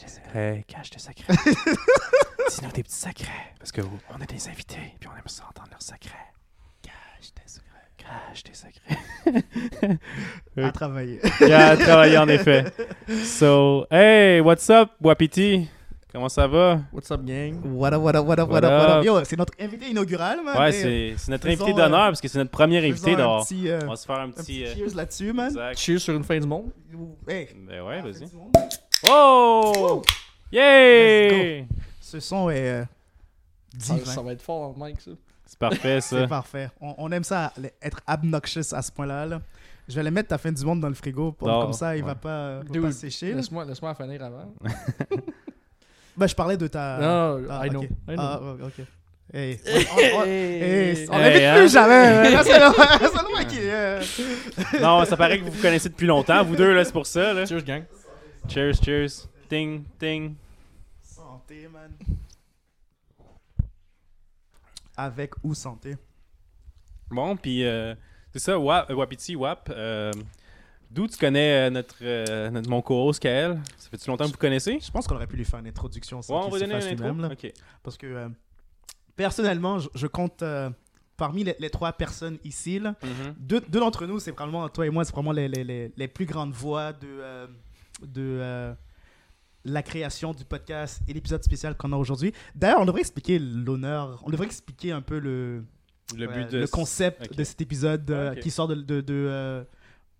tes secrets. Cache tes secrets. Dis-nous des petits secrets. Parce qu'on a des invités, puis on aime ça entendre leurs secrets. Cache tes secrets. Cache tes secrets. À travailler. Il a travaillé en effet. So, hey, what's up, Wapiti? Comment ça va? What's up, gang? What up, what up, what up, what up, what up? Yo, c'est notre invité inaugural, man. Ouais, c'est c'est notre invité euh, d'honneur parce que c'est notre premier faisons invité petit, euh, On va se faire un un petit. petit euh, cheers là-dessus, man. exact. Cheers sur une fin du monde. Hey, Ben ouais, vas-y. Oh! Yay! Ce son est euh, Ça, divin. ça va être fort, Mike, ça. C'est parfait, C'est ça. parfait. On, on aime ça, être obnoxious à ce point-là. là. Je vais aller mettre ta fin du monde dans le frigo. Pour, comme ça, il va ouais. pas, va Dude, pas sécher. Laisse-moi laisse finir avant. Ben, je parlais de ta. non, Ah, I know. ok. I know. Ah, ok. Hey. On, on- hey, on Hey, hein? plus jamais. Là, c'est le- c'est le mec qui. euh, Non, ça paraît que vous vous connaissez depuis longtemps, vous deux, là, c'est pour ça, là. Cheers, gang. Cheers, cheers. Ting, ting. Santé, man. Avec ou santé. Bon, puis euh, c'est ça, Wap, euh, Wapiti, Wap. euh, D'où tu connais notre, euh, notre, mon co-host, Kael? Ça fait-tu longtemps que vous connaissez? Je pense qu'on aurait pu lui faire une introduction. sans Ouais, on qu'il va se donner fasse une lui-même, intro. là. Parce que euh, personnellement, je, je compte euh, parmi les, les trois personnes ici, là, Mhm. deux, deux d'entre nous, c'est probablement toi et moi, c'est vraiment les, les, les, les plus grandes voix de, euh, de euh, la création du podcast et l'épisode spécial qu'on a aujourd'hui. D'ailleurs, on devrait expliquer l'honneur, on devrait expliquer un peu le, Le but de, le concept de cet épisode euh, qui sort de, de, de, de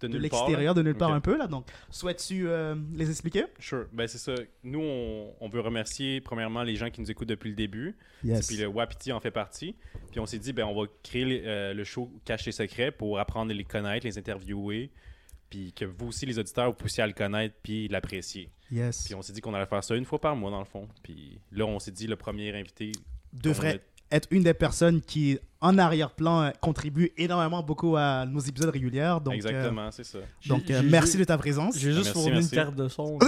de nulle part, l'extérieur, de nulle part un peu. là. Donc, souhaites-tu euh, les expliquer? Sure. Ben, c'est ça. Nous, on, on veut remercier premièrement les gens qui nous écoutent depuis le début. Puis le Wapiti en fait partie. Puis on s'est dit, ben, on va créer euh, le show Cache tes secrets pour apprendre à les connaître, les interviewer. Puis que vous aussi, les auditeurs, vous puissiez à le connaître puis l'apprécier. Yes. Puis on s'est dit qu'on allait faire ça une fois par mois, dans le fond. Puis là, on s'est dit, le premier invité. Devrait être une des personnes qui, en arrière-plan, contribue énormément beaucoup à nos épisodes réguliers. Donc, euh, Exactement, c'est ça. donc J'ai- euh, j'ai- merci de ta présence. J'ai juste fourni une carte de son.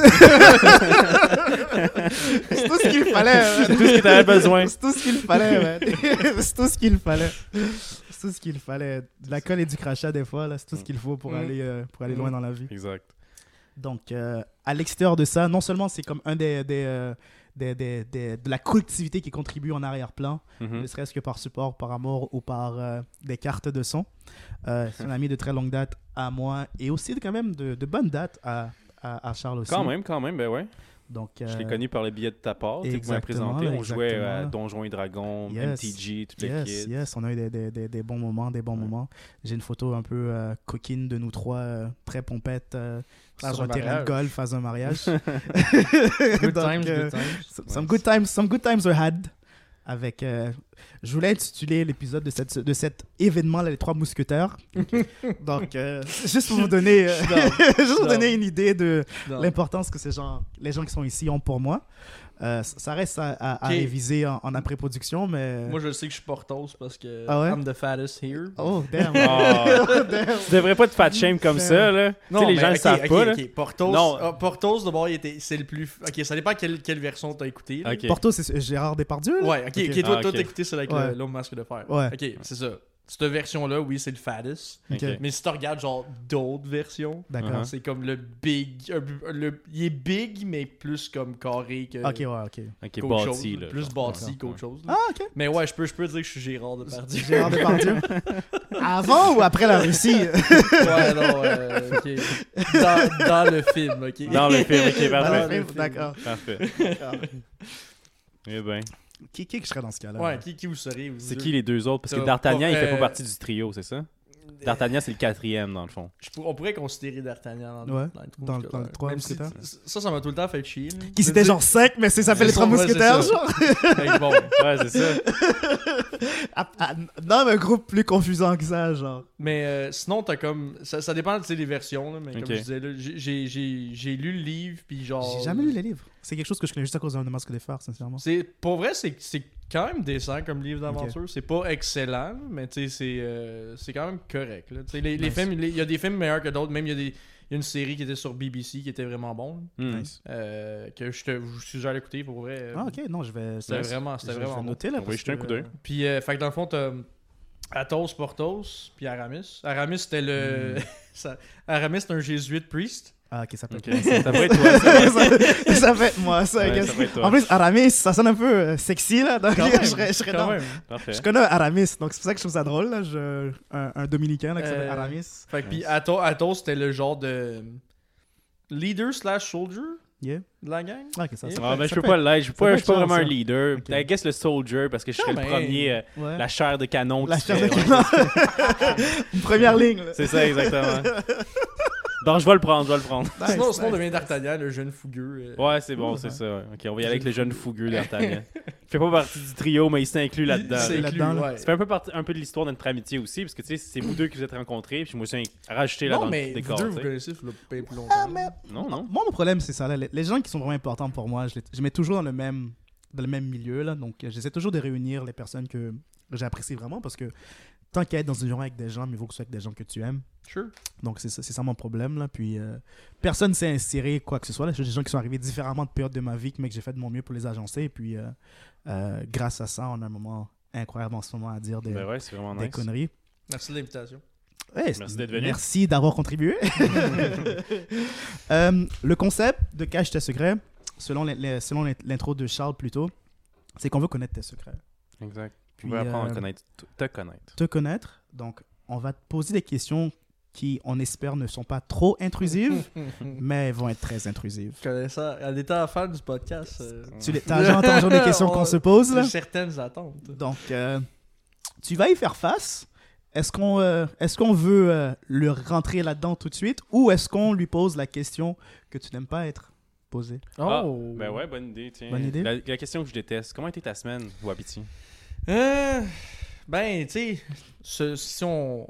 C'est tout ce qu'il fallait. man. tout ce que t'avais besoin. C'est tout ce qu'il fallait. C'est tout ce qu'il fallait. C'est tout ce qu'il fallait. De la colle et du crachat, des fois, là, c'est tout ce qu'il faut pour Mm. aller, euh, pour aller Mm. loin dans la vie. Exact. Donc, euh, à l'extérieur de ça, non seulement c'est comme un des, des, euh, des- des- des- de la collectivité qui contribue en arrière-plan, Mhm. ne serait-ce que par support, par amour ou par euh, des cartes de son. Euh, c'est un ami de très longue date à moi et aussi de, quand même de, de bonne date à, à, à Charles aussi. Quand même, quand même, ben ouais. Donc, Je l'ai euh, connu par le billet de ta part. Tu exactement, présenté. On jouait à exactement. Donjons et Dragons, Yes. MTG, toutes les Yes, kids. yes, on a eu des, des, des, des bons moments, des bons Ouais. moments. J'ai une photo un peu euh, coquine de nous trois, euh, très pompettes, euh, Dans sur un un terrain de golf à un mariage. Good Donc, times, euh, good times. s- Some good times, some good times were had. Avec, euh, je voulais intituler l'épisode de, cette, de cet événement, les trois mousquetaires. Donc, euh, juste pour vous donner, euh, juste pour donner une idée de l'importance que ces gens, les gens qui sont ici ont pour moi. Euh, ça reste à, à- réviser en, en après-production, mais. Moi, je sais que je suis Portos parce que Ah ouais? I'm the fattest here. Oh, damn. Oh, damn. Tu devrais pas te fat shame comme ça, là. tu sais, les gens le ok, savent ok, pas, là. Portos, Non. ah, Portos, d'abord, il était- c'est le plus. Ok, ça dépend quelle, quelle version t'as écouté. là. Ok. Porto, c'est Gérard Depardieu? là? Ouais, ok, toi, Ah, toi, t'as écouté celle avec Ouais. le- l'homme masque de fer. Ouais. Ok, c'est ça. Cette version-là, oui, c'est le fattest. Mais si tu regardes genre d'autres versions, D'accord. Uh-huh. c'est comme le big. le, il est big, mais plus comme carré que. Ok, ouais, ok. Ok, qu'autre bâti, chose, là. Plus bâti Ouais. qu'autre chose. là. Ah, ok. Mais ouais, je peux, je peux dire que je suis Gérard de Pardieu. Gérard Depardieu. Avant ou après la Russie? ouais, non, euh, ok. Dans, dans le film, ok. Dans le film, ok, Dans le parfait. film, D'accord. Parfait. Eh ben. Qui, qui que je serais dans ce cas-là? Ouais, qui, qui vous seriez vous C'est qui les deux autres? Parce que D'Artagnan, il fait pas partie du trio, c'est ça? D'Artagnan, c'est le quatrième, dans le fond. Je pour- on pourrait considérer D'Artagnan dans, Ouais, dans, le dans- dans le ouais. trois Même si- mousquetaires. ça, ça m'a tout le temps fait chier. Qui c'était genre 5, mais c'est ça s'appelle les trois mousquetaires, genre? bon, Ouais, c'est ça. Ah, ah, Dans un groupe plus confusant que ça, genre. mais euh, sinon, t'as comme. Ça, ça dépend des versions, là, mais comme je disais, là, j'ai- j'ai- j'ai j'ai lu le livre, puis genre. J'ai jamais lu les livres. C'est quelque chose que je connais juste à cause d'un masque des phares, sincèrement. C'est pour vrai, c'est c'est quand même décent comme livre d'aventure. C'est pas excellent, mais c'est euh, c'est quand même correct. Là. Les, les Nice. films, il y a des films meilleurs que d'autres. Même il y a des il y a une série qui était sur BBC qui était vraiment bon, Hmm. Nice. euh, que je te je suggère d'écouter pour vrai. Ah, ok, non, je vais. C'était Nice. vraiment, je vais vraiment noter là. Jeter un coup d'œil. Puis, euh, fait que dans le fond, t'as Athos, Porthos, puis Aramis. Aramis, c'était le. Hmm. Aramis, c'est un jésuite priest. Ah, ok, ça peut être Ok, ça, ça pourrait être toi. ça. ça, ça peut être moi, ça. Ouais, ça être toi. En plus, Aramis, ça sonne un peu euh, sexy, là. Donc, Quand même, je serais, je serais quand dans- même. Parfait. Je connais Aramis, donc c'est pour ça que je trouve ça drôle, là. Je- un, un Dominicain, là, qui s'appelle Euh, Aramis. Fait que puis Athos, Athos, c'était le genre de leader slash soldier Yeah. de la gang? Ah, ok, ça, ça Ah, peut- ben, je peux peut pas être- l'être. Je suis peut pas, je être suis pas genre vraiment un leader. Ok. I guess le soldier, parce que je serais le premier. euh, Ouais. La chair de canon. La chair de canon. Une première ligne, là. C'est ça, exactement. Donc, je vais le prendre, je vais le prendre. Nice, sinon, sinon, on devient D'Artagnan, le jeune fougueux. euh. Ouais, c'est bon, c'est ça. ouais. Ok, on va y aller avec le jeune fougueux d'Artagnan. Il fait pas partie du trio, mais il s'est inclus là-dedans. Inclus, là-dedans, là. ouais. Ça fait un peu, partie, un peu de l'histoire de notre amitié aussi, parce que tu sais, c'est vous deux qui vous êtes rencontrés, puis moi je suis rajouté là Non, dans le mais vous décor. deux, vous connaissez ça fait plus longtemps. Ah, mais Non, non. Moi, mon problème, c'est ça. Là. Les, gens qui sont vraiment importants pour moi, je les, je les mets toujours dans le même, dans le même milieu. Là. Donc, j'essaie toujours de réunir les personnes que j'apprécie vraiment parce que tant qu'à être dans une journée avec des gens, il faut que ce soit avec des gens que tu aimes. Sure. Donc, c'est ça, c'est ça mon problème. Là. Puis, euh, personne s'est inséré quoi que ce soit. Là. J'ai des gens qui sont arrivés différemment de périodes de ma vie, mais que j'ai fait de mon mieux pour les agencer. Et puis, euh, euh, grâce à ça, on a un moment incroyable en ce moment à dire des, Ben ouais, c'est vraiment des nice. conneries. Merci de l'invitation. Ouais, Merci d'être venu. Merci d'avoir contribué. Euh, le concept de cache tes secrets, selon l'intro de Charles plutôt, c'est qu'on veut connaître tes secrets. Exact. Puis, on va apprendre euh, à connaître, te connaître. te connaître. Donc, on va te poser des questions qui, on espère, ne sont pas trop intrusives, mais vont être très intrusives. Je connais ça. Elle était en fan du podcast. euh, Tu les- déjà entendu des questions qu'on se pose là? J'ai certaines attentes. Donc, euh, tu vas y faire face. Est-ce qu'on euh, est-ce qu'on veut euh, le rentrer là-dedans tout de suite ou est-ce qu'on lui pose la question que tu n'aimes pas être posée? Ah, Oh. Ben ouais, bonne idée, tiens. Bonne idée? La, la question que je déteste, comment était ta semaine, Wapiti? Euh, ben, tu sais, ce- si on.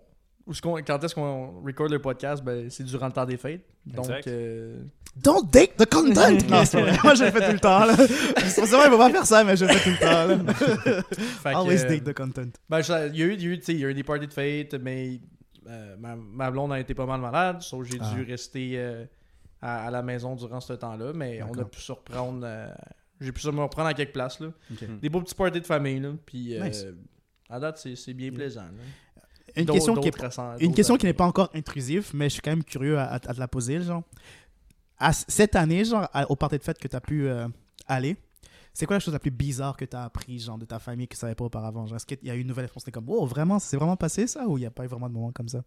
quand est-ce qu'on record le podcast, ben, c'est durant le temps des fêtes. Donc, euh, Don't date the content! non, c'est pas vrai. Moi, je le fais tout le temps. Là. C'est vrai, il va pas faire ça, mais je le fais tout le temps. Là. fait que, Always euh, date the content. Ben, il y a eu, il y a eu, tu sais, il y a eu des parties de fête, mais euh, ma, ma blonde a été pas mal malade, donc j'ai Ah. dû rester euh, à, à la maison durant ce temps-là, mais on a pu se reprendre. J'ai pu se me reprendre à quelques places, là. Des beaux petits parties de famille, là. Puis, euh, à date, c'est, c'est bien plaisant. là. Une question, qui est, ressent- une question qui n'est pas encore intrusive, mais je suis quand même curieux à, à- à te la poser. Genre. À cette année, genre, à- au party de fête que tu as pu euh, aller, c'est quoi la chose la plus bizarre que tu as appris genre, de ta famille que tu savais pas auparavant? Est-ce qu'il y a eu une nouvelle réponse? C'était comme, oh, vraiment, c'est vraiment passé ça? Ou il n'y a pas eu vraiment de moment comme ça?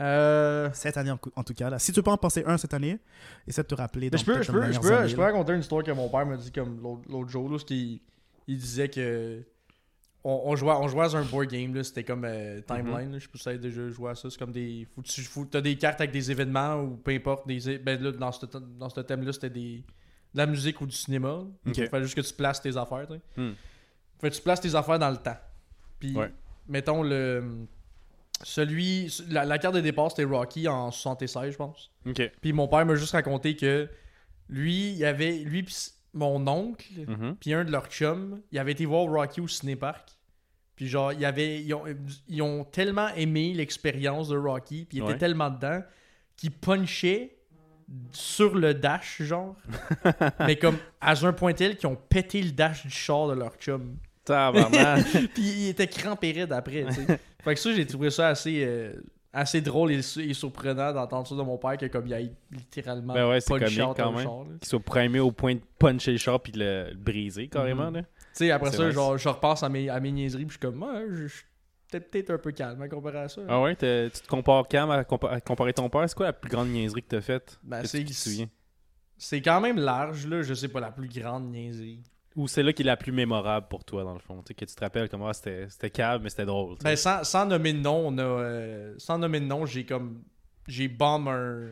Euh, Cette année, en, tout cas. Là. Si tu peux en penser un cette année, essaie de te rappeler. Mais je peux, je, peux, je, peux, années, je peux là. raconter une histoire que mon père m'a dit comme l'autre jour, là, qu'il il disait que on, on jouait, on jouait à un board game, là, c'était comme euh, Timeline, là, je sais pas si déjà joué à ça, c'est comme des... Faut, tu faut, as des cartes avec des événements ou peu importe, des, ben là, dans ce, dans ce thème-là, c'était des, de la musique ou du cinéma. Il fallait juste que tu places tes affaires. Hmm. Fait que tu places tes affaires dans le temps. Puis, Ouais. mettons, le... Celui... La, la carte de départ, c'était Rocky en 76, je pense. Puis mon père m'a juste raconté que lui, il y avait lui pis mon oncle, Mhm. puis un de leurs chums, il avait été voir Rocky au cinépark. Puis genre, il avait, ils, ont, ils ont tellement aimé l'expérience de Rocky, puis ils étaient Ouais. tellement dedans qu'ils punchaient sur le dash, genre. mais comme à un point tel qu'ils ont pété le dash du char de leur chum. Puis il était crampé raide après, tu sais. Fait que ça, j'ai trouvé ça assez, euh, assez drôle et, su- et surprenant d'entendre ça de mon père, que comme il a littéralement Ben ouais, punché comique quand même. Qu'il soit primé au point de puncher le char puis de le, le briser carrément. Là. Tu sais, après ça, genre, je repasse à mes, à mes niaiseries, puis je suis comme, ouais, je peut-être un peu calme à comparer à ça. Ah ouais, tu te compares Cam à, compa- à comparer ton père? C'est quoi la plus grande niaiserie que t'as faite? Ben, c'est- C'est quand même large, là, je sais pas, la plus grande niaiserie. Ou celle-là qui est la plus mémorable pour toi, dans le fond. Tu sais, que tu te rappelles comment c'était c'était cave, mais c'était drôle. Ben, sans, sans nommer de nom, on a. euh, sans nommer de nom, j'ai comme. J'ai bomb un.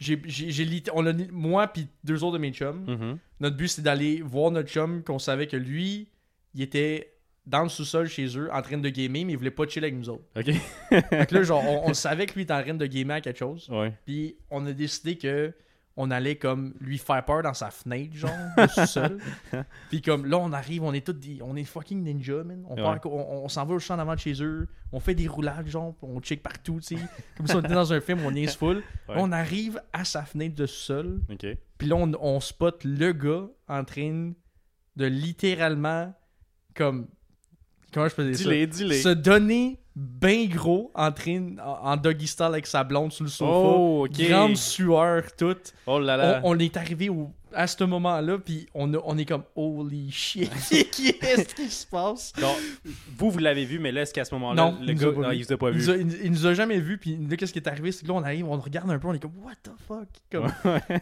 J'ai, j'ai, j'ai lit- on a, moi puis deux autres de mes chums, Mhm. notre but c'est d'aller voir notre chum qu'on savait que lui, il était dans le sous-sol chez eux en train de gamer, mais il voulait pas chiller avec nous autres. Ok. Fait que là, genre, on, on savait que lui était en train de gamer à quelque chose. Ouais. Puis on a décidé que on allait comme lui faire peur dans sa fenêtre, genre, de sous-sol. Puis comme là, on arrive, on est tous des, on est fucking ninja, man. On, part- Ouais. on, on s'en va au champ en avant de chez eux, on fait des roulades, genre, on check partout, tu sais. Comme si on était dans un film, on niaise full. Ouais. On arrive à sa fenêtre de sous-sol, Ok. puis là, on, on spot le gars en train de littéralement, comme, comment je peux dire ça? Se donner ben gros, en train, en doggy style avec sa blonde sur le sofa. Oh, ok. Grande sueur, toute. Oh là là. On, on est arrivé au- à ce moment-là, puis on, a- on est comme holy shit, qu'est-ce qui se passe? Donc, vous, vous l'avez vu, mais là, est-ce qu'à ce moment-là, le il gars, non, il vous a pas Il vu? nous, a, il- il nous a jamais vu, puis là, qu'est-ce qui est arrivé? C'est que là, on arrive, on regarde un peu, on est comme, what the fuck? Comme,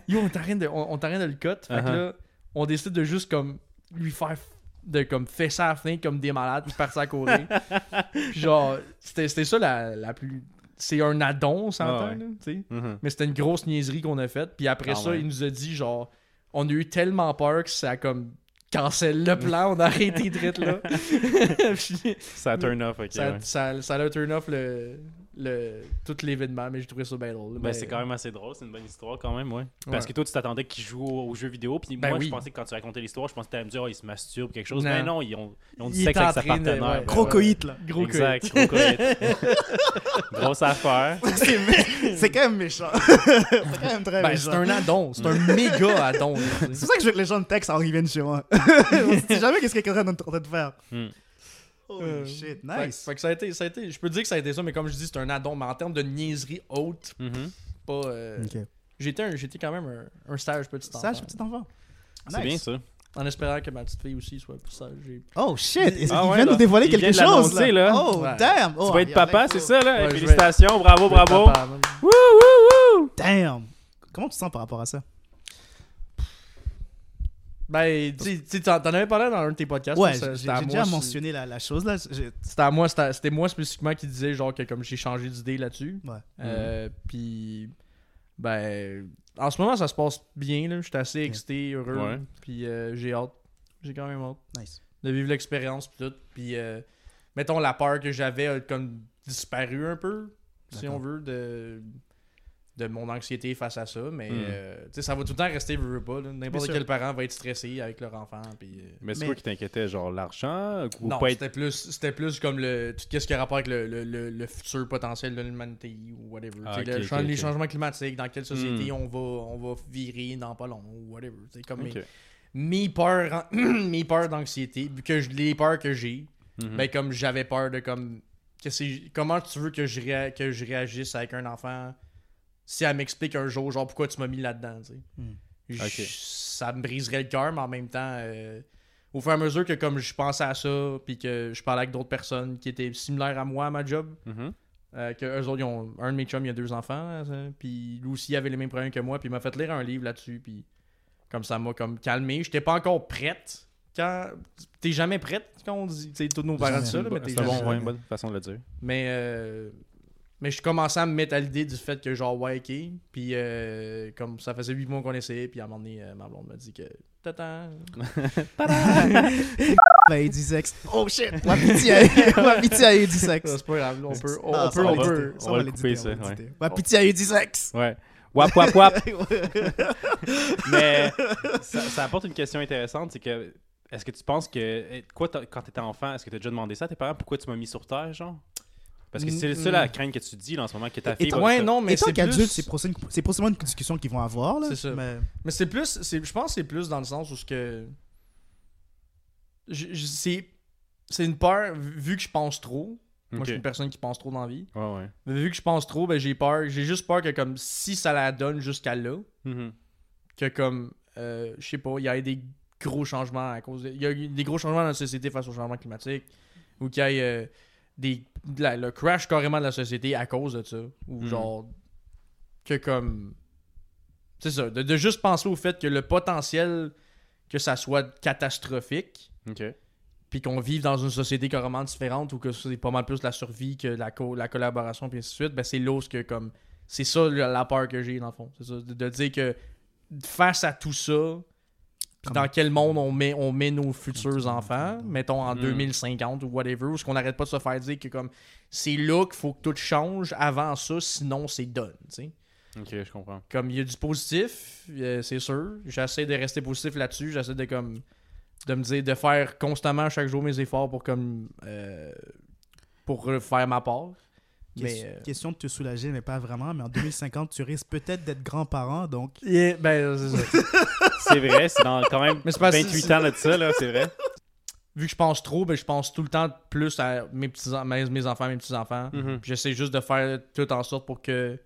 yo, on train de, on, on de le cut. Fait que Uh-huh. là, on décide de juste comme lui faire de comme fesser à la fenêtre comme des malades puis partir à courir. puis genre, c'était ça la, la plus. C'est un addon, on s'entend, Ah ouais. tu sais. Mhm. Mais c'était une grosse niaiserie qu'on a faite. Puis après Ah ça, ouais. il nous a dit genre, on a eu tellement peur que ça a comme cancel le plan, on a arrêté de là. Puis Ça turn off, ok. ça, ouais. ça, ça a turn off le, le, tout l'événement, mais j'ai trouvé ça bien drôle. Ben, Mais- c'est quand même assez drôle, c'est une bonne histoire quand même, ouais. Parce Ouais. que toi, tu t'attendais qu'ils jouent aux jeux vidéo, puis Ben moi, oui. je pensais que quand tu racontais l'histoire, je pensais que t'allais me dire, oh, ils se masturbent ou quelque chose. Non. Mais non, ils ont, ils ont du Il sexe avec sa de- partenaire. ouais. ben Gros coït, là. Gros Exact, gros coït. Grosse affaire. C'est mé- c'est quand même méchant. c'est quand même très Ben, c'est méchant. un addon, c'est un méga addon. tu C'est pour ça que je veux que les gens me textent en reviennent chez moi. On sait jamais qu'est-ce que quelqu'un est en train de faire. Holy Euh, shit, Fait, nice. fait que ça a été, ça a été, je peux dire que ça a été ça, mais comme je dis, c'est un addon. Mais en termes de niaiserie haute, Mhm. pas. euh, Ok. J'étais j'étais quand même un, un sage petit enfant. Sage petit enfant. C'est Nice. bien ça. En espérant que ma petite fille aussi soit plus sage. Oh shit, il Ah ouais, vient là. nous dévoiler Il quelque chose l'annoncer, là? Oh Ouais. damn. Oh, tu vas être papa, c'est ça, là? Ouais, je vais- Félicitations, bravo, bravo. papa, wouh, wouh! Damn. Comment tu te sens par rapport à ça? Ben, tu sais, t'en avais parlé dans un de tes podcasts. Ouais, j'ai c'était à j'ai moi, déjà mentionné la, la chose là. C'était à moi, c'était c'était moi spécifiquement qui disais genre que comme j'ai changé d'idée là-dessus. Ouais. Euh, Puis, ben, en ce moment ça se passe bien là. J'étais assez excité, heureux. Ouais. Puis euh, j'ai hâte. J'ai quand même hâte Nice. de vivre l'expérience puis tout. Puis, euh, mettons la peur que j'avais a comme disparu un peu, si on veut, de de mon anxiété face à ça, mais Mm. euh, tu sais, ça va tout le temps rester, veux, veux pas. N'importe sûr. quel parent va être stressé avec leur enfant. Puis, euh, Mais c'est Mais- quoi qui t'inquiétait, genre l'argent ou non, être. c'était plus, c'était plus comme le tout ce qui a rapport avec le, le, le, le futur potentiel de l'humanité ou whatever. Ah, Les changements climatiques, dans quelle société Hmm. on va on va virer dans pas long ou whatever. Sais, comme mes, mes peurs mes peurs d'anxiété, vu que je, les peurs que j'ai, ben comme j'avais peur de comme que c'est comment tu veux que je réa- que je réagisse avec un enfant si elle m'explique un jour genre pourquoi tu m'as mis là-dedans, tu sais. Hmm. Ça me briserait le cœur, mais en même temps, euh, au fur et à mesure que comme je pensais à ça, puis que je parlais avec d'autres personnes qui étaient similaires à moi à ma job, euh, que eux autres, ils ont, un de mes chums, il a deux enfants, euh, puis lui aussi il avait les mêmes problèmes que moi, puis il m'a fait lire un livre là-dessus, puis comme ça m'a comme calmé. J'étais pas encore prête. Quand t'es jamais prête quand on dit, tu sais, tous nos parents disent ça, là, mais t'es C'est jamais bon, ouais, une bonne façon de le dire. Mais, euh, mais je commençais à me mettre à l'idée du fait que, genre, ouais, ok. Puis, euh, comme ça faisait 8 mois qu'on essayait, puis à un moment donné, euh, ma blonde m'a dit que. Tata. Ben, il dit sexe. Oh shit. Ma pitié, a- ma pitié a eu du sexe. C'est pas grave, on peut. On, Non, on peut, on on va peut. l'éditer. on va le couper, on ça, va ouais. l'éditer. Ma pitié a eu du sexe. Ouais. Wap, wap, wap. Mais ça, ça apporte une question intéressante, c'est que est-ce que tu penses que eh, quoi quand t'étais enfant, est-ce que t'as déjà demandé ça à tes parents? Pourquoi tu m'as mis sur terre, genre? Parce que c'est le seul à craindre que tu dis là, en ce moment que ta fille. Et- va Ouais, te- non, mais c'est qu'adulte, plus. c'est possible- c'est possiblement une discussion qu'ils vont avoir. là, C'est ça. Mais... Mais c'est plus. c'est- Je pense que c'est plus dans le sens où ce que. C'est. C'est une peur, vu que je pense trop. Moi, je suis une personne qui pense trop dans la vie. Ouais, ouais. Mais vu que je pense trop, ben j'ai peur. J'ai juste peur que, comme, si ça la donne jusqu'à là, Mhm. que comme euh, je sais pas, il y a des gros changements à cause de- il y a eu des gros changements dans la société face au changement climatique ou qu'il y ait euh, des de la- le crash carrément de la société à cause de ça ou Mhm. genre que comme c'est ça de, de juste penser au fait que le potentiel que ça soit catastrophique Ok. puis qu'on vive dans une société carrément différente ou que c'est pas mal plus la survie que la, co- la collaboration puis ainsi de suite, ben c'est ce que comme c'est ça la, la peur que j'ai dans le fond. C'est ça, de, de dire que face à tout ça, puis dans quel monde on met, on met nos futurs enfants, mettons en Hmm. 2050 ou whatever, où ce qu'on n'arrête pas de se faire dire que comme c'est là qu'il faut que tout change avant ça, sinon c'est done, tu sais. Ok, je comprends. Comme il y a du positif, euh, c'est sûr. J'essaie de rester positif là-dessus. J'essaie de comme de me dire de faire constamment chaque jour mes efforts pour comme euh, pour faire ma part. Mais Question, euh, question de te soulager, mais pas vraiment. Mais en 2050, tu risques peut-être d'être grand-parent, donc yeah, ben c'est ça. C'est vrai, c'est dans quand même Mais pas- 28 c'est- ans de ça, là, c'est vrai. vu que je pense trop, ben, je pense tout le temps plus à mes petits mes, mes enfants, mes petits-enfants. Mhm. Puis J'essaie juste de faire tout en sorte pour que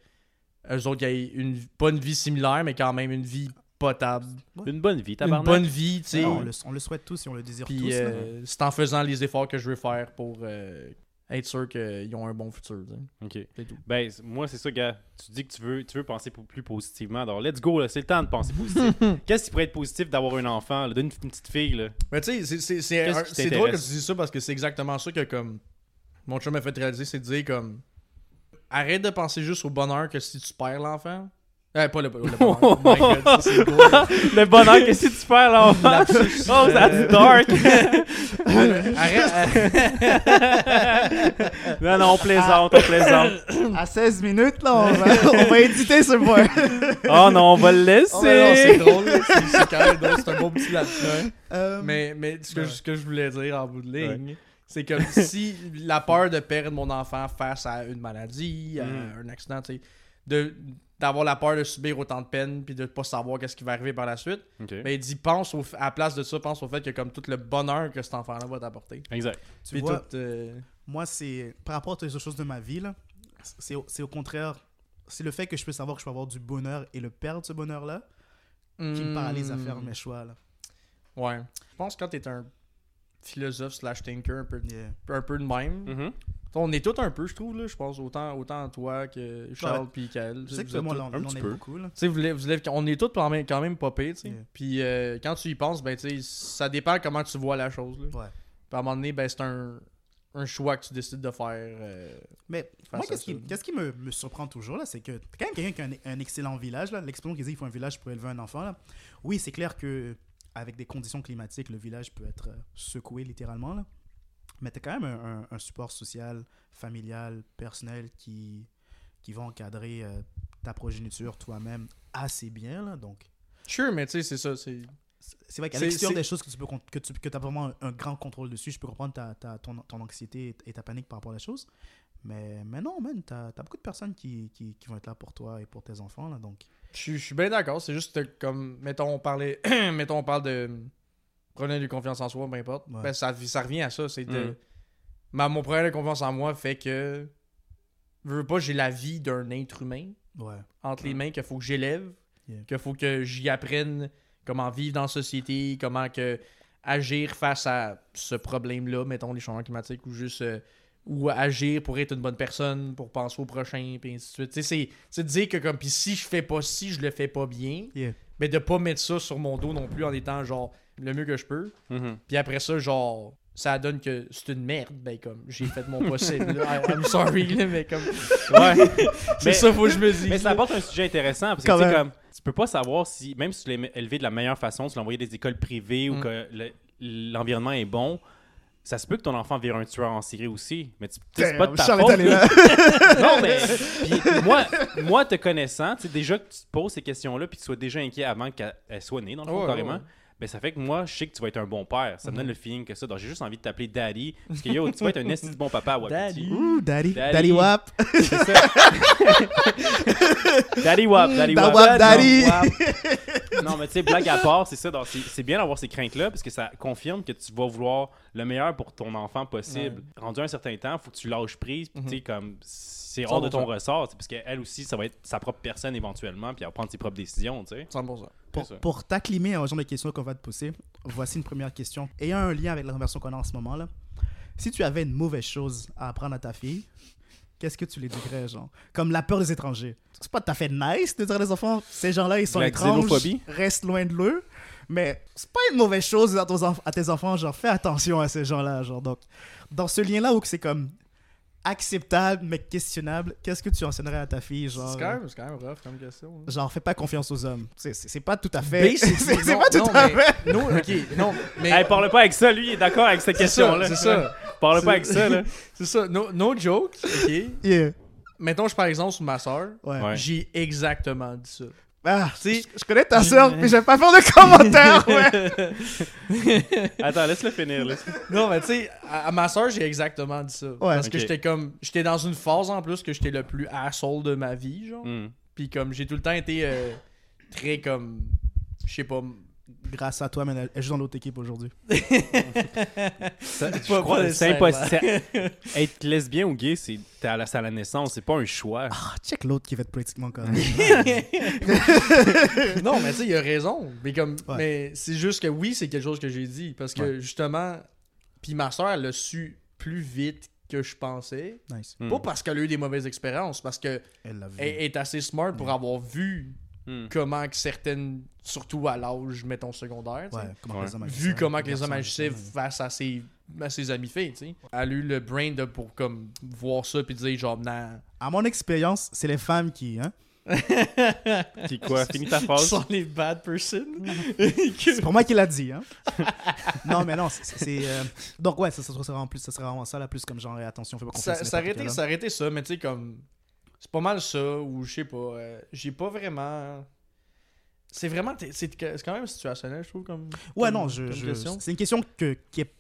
eux autres aient une, pas une vie similaire, mais quand même une vie potable. Une bonne vie, Une tabarnak. bonne vie, tu sais. Ah, on, le, on le souhaite tous et on le désire Puis tous. euh, c'est en faisant les efforts que je veux faire pour euh, être sûr qu'ils ont un bon futur. Ok. C'est tout. Ben, moi, c'est ça, gars. Tu dis que tu veux, tu veux penser plus positivement. Alors, let's go, là. C'est le temps de penser positif. Qu'est-ce qui pourrait être positif d'avoir un enfant, là, d'une une petite fille, là? Mais tu sais, c'est- drôle que tu dis ça parce que c'est exactement ça que comme mon chum m'a fait réaliser, c'est de dire comme arrête de penser juste au bonheur que si tu perds l'enfant. Eh, pas le, le bonheur. Oh my God, ça, c'est beau. le bonheur, qu'est-ce que tu fais, l'enfant? Lapsus, Oh, that's dark! arrête. non, non, on plaisante, on plaisante. À 16 minutes, là, on va, on va éditer ce point. Oh non, on va le laisser! Oh, non, c'est drôle, là. c'est c'est quand même drôle, c'est un bon petit hein. Euh, Mais, mais ce, que, Ouais. ce que je voulais dire en bout de ligne, c'est comme si la peur de perdre mon enfant face à une maladie, à Mhm. un accident, tu sais, de d'avoir la peur de subir autant de peine puis de pas savoir qu'est-ce qui va arriver par la suite, mais il dit pense au, à la place de ça, pense au fait que comme tout le bonheur que cet enfant-là va t'apporter. Exact. tu Puis vois, tout, euh, moi, c'est par rapport à toutes les autres choses de ma vie, là, c'est au, c'est au contraire, c'est le fait que je peux savoir que je peux avoir du bonheur et le perdre, ce bonheur-là, qui me paralyse à faire hmm, mes choix. Là. Ouais. Je pense que quand t'es un philosophe slash thinker un peu, Yeah. un peu de même, Mhm. on est tous un peu, je trouve, là, je pense, autant, autant toi que Charles Ouais. puis Kael. Je sais que petit aime peu. beaucoup. Là. Tu sais, vous vous on est tous quand même, quand même. Yeah. Puis euh, quand tu y penses, ben, ça dépend comment tu vois la chose. Là. Ouais. Puis à un moment donné, ben, c'est un, un choix que tu décides de faire. euh, Mais moi, qu'est-ce qui, me, me surprend toujours, là, c'est que quand même quelqu'un qui a un, un excellent village. là. L'expression qu'ils disent, il faut un village pour élever un enfant. Là. Oui, c'est clair que avec des conditions climatiques, le village peut être euh, secoué littéralement. Là. Mais t'as quand même un, un- un support social, familial, personnel qui, qui va encadrer euh, ta progéniture toi-même assez bien. Là. Donc, Sure, mais tu sais, c'est ça. C'est... c'est vrai qu'à l'extérieur des choses que tu peux que tu que as vraiment un, un grand contrôle dessus, je peux comprendre ta, ta- ton, ton anxiété et ta panique par rapport à la chose. Mais, mais non, man, t'as as beaucoup de personnes qui, qui, qui vont être là pour toi et pour tes enfants. Là, donc, Je suis- bien d'accord. C'est juste comme, mettons, on parlait, mettons, on parle de problème de confiance en soi, peu importe. Ouais. Ben, ça, ça revient à ça. C'est de. Ma- mon problème de confiance en moi fait que. Je veux pas, j'ai la vie d'un être humain ouais. entre les mains qu'il faut que j'élève, Yeah. qu'il faut que j'y apprenne comment vivre dans la société, comment que agir face à ce problème-là, mettons les changements climatiques, ou juste euh, ou agir pour être une bonne personne, pour penser au prochain, puis ainsi de suite. Tu sais, c'est- c'est de dire que comme puis si je fais pas ci, je le fais pas bien, Yeah. mais de pas mettre ça sur mon dos non plus en étant genre le mieux que je peux. Mhm. Puis après ça, genre ça donne que c'est une merde, ben comme j'ai fait mon possible. I'm sorry, là, mais comme Ouais. c'est Mais- ça faut que je me dise. Mais ça apporte un sujet intéressant parce que Quand tu comme tu peux pas savoir si même si tu l'as élevé de la meilleure façon, tu l'as envoyé des écoles privées ou Mm. que le- l'environnement est bon, ça se peut que ton enfant vire un tueur en série aussi, mais tu c'est pas de ta faute. non mais puis moi moi te connaissant, tu sais déjà que tu te poses ces questions-là puis que tu sois déjà inquiet avant qu'elle elle soit née dans le fond carrément. Ben, ça fait que moi, je sais que tu vas être un bon père. Ça me donne le feeling que ça. Donc, j'ai juste envie de t'appeler Daddy. Parce que yo, tu vas être un esti de bon papa à Wapiti. Daddy. Ouh, daddy. Daddy. Daddy Wap. C'est ça. Daddy Wap, Daddy Da Wap. Wap Daddy. Non, mais tu sais, blague à part, c'est ça. donc c'est bien d'avoir ces craintes-là parce que ça confirme que tu vas vouloir le meilleur pour ton enfant possible. Rendu un certain temps, il faut que tu lâches prise. Puis, tu sais, comme c'est hors de ton 100%. ressort. Parce qu'elle aussi, ça va être sa propre personne éventuellement. Puis elle va prendre ses propres décisions, tu sais. 100%. Pour, pour t'acclimer au genre de questions qu'on va te poser, voici une première question. Ayant un lien avec la conversation qu'on a en ce moment là, si tu avais une mauvaise chose à apprendre à ta fille, qu'est-ce que tu lui dirais, genre? Comme la peur des étrangers. C'est pas tout à fait nice de dire à les enfants, ces gens-là, ils sont La étranges, xénophobie. reste loin de l'eux. Mais c'est pas une mauvaise chose de dire à, ton à tes enfants, genre, fais attention à ces gens-là, genre. Donc, dans ce lien-là où c'est comme acceptable mais questionnable, qu'est-ce que tu enseignerais à ta fille, genre C'est quand, même- c'est quand même rough comme question. hein. Genre, fais pas confiance aux hommes. C'est- pas tout à fait. C'est pas tout non, à mais- fait. Non, ok, non, mais. Hey, parle pas avec ça, lui, il est d'accord avec cette c'est ça, question-là. c'est ça. Parle pas avec ça, là. C'est ça, no, no joke, ok. Yeah. Mettons, je par exemple sur ma soeur. Ouais. j'ai exactement dit ça. Ah, sais- je, je connais ta soeur, mais je vais pas faire de commentaires, ouais. Attends, laisse-le finir, là. Non, mais tu sais, à, à ma soeur, j'ai exactement dit ça. Parce que j'étais comme. J'étais dans une phase en plus que j'étais le plus asshole de ma vie, genre. Hmm. Puis comme j'ai tout le temps été euh, très comme. Je sais pas. Grâce à toi, mais elle joue dans l'autre équipe aujourd'hui. c'est impossible. Être lesbien ou gay, c'est à la, à la naissance, c'est pas un choix. Ah, check l'autre qui va être politiquement correct. non, mais tu sais, il a raison. Mais, comme, mais c'est juste que oui, c'est quelque chose que j'ai dit. Parce que justement, puis ma soeur, elle l'a su plus vite que je pensais. Nice. Pas parce qu'elle a eu des mauvaises expériences, parce que elle, est assez smart pour avoir vu Hmm. comment que certaines, surtout à l'âge, mettons secondaire, vu comment que les hommes agissaient face à ses, à ses amis filles, tu sais. Elle a eu le brain de, pour comme voir ça puis dire genre, nah. À mon expérience, c'est les femmes qui, hein. qui quoi? Finis ta phrase. Qui sont les bad person. c'est pour moi qu'il l'a dit, hein. non, mais non, c'est. Euh, donc, ouais, ça, ça, serait vraiment plus, ça serait vraiment ça, là, plus comme genre, attention, fais pas confiance. Ça, ça, arrêtait, ça arrêtait ça, mais tu sais, comme c'est pas mal ça, ou je sais pas. Euh, j'ai pas vraiment. C'est vraiment. C'est quand même situationnel, je trouve. comme Ouais, non, je, c'est une question que, qui est.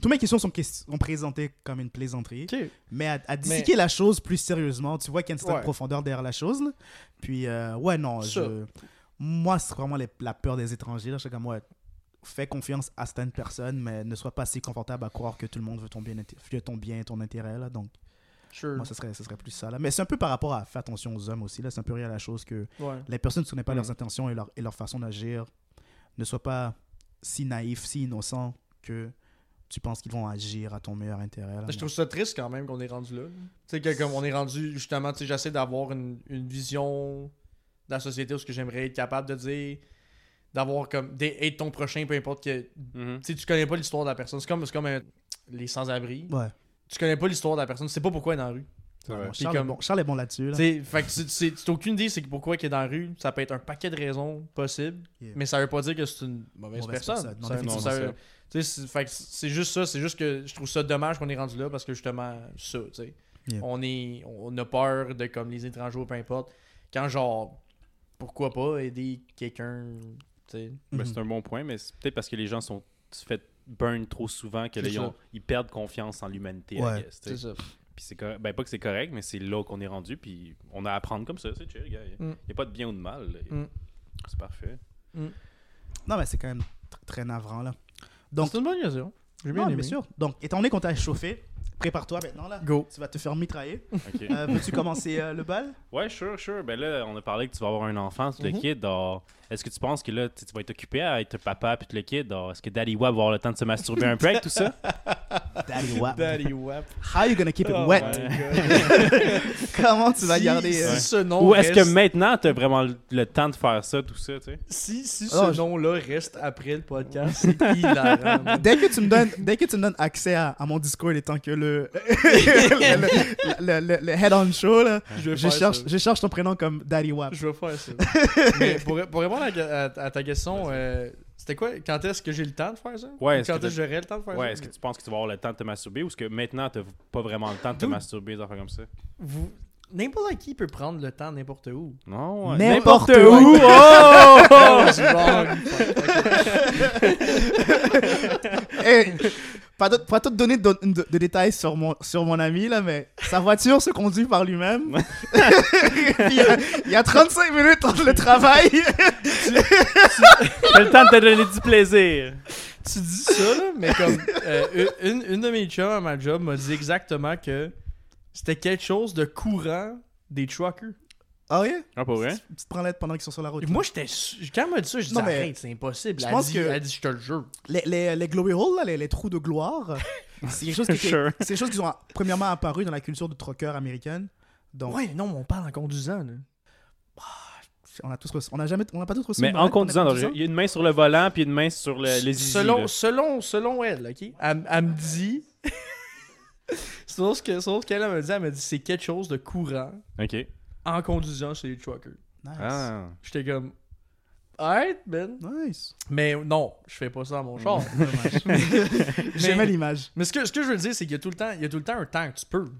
Toutes mes questions sont, sont présentées comme une plaisanterie. Mais à, à disséquer la chose plus sérieusement, tu vois qu'il y a une certaine profondeur derrière la chose. Puis, euh, ouais, non, je... moi, c'est vraiment la peur des étrangers. Là. Je suis comme, ouais, fais confiance à certaines personnes, mais ne sois pas si confortable à croire que tout le monde veut ton bien, veut ton bien ton intérêt. Là, donc, moi, ce serait, serait plus ça. Là. Mais c'est un peu par rapport à faire attention aux hommes aussi. Là. C'est un peu rien à la chose que les personnes ne connaissent pas leurs intentions et leur, et leur façon d'agir ne soient pas si naïfs, si innocents que tu penses qu'ils vont agir à ton meilleur intérêt. je trouve ça triste quand même qu'on est rendu là. Tu sais, comme on est rendu, justement, j'essaie d'avoir une, une, vision de la société où ce que j'aimerais être capable de dire d'avoir comme être ton prochain peu importe que mm-hmm. tu sais tu connais pas l'histoire de la personne c'est comme comme les sans-abri ouais tu connais pas l'histoire de la personne, tu sais pas pourquoi elle est dans la rue. Charles, est bon, Charles, est bon, là-dessus. Là. Fait que tu n'as aucune idée c'est pourquoi il est dans la rue. Ça peut être un paquet de raisons possibles, mais ça veut pas dire que c'est une mauvaise, personne. c'est juste ça. C'est juste que je trouve ça dommage qu'on est rendu là parce que justement, ça, tu sais. On, est, on a peur de comme les étrangers ou peu importe. Quand genre, pourquoi pas aider quelqu'un, ben, C'est un bon point, mais c'est peut-être parce que les gens sont faits burn trop souvent que ils, perdent confiance en l'humanité. c'est ça. Puis c'est ben pas que c'est correct, mais c'est là qu'on est rendu. Puis on a à apprendre comme ça, c'est chill, gars. Il n'y mm. a pas de bien ou de mal. Mm. C'est parfait. Mm. Non, mais c'est quand même très navrant, là. C'est une bonne question. J'ai bien, bien sûr. Donc, étant donné qu'on t'a chauffé, Prépare-toi maintenant là. Go. Tu vas te faire mitrailler. Euh, veux-tu commencer euh, le bal? Ouais, sure, sure. Ben là, on a parlé que tu vas avoir un enfant, tout le mhm. kid. Est-ce que tu penses que là, tu vas être occupé à être papa puis tout le kid Est-ce que Daddy Wap va avoir le temps de se masturber un peu avec tout ça? Daddy Wap. Daddy Wap. How are you gonna keep it oh wet? Comment tu vas garder euh, ce nom Ou est-ce que maintenant tu as vraiment le, temps de faire ça, tout ça, tu sais? Si, si ce nom-là reste après le podcast, c'est hilarant. dès que tu me donnes, dès que tu me donnes accès à, à mon Discord, étant que le le, head-on show, là, je, cherche, je cherche ton prénom comme Daddy Wap. Je vais faire ça. Mais pour, pour répondre à, ta question, euh, c'était quoi Quand est-ce que j'ai le temps de faire ça? Ouais, Quand est-ce que j'aurai le temps de faire ouais, ça? Est-ce que tu penses que tu vas avoir le temps de te masturber ou est-ce que maintenant tu n'as pas vraiment le temps de te masturber, des affaires comme ça? Vous, N'importe qui peut prendre le temps n'importe où. Non, n'importe où. Oh! hey, pas, de, pas te donner de, de, détails sur mon, sur mon ami, là, mais sa voiture se conduit par lui-même. il, y a, 35 minutes entre le travail. tu, le temps de te donner du plaisir. Tu dis ça, là, mais comme euh, une, une de mes chums à ma job m'a dit exactement que c'était quelque chose de courant des truckers. Ah oui? Ah, pas vrai? Petite branlette pendant qu'ils sont sur la route. Moi, j'étais. Quand elle m'a dit ça, je dis arrête, c'est impossible. Je elle pense dit, que. Elle dit, je te le jure. Les, les, les glory holes, là, les, les, trous de gloire, c'est quelque chose qui, sure. c'est quelque chose qui sont premièrement apparu dans la culture de trucker américaine. Donc... Ouais, non, mais on parle en conduisant. Là. Bah, on a tous on a jamais on a pas tous reçu mais en conduisant, il y a une main sur le volant puis une main sur le, les selon selon selon elle ok? Elle, elle me dit Sauf ce que, qu'elle m'a dit, elle m'a dit c'est quelque chose de courant. OK. En conduisant chez les truckers. Nice. Ah. J'étais comme. Alright, Ben. Nice. Mais non, je fais pas ça à mon char. J'aimais l'image. Mais ce que, ce que je veux dire, c'est qu'il y a tout le temps, il y a tout le temps un temps que tu peux.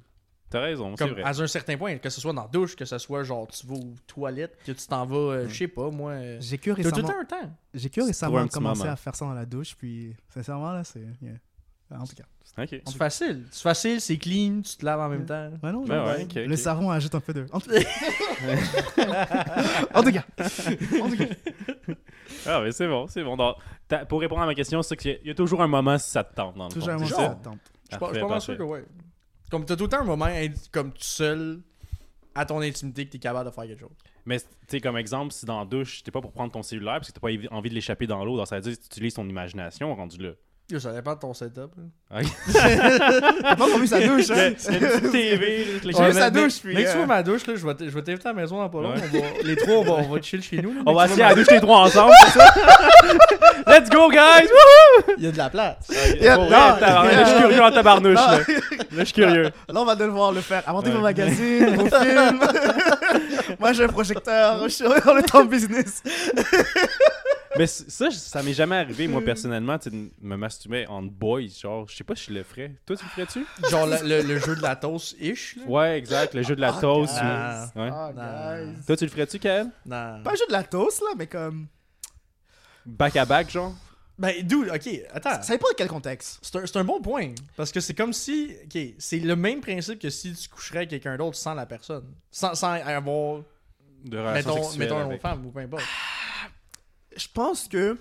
T'as raison, c'est vrai. À un certain point, que ce soit dans la douche, que ce soit genre tu vas aux toilettes, que tu t'en vas, euh, je sais pas, moi. Euh, j'ai que récemment. T'as tout le temps un temps. J'ai que récemment commencé à faire ça dans la douche, puis sincèrement, là, c'est. En tout cas. C'est facile. C'est facile, c'est clean, tu te laves en même temps. Ouais, non, Ben ouais, Le savon ajoute un peu de. En tout en tout cas. En tout cas. Ah, mais c'est bon, c'est bon. Donc, pour répondre à ma question, c'est qu'il y a- il y a toujours un moment si ça te tente. Dans le Toujours fond, un moment ça? ça tente. Je suis pas- sûr que ouais. Comme t'as tout le temps un moment comme tout seul à ton intimité que t'es capable de faire quelque chose. Mais, tu sais, comme exemple, si dans la douche, t'es pas pour prendre ton cellulaire parce que t'as pas envie de l'échapper dans l'eau, ça veut dire que tu utilises ton imagination rendu là. Yo, ça dépend de ton setup. là. T'as pas vu sa douche, Il y a hein? une petite TV, J'ai vu gens- sa mais- douche, puis, Mec, tu euh, vois ma douche, là, je vais t- je vais t'inviter à la maison dans pas long. Ouais. On va- les trois, on va, on va chill chez nous. là. On va essayer à la douche les trois ensemble, c'est ça? Let's go, guys! Wouhou! Il y a de la place. Pour non, vrai, tabarnak, là, je suis curieux en tabarnouche, là. Là, je suis curieux. Là, on va devoir le faire. Inventer Ouais. vos magazines, vos films. Moi, j'ai un projecteur. Je suis on est en business. Mais ça, ça m'est jamais arrivé, moi, personnellement, tu sais, de me masturber en boys. Genre, je sais pas si je le ferais. Toi, tu le ferais-tu? Genre le, le- le jeu de la toast-ish. là? Ouais, exact. Le jeu de la toast. ou- Ah. Ouais. Ah, Non. guys. Toi, tu le ferais-tu, Kael? Non. Pas un jeu de la toast, là, mais comme. Back à back, genre? Ben, dude, ok, attends. Ça dépend de quel contexte. C'est un, c'est un bon point. Parce que c'est comme si. Ok, c'est le même principe que si tu coucherais avec quelqu'un d'autre sans la personne. Sans, sans avoir. De relation Mettons, sexuelle mettons une avec. autre femme ou peu importe. Je pense que.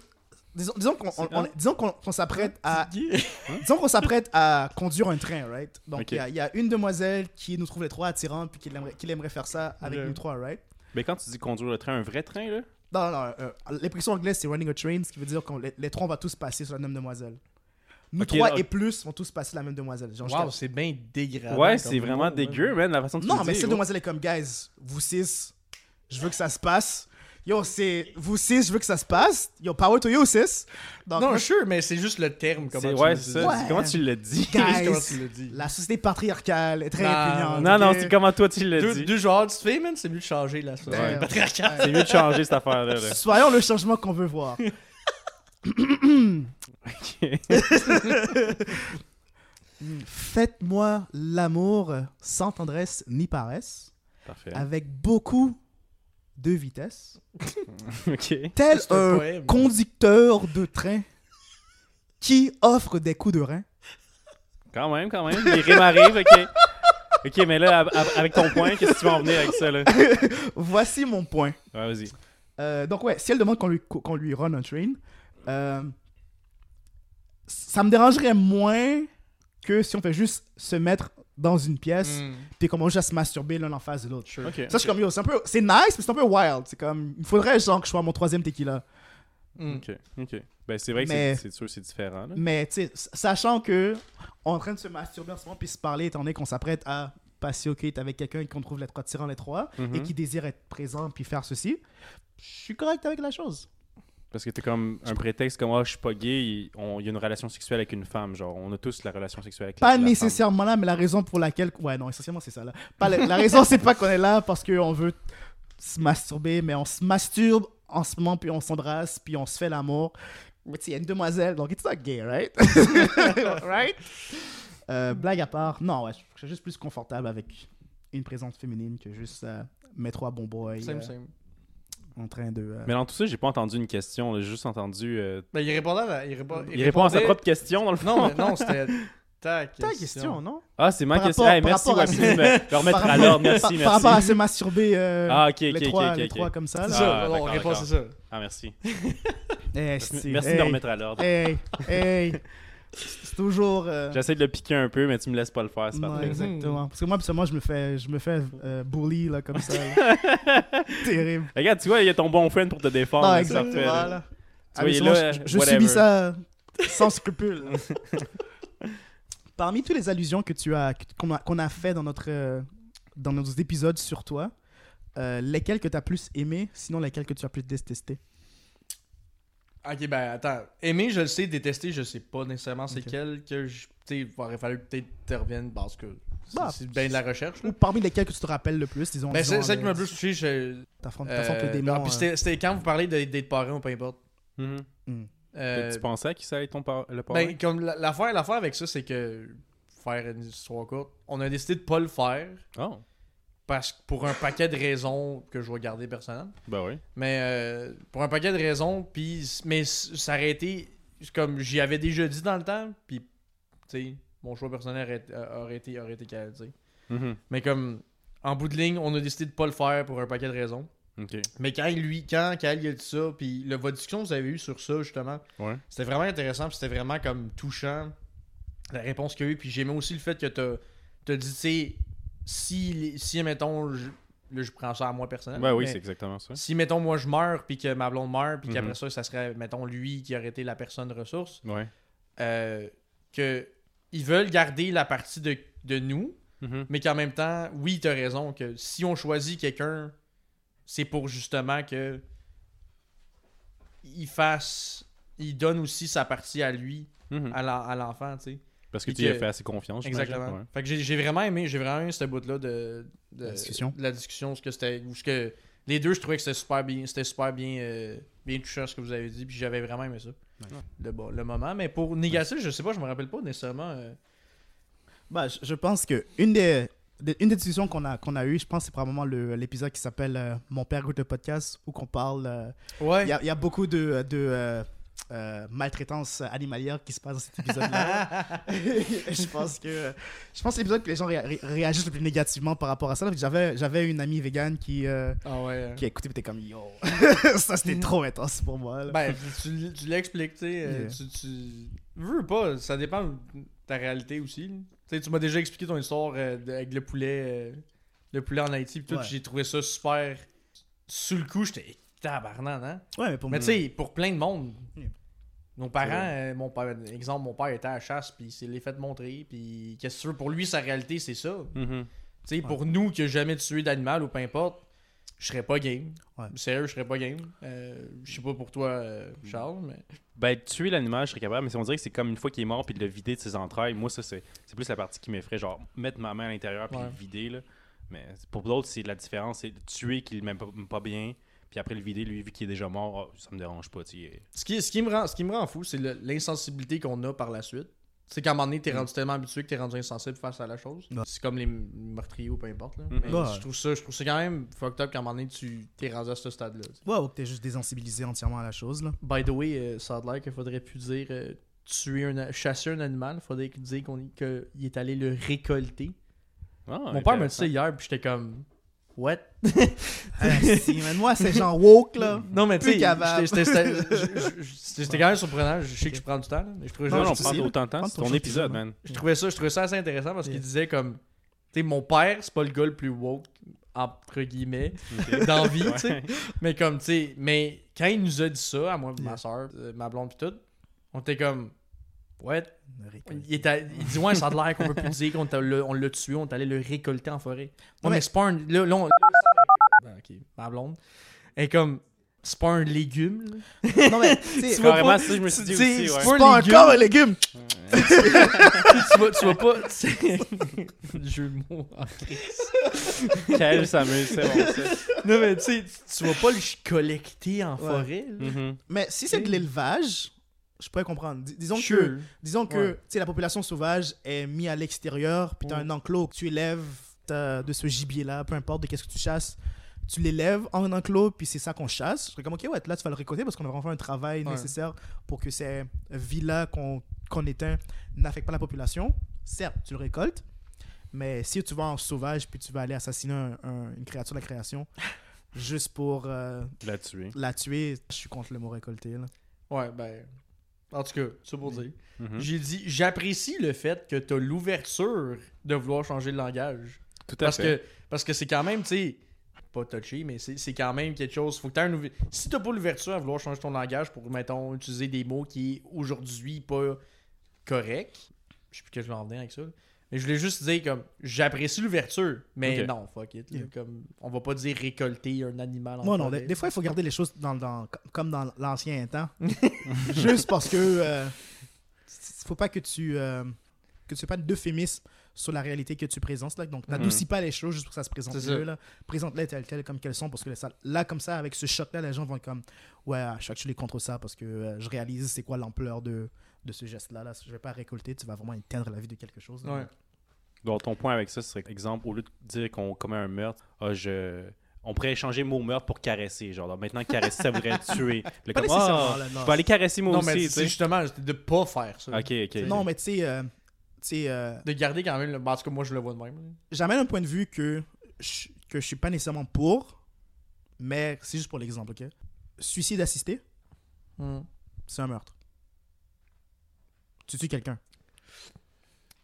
Disons, disons qu'on on- on- disons qu'on qu'on s'apprête à disons qu'on s'apprête à conduire un train, right? Donc il y a- il y, a une demoiselle qui nous trouve les trois attirantes puis qui aimerait, qui aimerait faire ça avec nous trois, right? Mais quand tu dis conduire le train, un vrai train, là? Non, non, non. euh, L'expression anglaise, c'est running a train, ce qui veut dire que les, les trois, on va tous passer sur la même demoiselle. Nous trois là- et plus vont tous passer la même demoiselle. Genre, Wow, c'est bien dégradant. Ouais, c'est vraiment dégueu, ouais. man, la façon de Non, mais cette demoiselle est comme, guys, vous six, je veux que ça se passe. Yo, c'est vous six, je veux que ça se passe. Yo, power to you, sis. Donc, Non, moi, sure, mais c'est juste le terme. Comment C'est tu ouais, le c'est dis. ça. Ouais. C'est Comment tu? Guys, tu le dis? la société patriarcale est très Non, répugnante. Non, non, c'est comment toi tu l'as Deux, dit. deux joueurs du fait, man, c'est mieux de changer la société Ouais. patriarcale. C'est mieux de changer cette affaire-là. là. Soyons le changement qu'on veut voir. Faites-moi l'amour sans tendresse ni paresse, Parfait. avec beaucoup de vitesse, ok. tel un un poème. conducteur de train qui offre des coups de rein. Quand même, quand même. Les rimes arrivent, ok. Ok, mais là, av- av- avec ton point, qu'est-ce que tu vas en venir avec ça, là? Voici mon point. Ouais, vas-y. Euh, donc ouais, si elle demande qu'on lui, qu'on lui run un train, euh, ça me dérangerait moins que si on fait juste se mettre dans une pièce Mm, commence juste à se masturber l'un en face de l'autre. sure. Ça, je suis comme, yo, c'est un peu... C'est nice, mais c'est un peu wild. C'est comme... Il faudrait, genre, que je sois à mon troisième tequila. Mm. Ok, ok. Ben, c'est vrai que Mais- c'est- c'est sûr c'est différent, là. Mais, tu sais, sachant que on est en train de se masturber en ce moment puis se parler, étant donné qu'on s'apprête à passer au kit avec quelqu'un qu'on trouve les trois tirant les trois et qui désire être présent puis faire ceci, je suis correct avec la chose. Parce que t'es comme un prétexte comme, ah, je suis pas gay, il on- il y a une relation sexuelle avec une femme. Genre, on a tous la relation sexuelle avec la- Pas la femme. nécessairement là, mais la raison pour laquelle. Ouais, non, essentiellement, c'est ça là. Pas la, la raison, c'est pas qu'on est là parce qu'on veut se masturber, mais on se masturbe en ce moment, puis on s'embrasse, puis on se fait l'amour. Mais tu sais, il y a une demoiselle, donc it's not gay, right? right? Euh, blague à part, non, ouais, je suis juste plus confortable avec une présence féminine que juste euh, mes trois bons boys Same, euh, same. En train de. euh, Mais dans tout ça, j'ai pas entendu une question, j'ai juste entendu. euh, Ben, il répondait à la- il, répond- Il, répond à sa répondait- propre question, dans le fond. Non, mais non, c'était ta question. Ta question, non? Ah, c'est ma Par question. rapport- Hey, merci, de me le remettre à l'ordre. Merci, par, merci. par rapport à se masturber euh, Ah, ok, ok, les, ok, trois, ok, les ok. trois comme ça. C'est là. ça, Ah, réponse, d'accord. c'est ça. Ah, merci. Eh, Merci, hey, de me remettre à l'ordre. Hey, hey. C'est toujours. euh, J'essaie de le piquer un peu, mais tu me laisses pas le faire, c'est exactement. Parce que moi, je me fais, je me fais euh, bully là, comme ça. là. Terrible. Regarde, tu vois, il y a ton bon friend pour te défendre. Non, c'est exactement. parfait, là. là. Tu vois, il est Habituellement, là, je, je subis ça sans scrupule. Parmi toutes les allusions que tu as, qu'on a, qu'on a fait dans notre, euh, dans nos épisodes sur toi, euh, lesquelles que tu as plus aimé, sinon lesquelles que tu as plus détesté Ok, ben attends. Aimer, je le sais. Détester, je sais pas nécessairement c'est Ok. quel que je. Tu sais, il aurait fallu peut-être que tu reviennes parce que c'est Bah, c'est bien de la recherche. là. Ou parmi lesquelles que tu te rappelles le plus, disons. Ben, c'est celle qui euh, m'a le plus touché. Je... T'affrontes t'affrontes le Euh, démon. euh, c'était quand vous parlez de- d'être parrain ou peu importe. Mhm. Euh, Tu pensais à qui ça allait être ton par- le parrain? ben, comme la- l'affaire l'affaire avec ça, c'est que. Faire une histoire courte, on a décidé de pas le faire Oh, parce que pour un paquet de raisons que je vais garder personnelles. ben oui. Mais euh, pour un paquet de raisons, puis mais ça aurait été comme j'y avais déjà dit dans le temps, puis tu sais, mon choix personnel aurait, euh, aurait été, aurait été tu sais. Mhm. Mais comme, en bout de ligne, on a décidé de pas le faire pour un paquet de raisons. Mais quand lui, quand Kyle il a dit ça, puis le, votre discussion que vous avez eu sur ça, justement, Ouais. c'était vraiment intéressant, puis c'était vraiment comme touchant, la réponse qu'il y a eu. Puis j'aimais aussi le fait que t'as as dit, tu sais, si, si, mettons, je, là, je prends ça à moi personnellement. Ben oui, c'est exactement ça. Si, mettons, moi je meurs, puis que ma blonde meurt, puis qu'après ça, ça serait, mettons, lui qui aurait été la personne ressource, Ouais. euh, que ils veulent garder la partie de, de nous, Mhm. mais qu'en même temps, oui, t'as raison, que si on choisit quelqu'un, c'est pour justement que il fasse, il donne aussi sa partie à lui, Mhm. à l'enfant, tu sais. Parce que tu y as que- fait assez confiance. Exactement. Ouais. Fait que j'ai vraiment aimé, j'ai vraiment aimé ce bout-là de, de La discussion. de la discussion, ce que c'était, où ce que les deux, je trouvais que c'était super bien, c'était super bien, euh, bien touchant ce que vous avez dit, puis j'avais vraiment aimé ça. Le, bon, le moment, mais pour négatif, je sais pas, je me rappelle pas nécessairement. euh, Bah, je, je pense que une des, des- une des discussions qu'on a, qu'on a eues, je pense que c'est probablement le- l'épisode qui s'appelle euh, Mon père goûte le podcast, où qu'on parle. euh, Ouais. Il y, a, il y a beaucoup de, de euh, maltraitance animalière qui se passe dans cet épisode-là. je pense que je pense l'épisode que les gens ré- ré- réagissent le plus négativement par rapport à ça. J'avais j'avais une amie végane qui euh, Ah ouais. qui a écouté et était comme yo ça c'était trop intense pour moi. là. Ben, tu, tu l'expliques, tu euh, Yeah. Tu, tu veux pas, ça dépend de ta réalité aussi. Tu m'as déjà expliqué ton histoire euh, avec le poulet, le poulet en Haïti. Ouais. J'ai trouvé ça super. Sur le coup, j'étais tabarnak, hein? ouais mais pour Mais tu sais, pour plein de monde, nos parents, euh, mon père, exemple, mon père était à la chasse, puis il s'est fait montrer, puis qu'est-ce que tu veux, pour lui, sa réalité, c'est ça. Tu Mhm. sais, pour nous qui a jamais tué d'animal ou peu importe, je serais pas game. Ouais. Sérieux, je serais pas game. Euh, je sais pas pour toi, euh, Charles, mais. Ben, tuer l'animal, je serais capable, mais on dirait que c'est comme une fois qu'il est mort puis de le vider de ses entrailles. Moi, ça, c'est c'est plus la partie qui m'effraie. Genre, mettre ma main à l'intérieur puis Ouais. le vider, là. Mais pour d'autres, c'est la différence. C'est de tuer qu'il m'aime pas, pas bien, puis après le vider, lui, vu qu'il est déjà mort, oh, ça me dérange pas. Ce qui, ce qui, me, rend, ce qui me rend fou, c'est l'insensibilité qu'on a par la suite. C'est qu'à un moment donné, t'es rendu tellement habitué que t'es rendu insensible face à la chose. Ouais. C'est comme les meurtriers ou peu importe. Là. Mhm. Mais Ouais. je trouve ça, je trouve ça quand même fucked up qu'à un moment donné, tu t'es rendu à ce stade-là. ouais ou que t'es juste désensibilisé entièrement à la chose là. By the way, euh, ça a l'air qu'il faudrait plus dire euh, tuer un, chasser un animal. Il faudrait dire qu'on est- qu'il est allé le récolter. Ah, Mon père m'a dit ça hier, puis j'étais comme. What? Ah, si, mais moi c'est genre woke là. Non, mais tu sais, c'était- quand même surprenant. Je sais que je prends du temps, là, mais je trouvais Non, ça- non, sais, là. autant de temps, c'est ton épisode, man. Je trouvais ça, je trouvais ça assez intéressant parce qu'il disait comme, tu sais, mon père, c'est pas le gars le plus woke entre guillemets Ok. dans la vie, tu sais. Mais comme, tu sais, mais quand il nous a dit ça, à moi, Yeah. ma soeur, ma blonde pis tout, on était comme, récolter. Il, était- il dit ouais, ça a l'air qu'on veut plus dire qu'on t'a- le- on l'a tué, on est allé le récolter en forêt. Non, Ouais. mais c'est pas un. Là, là, on- Ben, ok, ma blonde. Est comme, c'est pas un légume. là. Non mais tu sais, Tu C'est vois carrément pas- ça je me suis dit aussi, c'est ouais. pas c'est pas un légume. encore un légume. tu, vois, tu vois pas. Jeu de mots en crise. Quel s'amuse, c'est bon, ça. Non, mais tu sais, tu vas pas le collecter en Ouais. forêt. là. Mhm. Mais si c'est de l'élevage, je pourrais comprendre. Dis- disons que disons que Ouais. la population sauvage est mise à l'extérieur, puis tu as Ouais. un enclos que tu élèves de ce gibier là, peu importe de qu'est-ce que tu chasses. Tu l'élèves en enclos, puis c'est ça qu'on chasse. Je serais comme, ok, ouais, là, tu vas le récolter parce qu'on a vraiment fait un travail Ouais. nécessaire pour que ces vies-là qu'on qu'on éteint n'affectent pas la population. Certes, tu le récoltes, mais si tu vas en sauvage, puis tu vas aller assassiner un- un- une créature de la création, juste pour euh, La tuer. la tuer, je suis contre le mot récolter. Là. Ouais, ben. En tout cas, c'est pour dire. Mhm. J'ai dit, j'apprécie le fait que t'as l'ouverture de vouloir changer le langage. Tout à Parce fait. que parce que c'est quand même, tu sais, pas touché, mais c'est quand même quelque chose. Faut que un ouvi- Si t'as pas l'ouverture à vouloir changer ton langage pour, mettons, utiliser des mots qui est aujourd'hui pas correct, je sais plus que je vais en venir avec ça. Mais je voulais juste dire comme j'apprécie l'ouverture, mais non, fuck it. Yeah. Comme on va pas dire récolter un animal en non, forêt. des, des fois, il faut garder les choses dans, dans- comme dans l'ancien temps. Juste parce que. euh, faut pas que tu. euh, que tu fais pas d'euphémisme sur la réalité que tu présentes. Là. Donc, n'adoucis pas les choses juste pour que ça se présente mieux. Présente-les telles quelles comme qu'elles sont. Parce que ça- là, comme ça, avec ce choc-là, les gens vont être comme. Ouais, à chaque je suis contre ça parce que euh, je réalise c'est quoi l'ampleur de, de ce geste-là. Là. Je vais pas récolter, tu vas vraiment éteindre la vie de quelque chose. Ouais. Donc, ton point avec ça, serait, exemple, au lieu de dire qu'on commet un meurtre, ah, je... on pourrait échanger mot meurtre pour caresser. Genre, maintenant, caresser, ça voudrait tuer. Le Pas comme, nécessairement, ah, là, non. je vais aller caresser moi Non, aussi, mais tu c'est justement de pas faire ça. Ok, ok. Non, mais tu sais, euh, euh, De garder quand même, le... ben, en tout cas, moi, je le vois de même. J'amène un point de vue que je, que je suis pas nécessairement pour, mais c'est juste pour l'exemple, ok? Suicide assisté, Hmm. c'est un meurtre. Tu tues quelqu'un.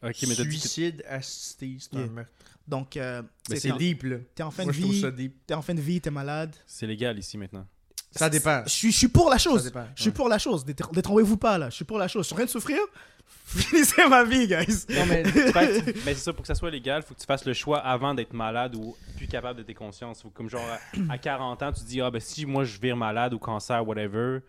Ok, mais Suicide assisté, c'est un Yeah. meurtre. Donc, euh, C'est t'es en- deep, là. t'es en fin Moi, de je trouve vie, ça deep. t'es en fin de vie, t'es malade. c'est légal ici maintenant. Ça dépend. Je suis, je suis pour la Ça chose. dépend. Je suis pour la chose. Détr- Détrompez-vous pas là. Je suis pour la chose. Je suis en train de souffrir. Finissez ma vie, guys. Non, mais mais c'est ça, pour que ça soit légal, faut que tu fasses le choix avant d'être malade ou plus capable de tes consciences. Faut comme genre à, à 40 ans, tu te dis ah ben si moi je vire malade ou cancer whatever,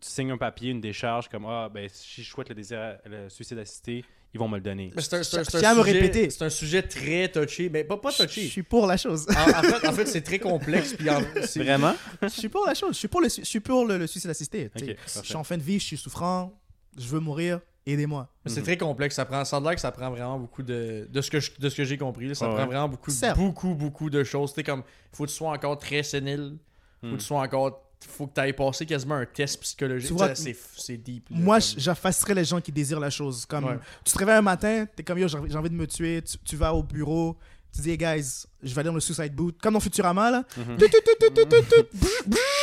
tu signes un papier, une décharge comme ah ben si je souhaite le désir le suicide assisté, ils vont me le donner. C'est un, c'est un- Je c'est un tiens à me sujet- répéter. C'est un sujet très touché, mais pas, pas Je touché. suis pour la chose. En, en fait, en fait c'est très complexe. Puis en- c'est- Vraiment? Je suis pour la chose. Je suis pour le, je suis pour le, le suicide assisté. Je suis en fin de vie. Je suis souffrant. Je veux mourir. Aidez-moi. c'est Mhm. très complexe. Ça prend, ça a l'air que ça prend vraiment beaucoup de. De ce que, je- de ce que j'ai compris, là, ça Ouais, prend ouais. vraiment beaucoup, beaucoup, beaucoup de choses. Sais, comme, faut que tu sois encore très sénile. Faut Hmm. que tu sois encore. Faut que tu ailles passer quasiment un test psychologique. C'est c'est deep. là, Moi, comme- les gens qui désirent la chose. Comme Ouais. tu te réveilles un matin, t'es comme yo, j'ai envie j'ai envie de me tuer. Tu, tu vas au bureau. Tu dis, hey guys, je vais aller dans le suicide boot. Comme dans Futurama, là.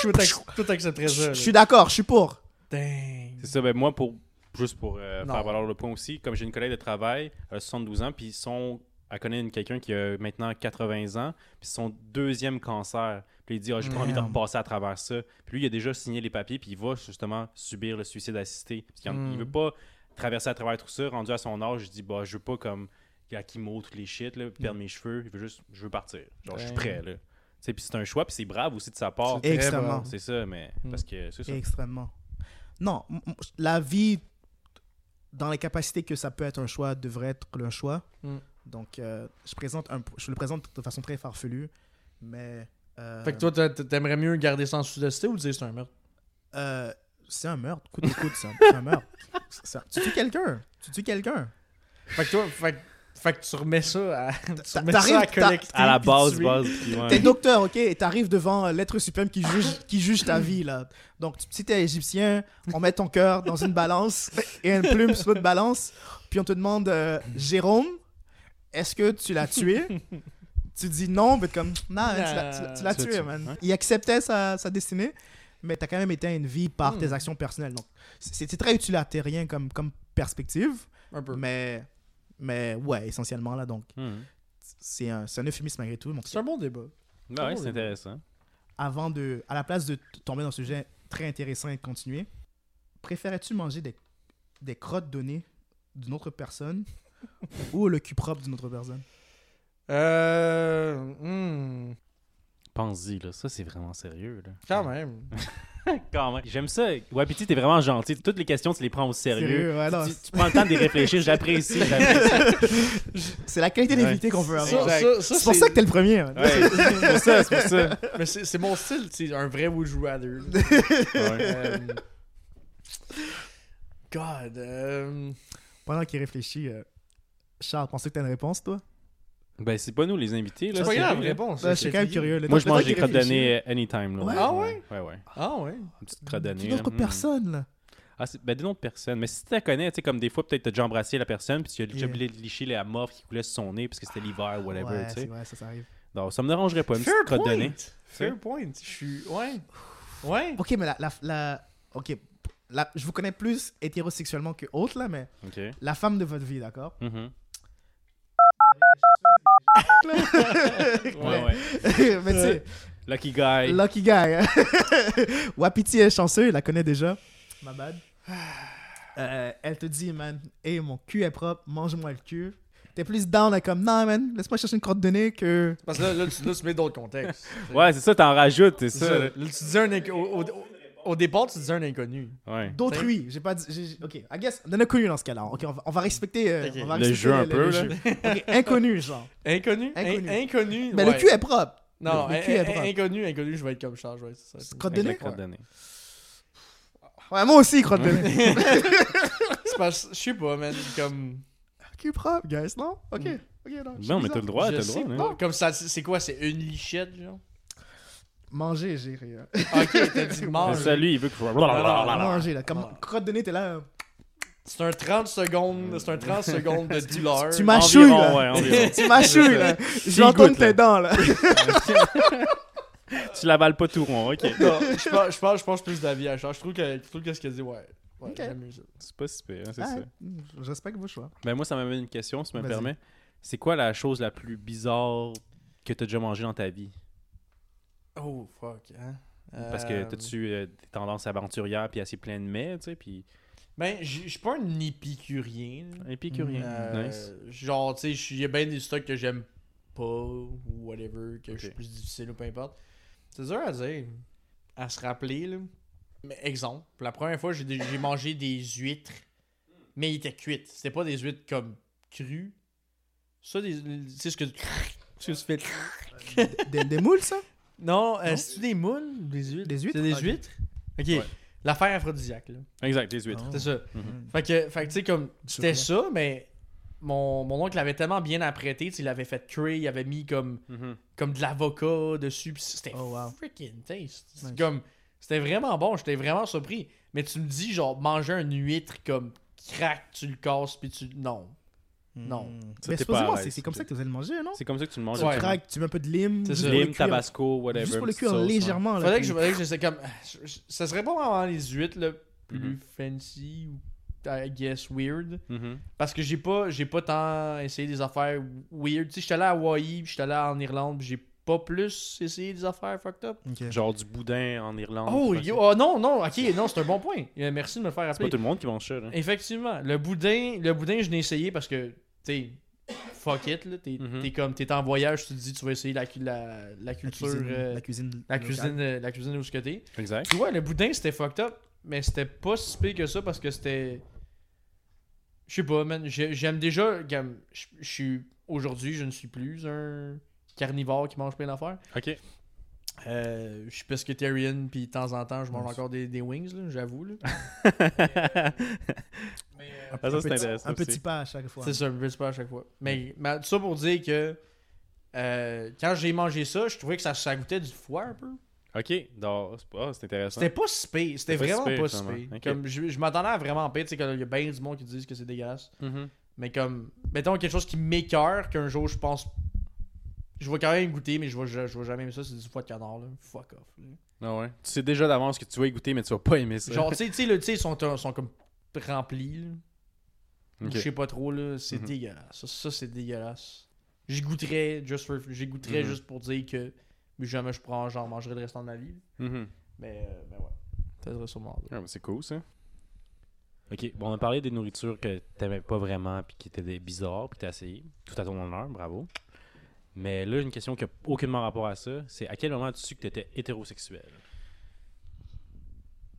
Tout ac- tout accepterait ça. Je suis d'accord, je suis pour. Dang. C'est ça, ben moi, pour juste pour euh, faire valoir le point aussi, comme j'ai une collègue de travail, elle a 72 ans, puis son, elle connaît une- quelqu'un qui a maintenant 80 ans, puis son deuxième cancer. Puis il dit, ah, j'ai pas envie de repasser à travers ça. Puis lui, il a déjà signé les papiers, puis il va justement subir le suicide assisté. Parce qu'il Mm. veut pas traverser à travers tout ça. Rendu à son âge, il dit, bah, je veux pas comme qui toutes les shit, là, puis perdre mes cheveux. Il veut juste, je veux partir. Genre, je suis prêt, là. Tu sais, puis c'est un choix, puis c'est brave aussi de sa part. Extrêmement. C'est ça, mais Mm. parce que c'est ça. Extrêmement. Non, la vie, dans les capacités que ça peut être un choix, devrait être un choix. Mm. Donc, euh, je, présente un, je le présente de façon très farfelue, mais... euh, Fait que toi, t'a- t'aimerais mieux garder ça en sous-desté ou dire c'est un meurtre? Euh, c'est un meurtre. Écoute, écoute, c'est un, c'est un meurtre. Un- tu tues quelqu'un. Tu tues quelqu'un. Fait que toi, fait, que- fait que tu remets ça à, tu remets ça à t'as- collecter. À la base, base. ouais. T'es docteur, ok? Et t'arrives devant l'être suprême qui juge, qui juge ta vie, là. Donc, tu- si t'es égyptien, on met ton cœur dans une balance et une plume sur l'autre balance. Puis on te demande, euh, Jérôme, est-ce que tu l'as tué? Tu dis non, mais comme, non, tu l'as- tu l'as- tu l'as Tu l'as tué, tué, man. Il acceptait sa, sa destinée, mais t'as quand même éteint une vie par Hmm. tes actions personnelles. Donc, c'est très utilitaire comme, comme perspective, Un peu. mais, mais ouais, essentiellement, là. Donc, Mhm. c'est un, c'est un euphémisme malgré tout. C'est un bon débat. Ouais, c'est intéressant. avant de, à la place de tomber dans un sujet très intéressant et de continuer, préférais-tu manger des, des crottes données d'une autre personne ou le cul propre d'une autre personne? Euh. hmm, Pense-y, là. Ça, c'est vraiment sérieux, là. quand même. Quand même. J'aime ça. Sais, t'es vraiment gentil. Toutes les questions, tu les prends au sérieux. ouais, non, tu, tu prends le temps d'y réfléchir. J'apprécie. c'est la qualité Ouais. d'invité qu'on veut avoir. Ça, Exact. ça, ça, C'est pour ça que t'es le premier. hein. Ouais, c'est pour ça, c'est pour ça. Mais c'est c'est mon style, c'est un vrai Would You Rather. là. Ouais. Euh, God. euh, Pendant qu'il réfléchit, euh, Charles, pensais que t'as une réponse, toi? Ben, c'est pas nous les invités, là. C'est pas c'est grave, réponse. Je suis quand même curieux. Moi, je mange des crottes d'année anytime, là. Ouais. Ah ouais? Ouais, ouais. Ah ouais? Une petite crotte d'année. D'une là. autre Mhm. personne, là. Ah, c'est- ben, d'une autre personne. Mais si tu la connais, tu sais, comme des fois, peut-être t'as déjà embrassé la personne, puis tu as déjà Yeah. oublié de licher la morve qui coulait sur son nez parce que c'était l'hiver ou whatever, ouais, tu c'est sais. ça, ça arrive. Donc, ça me dérangerait pas, une Fair petite crotte d'année. Fair point. Je suis. Ouais. Ouais. Ok, mais la, la, la- ok, la- je vous connais plus hétérosexuellement que autre là, mais OK. la femme de votre vie, d'accord? Mhm. Ouais. Ouais, ouais. mais tu sais, Lucky guy. lucky guy. Wapiti est chanceux, il la connaît déjà. Ma bad. Euh, elle te dit, man, hey, mon cul est propre, mange-moi le cul. T'es plus down, là, comme, non, man, laisse-moi chercher une crotte de nez que. Parce que là, là, tu, là, tu mets d'autres contextes. Ouais, c'est ça, t'en rajoutes, c'est ça. ça. là. Là, tu disais un au, au départ, tu disais un inconnu. Ouais. D'autrui. J'ai pas dit. j'ai- Ok, I guess, donne un connu dans ce cas-là. Ok, on va, on va respecter. euh, Ok. on va Le respecter jeu un peu, là. jeu. Ok, inconnu, genre. Inconnu? Inconnu. In- inconnu. Mais ouais. le cul est propre. Non, le- in- cul est in- propre. inconnu, inconnu, je vais être comme Charles. Ouais, c'est ça. Crotte Avec de la nez? crotte de nez. Ouais, moi aussi, crotte de nez. C'est parce je sais pas, man. Comme. cul propre, guys, non? Ok, Mm. ok, non. je suis Non, mais bizarre. t'as le droit, je t'as le sais droit. pas. hein. Comme ça, c'est quoi C'est une lichette, genre? Manger, j'ai rien. Ok, t'as dit Mais mange. ça, lui, il veut que je. Manger, là. Comme Ah. crotte de nez, t'es là. C'est un 30 secondes, c'est un 30 secondes de douleur. Tu m'achouilles, là. Ouais. Tu m'achouilles, là. J'entends goûte, tes dents, là. tu l'avales pas tout rond, ok. Non, je pense, je pense, je pense plus d'avis à Charles. Je trouve que, je trouve que ce qu'elle dit, ouais. Ouais. C'est pas si pire, hein, c'est Ah, ça. Je respecte vos choix. Ben moi, ça m'amène une question, si tu me permets. C'est quoi la chose la plus bizarre que tu as déjà mangée dans ta vie? Oh, fuck, hein? Parce que Euh, t'as-tu euh, des tendances aventurières puis assez plein de mets, tu sais, puis Ben, je suis pas un épicurien. épicurien. Euh, Nice. Genre, tu sais, il y a bien des stocks que j'aime pas ou whatever, que je suis plus difficile ou peu importe. C'est dur à dire, à se rappeler, là. Mais exemple, la première fois, j'ai mangé des huîtres, mais ils étaient cuites. C'était pas des huîtres comme crues. Ça, tu sais ce que, ce que tu fais. Des, des moules, ça? Non, euh, c'est des moules? Ou des huîtres? Des huîtres? C'est des Ok. huîtres? Ok. Ouais. L'affaire aphrodisiaque, là. Exact, les huîtres. Ah. C'est ça. Mhm. Fait que, fait que tu sais, comme, c'était ça, mais mon, mon oncle l'avait tellement bien apprêté, tu sais, il avait fait cuire, il avait mis comme, Mhm. comme de l'avocat dessus, pis c'était Oh, wow. freaking taste. Nice. comme, c'était vraiment bon, j'étais vraiment surpris. Mais tu me dis, genre, manger un huître comme crack, tu le casses, puis tu. Non. Non. Hmm. Ça, Mais supposément, c'est comme ça que tu faisais le manger, non? C'est comme ça que tu le manges. Tu Ouais. le craques, tu mets un peu de lime. C'est juste le Lime, tabasco, whatever. Juste pour le cuire sauce, légèrement. là, Fallait que je, fallait que j'essaie comme. Ça serait pas vraiment les huîtres, là, plus Mhm. fancy ou, I guess, weird. Mhm. Parce que j'ai pas, j'ai pas tant essayé des affaires weird. Tu sais, j'étais allé à Hawaii, puis j'étais allé en Irlande, puis j'ai pas plus essayé des affaires fucked up. Genre du boudin en Irlande. Oh, yo- oh, non, non, ok, non, c'est un bon point. Euh, Merci de me le faire C'est pas rappeler. tout le monde qui mange ça, là. Effectivement, le boudin, le boudin, je l'ai essayé parce que, sais, fuck it, là. T'es t'es comme, t'es en voyage, tu te dis, tu vas essayer la, la, la La culture, cuisine. euh, La cuisine. la cuisine, euh, la cuisine où ce que t'es. Exact. Puis ouais, le boudin, c'était fucked up, mais c'était pas si pire que ça parce que c'était. Je sais pas, man. j'ai- J'aime déjà. Je suis. Aujourd'hui, je ne suis plus un carnivore qui mange plein d'affaires. Ok. Euh, je suis pescatarian, puis de temps en temps, je mange encore des, des wings, là, j'avoue. Mais, euh, Ah, ça, Un c'est petit- intéressant. Un petit pas à chaque fois. c'est ça, je sais pas à chaque fois. Mais, mais tout ça pour dire que euh, quand j'ai mangé ça, je trouvais que ça, ça goûtait du foie un peu. Ok, donc, c'est pas- c'est intéressant. C'était pas si pire. C'était vraiment pas si pire. Comme, je je m'attendais à vraiment pire. Tu sais, qu'il y a bien du monde qui disent que c'est dégueulasse. Mhm. Mais comme, mettons quelque chose qui m'écœure, qu'un jour je pense. Je vais quand même goûter, mais je vais, je, je vais jamais aimer ça. C'est du foie de canard, là. Fuck off. là. Ah ouais. Tu sais déjà d'avance que tu vas y goûter, mais tu vas pas aimer ça. Genre, tu sais, tu sais, là, tu sais, ils sont, sont comme remplis, là. Ok. Je sais pas trop, là. C'est Mhm. dégueulasse. Ça, ça, c'est dégueulasse. J'y goûterais, just for- j'y goûterais Mhm. juste pour dire que mais jamais je prends, j'en mangerai le restant de ma vie. Mhm. Mais, euh, mais ouais. Peut-être sûrement. Ah, c'est cool ça. Ok, bon, on a parlé des nourritures que t'aimais pas vraiment puis qui étaient des bizarres puis t'as essayé. Tout à ton honneur, bravo. Mais là, une question qui a aucunement rapport à ça, c'est à quel moment as-tu su que t'étais hétérosexuel?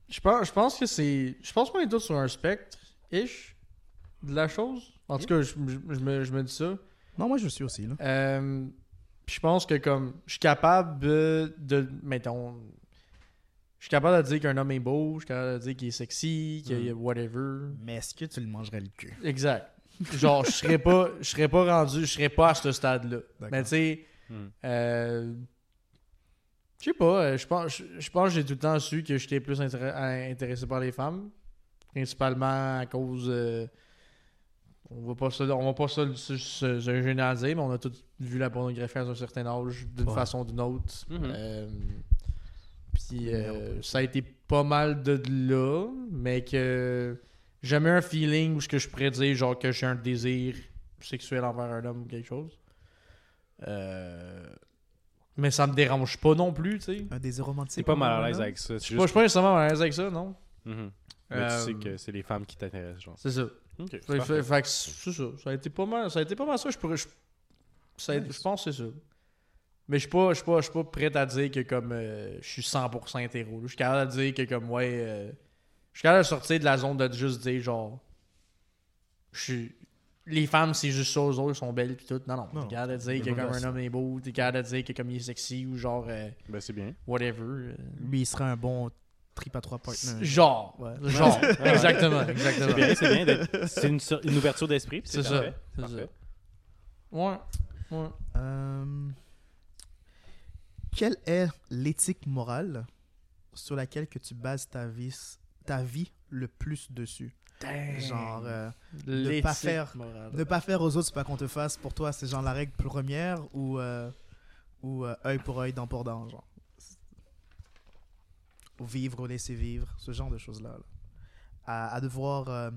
Je pense, je pense que c'est. Je pense qu'on est tous sur un spectre, ish, de la chose. En tout cas, je, je- je me, je me dis ça. Non, moi je suis aussi. Là. Euh, puis je pense que comme. Je suis capable de. mettons. Je suis capable de dire qu'un homme est beau, je suis capable de dire qu'il est sexy, qu'il y a whatever. Mais est-ce que tu le mangerais le cul? Exact. Genre, je serais pas, je serais pas rendu, je serais pas à ce stade-là. Mais tu sais, Hmm. euh, je sais pas, euh, je pense, je, pense que j'ai tout le temps su que j'étais plus intéressé par les femmes, principalement à cause, euh, on va pas ça, on va pas ça se, dire, mais on a tous vu la pornographie à un certain âge, d'une Ouais. façon ou d'une autre. Euh, puis euh, ça a été pas mal de là, mais que jamais un feeling où ce que je pourrais dire genre que j'ai un désir sexuel envers un homme ou quelque chose. Euh, mais ça me dérange pas non plus, tu sais. Un désir romantique T'es pas mal à l'aise avec ça. Je suis pas, je suis pas nécessairement à l'aise avec ça, non? Mhm. Mais Euh, tu sais que c'est les femmes qui t'intéressent, genre. C'est ça. Ok, c'est Fait, parfait. fait- fait que c'est ça. Ça a été pas mal, ça a été pas mal ça. Je, pourrais, je, ça a- Nice. je pense que c'est ça. Mais je suis pas, je suis pas, je suis pas prêt à dire que comme euh, je suis 100% hétéro. Je suis capable de dire que comme ouais, euh, je suis capable de sortir de la zone de juste dire genre, je suis, les femmes c'est juste ça, aux autres sont belles puis tout. Non non. Non. T'es capable de dire que comme un homme est beau, t'es capable de dire que comme il est sexy ou genre euh, Ben, c'est bien. whatever. euh, Lui, il serait un bon trip à trois partners. genre, Ouais. genre, Ouais. exactement, C'est exactement. bien, c'est bien. d'être- C'est une, ouverture d'esprit. C'est ça. C'est ça. Ouais. Ouais. Euh, Quelle est l'éthique morale sur laquelle que tu bases ta vie, ta vie le plus dessus? Genre, euh, ne pas faire- morale. ne pas faire aux autres, c'est pas qu'on te fasse. Pour toi, c'est genre la règle première ou, euh, ou euh, œil pour œil, dent pour dent, genre. Ou vivre ou laisser vivre, ce genre de choses-là. là. À, à devoir euh,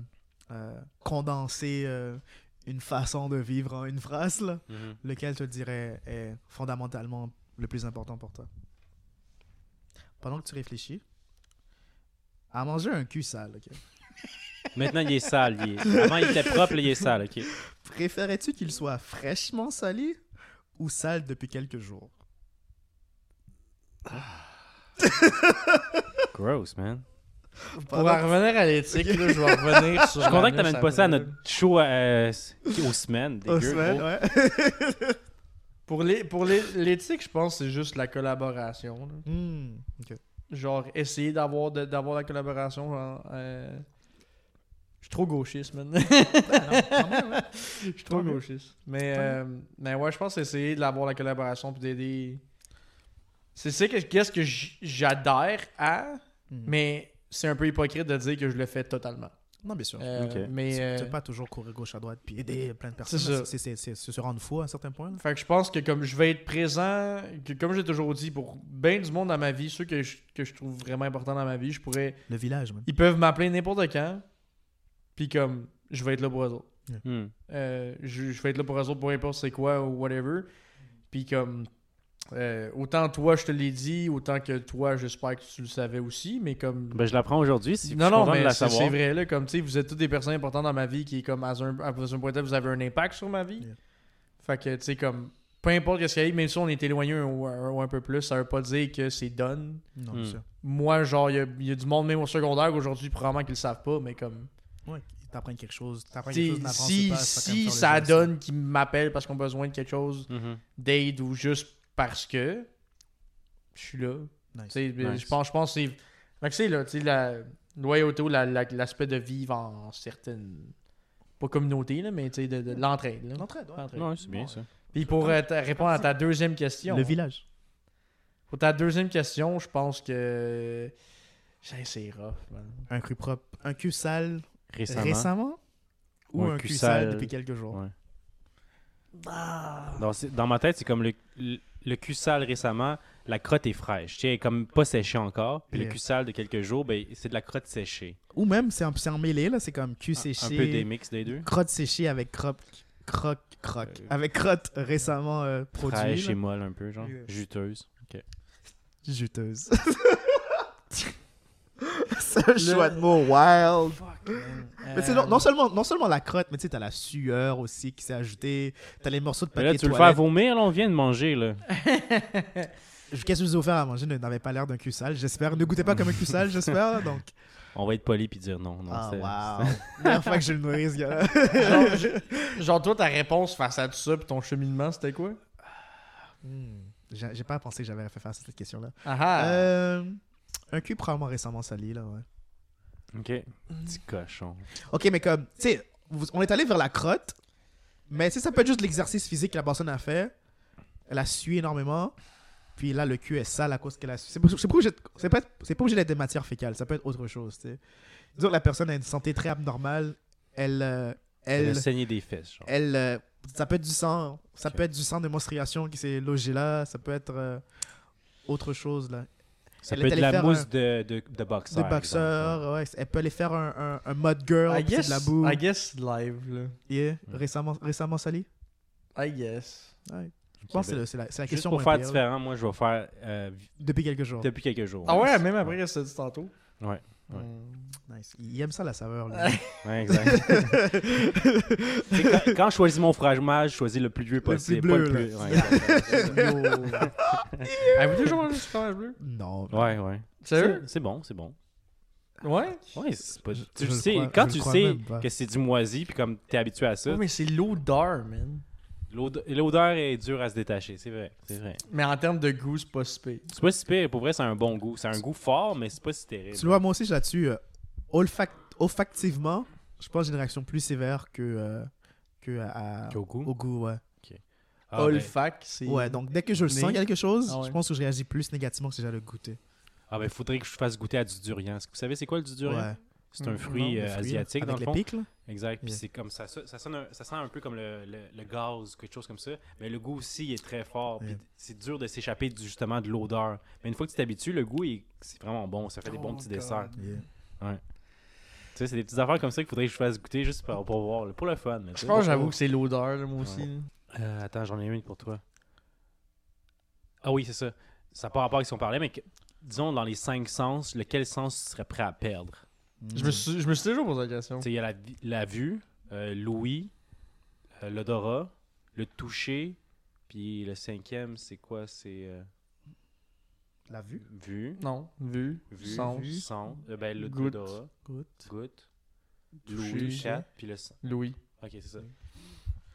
euh, condenser euh, une façon de vivre en une phrase, là, Mhm. lequel te dirais est fondamentalement le plus important pour toi. Pendant que tu réfléchis, à manger un cul sale, ok? Maintenant, il est sale. il est- Avant, il était propre, là, il est sale. ok. Préférais-tu qu'il soit fraîchement sali ou sale depuis quelques jours? Gross, man. Pour en revenir à l'éthique, là, je vais revenir sur. Je suis content que t'amènes pas ça à notre show euh, aux semaines. Oh, dégueu, semaine, gros. ouais. Pour les- pour les- l'éthique, je pense que c'est juste la collaboration. là. Hmm, ok. Genre, essayer d'avoir de- d'avoir la collaboration. genre, euh, suis trop gauchiste, man. Non, ouais. Je suis trop Tant gauchiste. Mais, euh, mais ouais, je pense que c'est essayer d'avoir la collaboration puis d'aider. C'est ça que qu'est-ce que j'adhère à, Hmm. mais c'est un peu hypocrite de dire que je le fais totalement. Non, bien sûr. Euh, Ok. Mais Tu euh, peux pas toujours courir gauche à droite puis aider plein de personnes. C'est se rendre fou à un certain point. là. Fait que je pense que comme je vais être présent, que comme j'ai toujours dit, pour bien du monde dans ma vie, ceux que je, que je trouve vraiment importants dans ma vie, je pourrais. Le village, même. Ils peuvent m'appeler n'importe quand, puis comme je vais être là pour eux autres. Hmm. Euh, je, je vais être là pour eux autres, peu importe c'est quoi ou whatever. Puis comme. euh, autant toi je te l'ai dit, autant que toi j'espère que tu le savais aussi, mais comme. Ben, je l'apprends aujourd'hui. si- je non, suis non, de la c'est savoir. c'est vrai, là. Comme tu sais, vous êtes toutes des personnes importantes dans ma vie qui est comme, à un, à un point de vue, vous avez un impact sur ma vie. Yeah. Fait que, tu sais, comme, peu importe ce qu'il arrive, même si on est éloigné un, ou un- peu plus, ça veut pas dire que c'est done. Non, Hmm. sûr. Moi, genre, il y a, il y a du monde même au secondaire aujourd'hui, probablement qu'ils le savent pas, mais comme. Ouais, t'apprends quelque chose. T'apprends t'sais, quelque chose d'avance si pas, si ça donne qu'ils m'appellent parce qu'on a besoin de quelque chose Mhm. d'aide ou juste parce que, je suis là. Nice. Nice. Je pense, je pense que c'est. Fait que c'est là, tu sais, la loyauté ou la- la- l'aspect de vivre en certaines. Pas communauté, là, mais tu sais, de, de l'entraide. L'entraide, ouais. C'est bien ça. Puis pour euh, répondre à ta deuxième question. Le village. Pour ta deuxième question, je pense que. C'est c'est rough, man. Un cul propre. Un cul sale Récemment. récemment? Ou un, cul sale depuis quelques jours? Ouais. Ah. Dans, dans ma tête, c'est comme le, le, le cul sale récemment, la crotte est fraîche. Tu sais, elle est comme pas séchée encore. Puis Yeah. le cul sale de quelques jours, ben, c'est de la crotte séchée. Ou même, c'est en, c'est en mêlée, là. C'est comme cul Un- séché. Un peu des mix des deux. Crotte séchée avec croque. Croque, croque. Euh, Avec crotte récemment euh, produit. Fraîche là. et molle un peu, genre. Yeah. Juteuse. Ok. Juteuse. c'est un choix de mots wild. Mais tu sais, non, non seulement, non seulement la crotte, mais tu sais, t'as la sueur aussi qui s'est ajoutée. T'as les morceaux de Mais papier là, tu le faire vomir, là, on vient de manger, là. Qu'est-ce que je vous ai offert à manger? Ne- n'avait pas l'air d'un cul sale, j'espère. Ne goûtez pas comme un cul sale, j'espère. Donc, On va être poli puis dire non. non ah, c'est- wow. Première fois que je le nourris, ce gars-là. genre, genre, toi, ta réponse face à tout ça, puis ton cheminement, c'était quoi? Hmm. J'ai j'ai pas pensé que j'avais fait face à cette question-là. Ah ah Euh, un cul probablement récemment sali, là, ouais. Ok. Petit cochon. Ok, mais comme, tu sais, on est allé vers la crotte, mais tu sais, ça peut être juste l'exercice physique que la personne a fait. Elle a sué énormément, puis là, le cul est sale à cause qu'elle a sué. C'est pas, c'est pas pas, obligé d'être des matières fécales, ça peut être autre chose, tu sais. Disons que la personne a une santé très abnormale, elle. euh, Elle elle, a saigné des fesses, genre. elle euh, ça peut être du sang, ça peut être du sang de menstruation qui s'est logé là, ça peut être euh, autre chose là. Ça elle peut être de la faire mousse un- de, de, de boxeur. Des boxeurs, ouais, elle peut aller faire un, un, un mud girl, I de la guess, boue. I guess live, là. Yeah, récemment, récemment sali. I guess. Ouais. Je pense que c'est ben, c'est la, la Juste question pour faire pire, différent, moi, je vais faire euh, Depuis quelques jours. depuis quelques jours. Ah ouais, même après ce que tu dit tantôt. Ouais. Ouais. Hmm. Nice. Il aime ça la saveur. lui. Ouais, exact. Quand, quand je choisis mon fromage, je choisis le plus vieux plus possible. bleu, pas le plus... Ouais. Avez-vous déjà mangé du fromage bleu? Non. ouais, ouais. Sérieux? C'est c'est bon, c'est bon. Ouais? Ouais, c'est pas... Je- tu je le sais, crois- quand le tu sais que c'est du moisi, puis comme t'es habitué à ça, Ouais, mais c'est l'odeur, man. L'ode- l'odeur est dure à se détacher, c'est vrai, c'est vrai. Mais en termes de goût, c'est pas si pire. C'est pas si pire, pour vrai, c'est un bon goût. C'est un goût fort, mais c'est pas si terrible. Tu le vois, moi aussi, je là-dessus. euh, olfac- olfactivement, je pense que j'ai une réaction plus sévère que, euh, que à, Qu'au goût? au goût. Ouais. Ah, ben- Olfac, c'est. ouais, donc dès que je sens quelque chose, Ah ouais. je pense que je réagis plus négativement que si j'allais le goûter. Ah ben, faudrait que je fasse goûter à du durian. Est-ce que vous savez c'est quoi le du durian? Ouais. C'est un Mm, fruit Non, euh, asiatique, dans le les fond. là? Exact. Puis Yeah. c'est comme ça, ça, ça sonne un- ça sent un peu comme le, le, le gaz, quelque chose comme ça. Mais le goût aussi il est très fort. Puis c'est dur de s'échapper justement de l'odeur. Mais une fois que tu t'habitues, le goût, c'est vraiment bon. Ça fait des bons Oh, petits God. desserts. Yeah. Tu sais, c'est des petites affaires comme ça qu'il faudrait que je fasse goûter juste pour, pour voir, là, pour le fun. là, Je pense, j'avoue que c'est l'odeur, moi aussi. Ouais. Euh, attends, j'en ai une pour toi. Ah oui, c'est ça. Ça n'a pas rapport avec ce qu'on parlait, mais que- disons, dans les cinq sens, lequel sens tu serais prêt à perdre? Je me suis je me suis toujours posé la question. Tu sais, Il y a la, la vue, euh, l'ouïe, euh, l'odorat, le toucher, puis le cinquième, c'est quoi? C'est euh, La vue? vue, Non, vue, vue, sens, son, euh, ben, le- Goutte. l'odorat, Goutte. goutte, Toucher. l'ouïe, chat, puis le sang. Louis. Ok, c'est ça.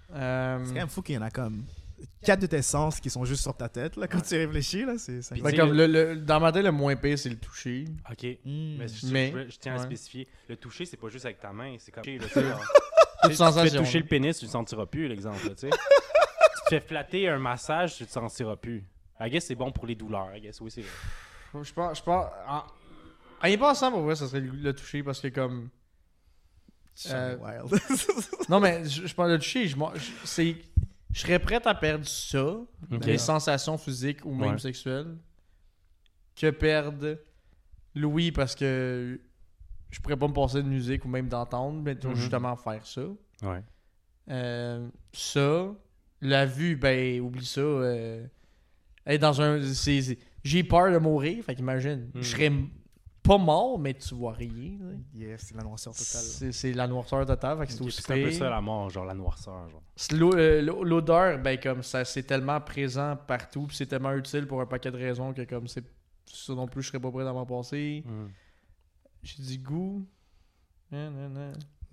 C'est quand même fou qu'il y en a comme quatre de tes sens qui sont juste sur ta tête là quand tu réfléchis là. C'est. c'est ben, comme le, le- dans ma tête, le moins pire, c'est le toucher. Ok. Mm. Mais, je, Mais- je- je tiens à ouais. spécifier. Le toucher, c'est pas juste avec ta main, c'est comme. là, tu fais toucher le pénis, tu le sentiras plus, l'exemple. là, tu sais. tu te fais flatter un massage, tu te sentiras plus. I guess c'est bon pour les douleurs. I guess, oui, c'est vrai. Je pense, je pense, en, en y pensant, pour vrai, ça serait le, le toucher parce que comme. Euh, wild. Non, mais je, je parle de toucher, je, m'en- je- c'est, je serais prêt à perdre ça, Ok. les sensations physiques ou même Ouais. sexuelles, que perdre l'ouïe parce que je pourrais pas me passer de musique ou même d'entendre, mais Mhm. justement faire ça. Ouais. Euh, ça, la vue, ben, oublie ça. euh, être dans un. j'ai peur de mourir, fait qu'imagine. Mm. Je serais m- pas mort, mais tu vois rien. là. yes, c'est la noirceur totale. C'est c'est la noirceur totale, fait que c'est un peu ça la mort, genre la noirceur. Euh, l'o- L'odeur, ben comme ça, c'est tellement présent partout, puis c'est tellement utile pour un paquet de raisons que comme c'est ça non plus, je serais pas prêt d'en m'en passer. J'ai dit goût.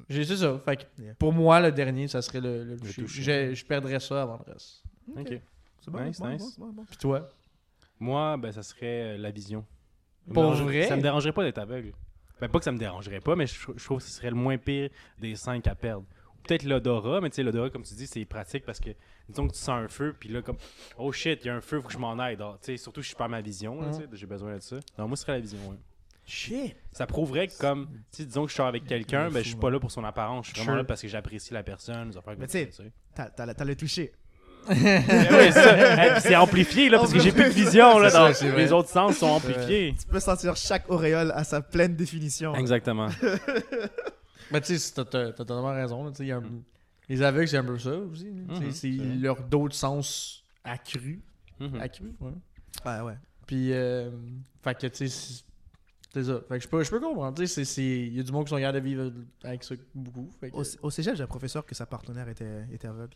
J'ai c'est ça. Fait que Yeah. pour moi, le dernier, ça serait le. Je, je perdrais ça avant le reste. Ok. C'est bon, Nice, bon, nice. bon, bon, bon. Puis toi? Moi, ben, ça serait euh, la vision. Ça me Pour dérangerait- vrai? Ça me dérangerait pas d'être aveugle. Ben, pas que ça me dérangerait pas, mais je, je trouve que ce serait le moins pire des cinq à perdre. Peut-être l'odorat, mais tu sais, l'odorat, comme tu dis, c'est pratique parce que, disons que tu sens un feu, puis là, comme, oh shit, il y a un feu, faut que je m'en tu sais, surtout, je suis pas ma vision, Mhm. sais, j'ai besoin de ça. Non, moi, ce serait la vision, ouais. Shit. Ça prouverait que, comme, tu disons que je sors avec quelqu'un, ben, je suis pas là pour son apparence, je suis vraiment là parce que j'apprécie la personne, comme Mais tu sais, t'as le toucher. Ben ça, puis c'est amplifié, là, parce que j'ai plus de vision, là, dans ça, les autres sens sont amplifiés. Tu peux sentir chaque auréole à sa pleine définition. Exactement. Mais tu sais, t'as totalement raison. là, tu sais, il y a un- Mm. Les aveugles, c'est un peu ça aussi. Mhm, c'est leur d'autres sens accrus. Mhm. Accrus, ouais. Ouais, ouais. Puis, euh, fait que, tu sais, c'est- ça. Fait que je peux, je peux comprendre. Tu sais, c'est- c'est- il y a du monde qui sont de vivre avec ça beaucoup. Fait que- Au, au cégep, j'ai un professeur que sa partenaire était, était aveugle.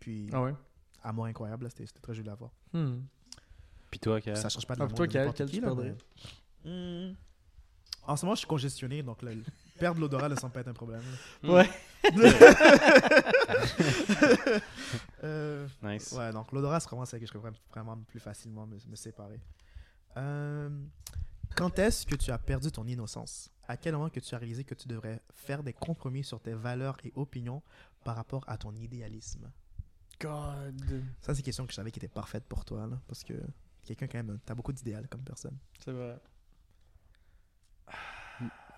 Puis, Ah ouais? Amour incroyable, là, c'était, c'était très joli à voir. Hmm. Puis toi? Ça change pas de Ah, toi, de quel- qui, tu là, perdrais? mais- Hmm. En ce moment, je suis congestionné, donc perdre l'odorat ne semble pas être un problème. là. Ouais. Euh, Nice. ouais, donc l'odorat, c'est vraiment ça que je pourrais vraiment plus facilement me, me séparer. Euh, quand est-ce que tu as perdu ton innocence? À quel moment que tu as réalisé que tu devrais faire des compromis sur tes valeurs et opinions par rapport à ton idéalisme? God. Ça, c'est une question que je savais qui était parfaite pour toi, là, parce que quelqu'un, quand même, t'as beaucoup d'idéal comme personne. C'est vrai.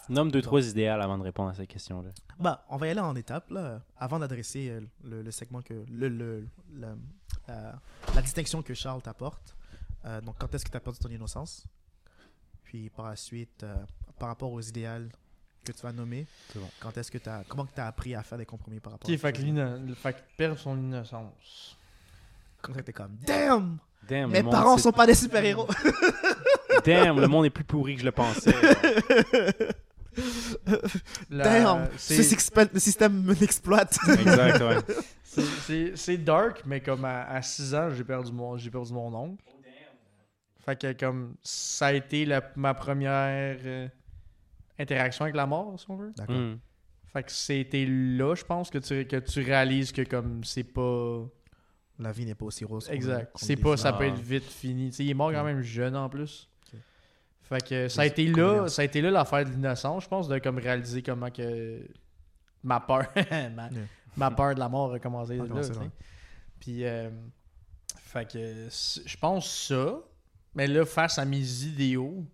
Nomme deux, trois idéales avant de répondre à cette question-là. Bah, on va y aller en étapes, là, avant d'adresser euh, le, le segment que. Le, le- la, la- la distinction que Charles t'apporte. Euh, donc, quand est-ce que tu as perdu ton innocence? Puis, par la suite, euh, par rapport aux idéales que tu vas nommer, C'est bon. quand est-ce que tu as. Comment tu as appris à faire des compromis par rapport à fait que, ça? l'ino- fait que perdre son innocence. Quand t'es comme Damn Damn, Mes le monde, parents sont pas des super-héros Damn, le monde est plus pourri que je le pensais. La- Damn c'est- Ce système- Le système m'exploite exact, ouais. c'est- dark, mais comme à, 6 ans, j'ai perdu mon, j'ai perdu mon oncle. Fait que comme ça a été la- ma première euh, interaction avec la mort, si on veut. D'accord. Hmm. Fait que c'était là, je pense, que tu, que tu réalises que comme c'est pas... La vie n'est pas aussi rose. Exact. C'est pas, ça peut Ah. être vite fini. Tu sais, il est mort quand Ouais. même jeune en plus. Fait que ça a été là, ça a été là l'affaire de l'innocence, je pense, de comme réaliser comment que ma peur, ma, Yeah. ma peur de la mort a commencé Ah, là. Puis, euh, fait que je pense ça. Mais là, face à mes idéaux,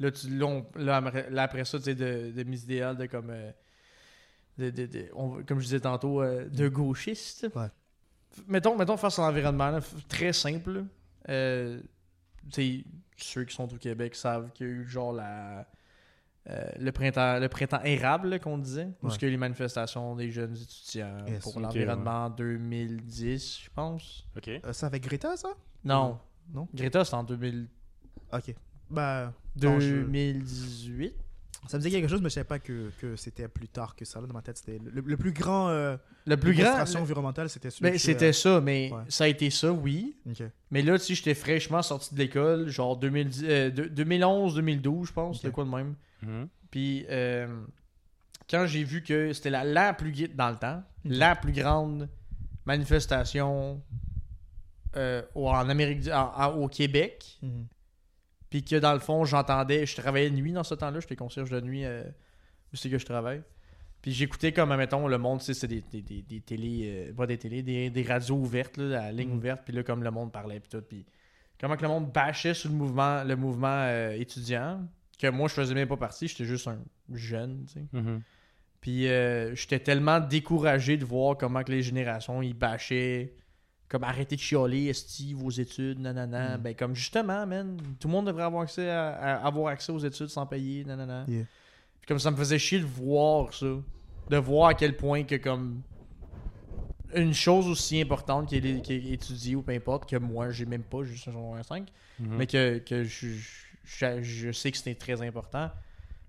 Là, tu, là, on- là, après- là, après ça, tu sais, de, de mise idéale, de comme. euh, de, de- de- on- comme je disais tantôt, euh, de gauchiste. Ouais. F- Mettons, mettons face à l'environnement, là, très simple. Euh, tu sais, ceux qui sont au Québec savent qu'il y a eu genre la. euh, le printemps le printemps érable là, qu'on disait Ouais. a eu les manifestations des jeunes étudiants Yes. pour l'environnement en 2010 je pense Ok. Euh, c'est avec Greta, ça? Non Non? Greta c'était en 2000 Ok. Bah, je- 2018 ça me disait quelque chose, mais je savais pas que, que c'était plus tard que ça. Là, dans ma tête, c'était le, le plus grand. Euh, le plus grand environnementale, c'était celui Ben, c'était ça, mais ouais. ça a été ça, oui. Mais là, tu sais, j'étais fraîchement sorti de l'école, genre 2010, euh, de- 2011-2012, je pense, Ok. c'était quoi de même. Mhm. Puis, euh, quand j'ai vu que c'était la, la plus, gui- dans le temps, la plus grande manifestation euh, au- en Amérique, du- en- en- au Québec, Mhm. Puis que dans le fond, j'entendais, je travaillais de nuit dans ce temps-là, j'étais concierge de nuit euh, où c'est que je travaille. Puis j'écoutais comme, admettons, le monde, c'est des, des, des, des télés, euh, pas des télés, des, des radios ouvertes, là, la ligne Mhm. ouverte, puis là, comme le monde parlait, puis tout, puis comment que le monde bâchait sur le mouvement, le mouvement euh, étudiant, que moi, je faisais même pas partie, j'étais juste un jeune, tu sais. Mhm. Puis euh, j'étais tellement découragé de voir comment que les générations, ils bâchaient, comme arrêtez de chialer, esti, vos études, nanana. Mm. Ben comme justement, man, tout le monde devrait avoir accès à, à- avoir accès aux études sans payer, nanana. Yeah. Puis comme ça me faisait chier de voir ça. De voir à quel point que comme une chose aussi importante qui est, qui est étudiée ou peu importe, que moi j'ai même pas, juste un secondaire 5, Mhm. mais que, que je, je, je sais que c'était très important.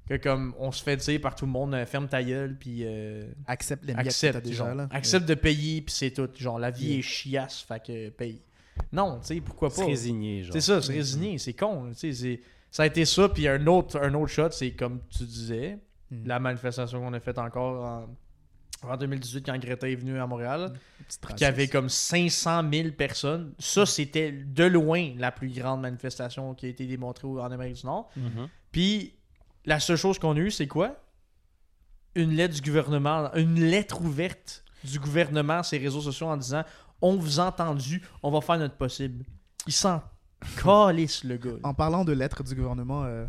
Que comme on se fait dire par tout le monde, euh, ferme ta gueule, puis euh, Accepte les que accepte, t'as déjà genre, là. accepte de payer, puis c'est tout. Genre, la vie Yeah. est chiasse, fait que paye. Non, tu sais, pourquoi Se pas? résigner, genre. C'est ça, se résigner, c'est con. tu sais, c'est- Ça a été ça, puis un autre, un autre shot, c'est comme tu disais, Mm. la manifestation qu'on a faite encore en, en 2018 quand Greta est venue à Montréal, qu'il y avait comme 500 000 personnes. Ça, c'était de loin la plus grande manifestation qui a été démontrée au- en Amérique du Nord. Mhm. Puis la seule chose qu'on a eue, c'est quoi? Une lettre du gouvernement, une lettre ouverte du gouvernement à ses réseaux sociaux en disant On vous a entendu, on va faire notre possible. Il s'en calisse, le gars. En parlant de lettres du gouvernement, euh...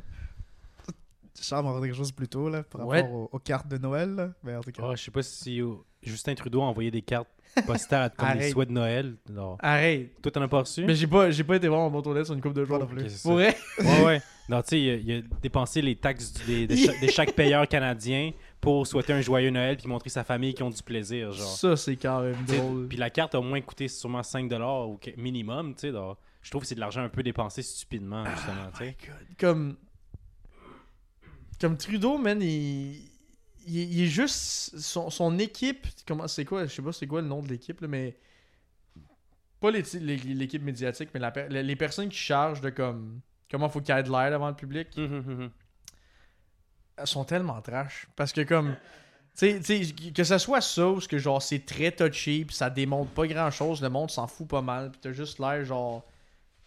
Charles m'a quelque chose plus tôt là, par Ouais. rapport aux, aux cartes de Noël. là. Mais en tout cas, Ah, je sais pas si Justin Trudeau a envoyé des cartes postales comme des souhaits de Noël. Non. Arrête. Toi, t'en as pas reçu? Mais j'ai pas, j'ai pas été voir mon lettres sur une coupe de jours. non plus. Pour vrai? Ouais, ouais. Non, tu sais, il, a- il a dépensé les taxes du- des- de, cha- de chaque payeur canadien pour souhaiter un joyeux Noël puis montrer sa famille qui ont du plaisir, genre. Ça, c'est quand même Tu sais, drôle. Puis la carte a au moins coûté sûrement 5$ ou que- minimum, tu sais. donc Je trouve que c'est de l'argent un peu dépensé stupidement, justement, tu sais. Comme. Comme Trudeau, man, il. Il, il est juste. Son, son équipe. Comment c'est quoi Je sais pas c'est quoi le nom de l'équipe, là, mais. Pas l'équipe médiatique, mais la les, personnes qui chargent de comme. Comment faut qu'il y ait de l'air devant le public. Hum, hum, hum, elles sont tellement trash. Parce que comme. Tu sais- tu sais, que ce soit ça ou que genre c'est très touchy puis ça démontre pas grand chose, le monde s'en fout pas mal, puis t'as juste l'air genre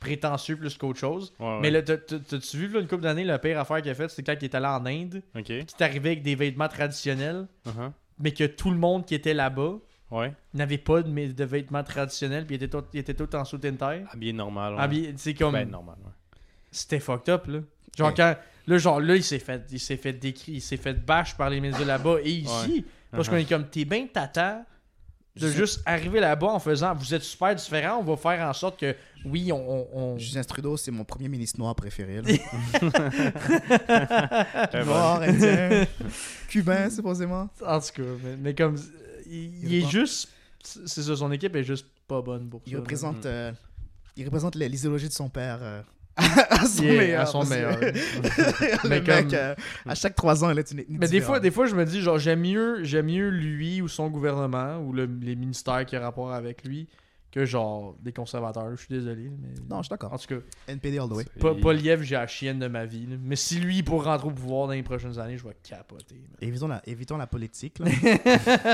prétentieux plus qu'autre chose. Ouais, ouais. Mais là, t'as- t'as- t'as-tu vu là, une couple d'années, la pire affaire qu'il a faite, c'était quand il est allé en Inde, qui est arrivé avec des vêtements traditionnels, Uh-huh. mais que tout le monde qui était là-bas Ouais. n'avait pas de, vêtements traditionnels, puis il était tout, il était tout en and tie. Habillé normal. Habillé- C'est comme. Ben, normal. C'était fucked up, là. Genre, quand. Là, genre, là, il s'est fait, il s'est fait décrit, il s'est fait bâche par les médias là-bas et ici. Parce Uh-huh. qu'on est comme, t'es bien tata de juste arriver là-bas en faisant, vous êtes super différents, on va faire en sorte que, oui, on. on- on- Justin Trudeau, c'est mon premier ministre noir préféré. Noir, indien, cubain, supposément. En tout cas, mais, mais comme. Il, il est pas- juste. C'est ça, son équipe est juste pas bonne pour ça. Il là. représente, euh, il représente l'idéologie de son père euh, à son Yeah, meilleur. à son meilleur. le Mais mec, comme- euh, à chaque trois ans, il est une ethnie Mais des fois, des fois, je me dis, genre, j'aime mieux, j'aime mieux lui ou son gouvernement ou le- les ministères qui ont rapport avec lui que genre des conservateurs. Je suis désolé. Mais... Non, je suis d'accord. En tout cas, NPD all the way. pas, pas Liev, j'ai la chienne de ma vie. là. Mais si lui, pour rentrer au pouvoir dans les prochaines années, je vais capoter. man. Évitons la, évitons la politique. là.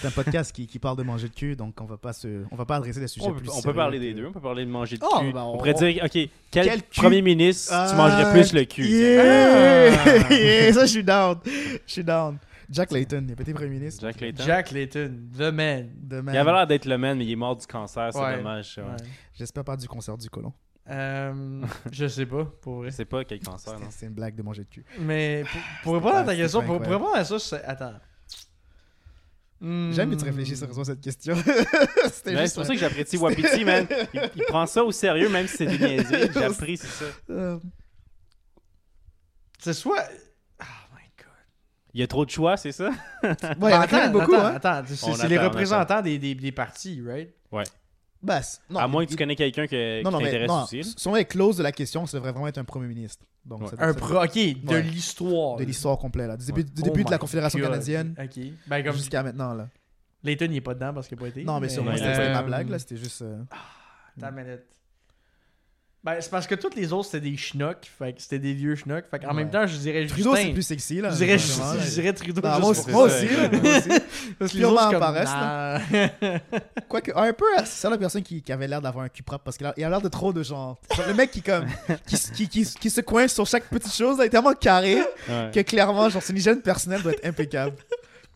C'est un podcast qui, qui parle de manger de cul, donc on va pas se, on va pas adresser des sujets On, peut- plus on peut sérieux parler que- des deux. On peut parler de manger de Oh, cul. ben, on, on- pourrait dire, OK, quel, Quel cul? premier ministre tu Ah, mangerais plus le cul? Yeah! Ah. Yeah, ça, je suis down. Je suis down. Jack Layton, il a pété premier ministre. Jack Layton. Jack Layton, the man. Demain, Il avait l'air d'être le man, mais il est mort du cancer, c'est Ouais. dommage. ça, ouais. Ouais. J'espère pas du concert du colon. Euh, je sais pas, pour vrai. Je sais pas quel cancer, non. C'est une blague de manger de cul. Mais pour, pour répondre à ta C'était question, pour, pour incroyable. répondre à ça, c'est- attends. J'aime que tu Hmm. réfléchis sérieusement à cette question. C'était Ouais, juste c'est pour ça que j'apprécie Wapiti, man. Il, il prend ça au sérieux, même si c'est des niaiseries. J'apprécie ça. Euh, C'est soit. Oh. Il y a trop de choix, c'est ça? Ouais, il y en a quand même beaucoup, attends, hein. attends, c'est les représentants des, des, des partis, right? C'est- non, à moins il- que tu connais quelqu'un que- Non, qui non, mais t'intéresse aussi. on est close de la question, ça devrait vraiment être un premier ministre. Donc, Ouais. ça Un pro. Ok, de Ouais. l'histoire. de l'histoire complète, là. Du début, du Oh début de la Confédération God. canadienne. Ben, comme. jusqu'à maintenant, là. Layton, il est pas dedans parce qu'il a pas été. Non, mais sûrement, c'était c'était ma euh, blague, là. C'était juste. euh, Attends une minute. Ben, c'est parce que tous les autres, c'était des schnocks. Fait que c'était des vieux schnocks. Fait qu'en Ouais. même temps, je dirais Trudeau, Justin. c'est plus sexy, là. Je dirais, là. je dirais Trudeau. Juste moi pour aussi, moi aussi, là, moi aussi. Parce que les Purement je en comme, paresse, nah. Quoique, un peu, c'est la personne qui, qui avait l'air d'avoir un cul propre parce qu'il a, l'air de trop de genre. genre, le mec qui, comme, qui, qui, qui, qui se coince sur chaque petite chose, là, est tellement carré Ouais. que clairement, genre, son hygiène personnelle doit être impeccable.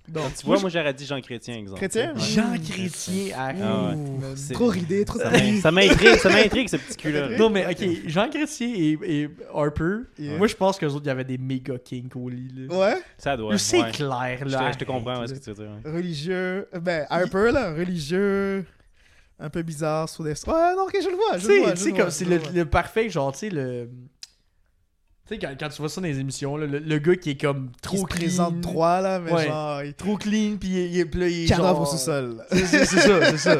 Donc, Tu vois, moi j'aurais dit Jean Chrétien, exemple. Chrétien? Ouais. Jean Chrétien. arrête. Ah ouais. C'est- trop ridé, trop Ça m'in- Ça m'intrigue, ça m'intrigue ce petit cul-là. Non, mais ok, Jean Chrétien et, et Harper, Yeah. moi je pense qu'eux autres, il y avait des méga kinks au lit. Là. Ouais, Ça doit. c'est ouais. clair, Je là. te, je te comprends ouais, ce que tu veux dire. ouais. religieux. Ben, Harper, là, religieux. Un peu bizarre, sur des. Ouais, non, ok, je le vois. Je Tu le vois, sais, tu comme c'est le, le parfait, genre, tu sais, le. Tu sais, quand, quand tu vois ça dans les émissions, là, le, le gars qui est comme trop se clean. présente droit, là, mais Ouais. genre. Il... Trop clean, puis il, est- il, est- là, il est Cadavre au genre- sous-sol. C'est ça, c'est ça.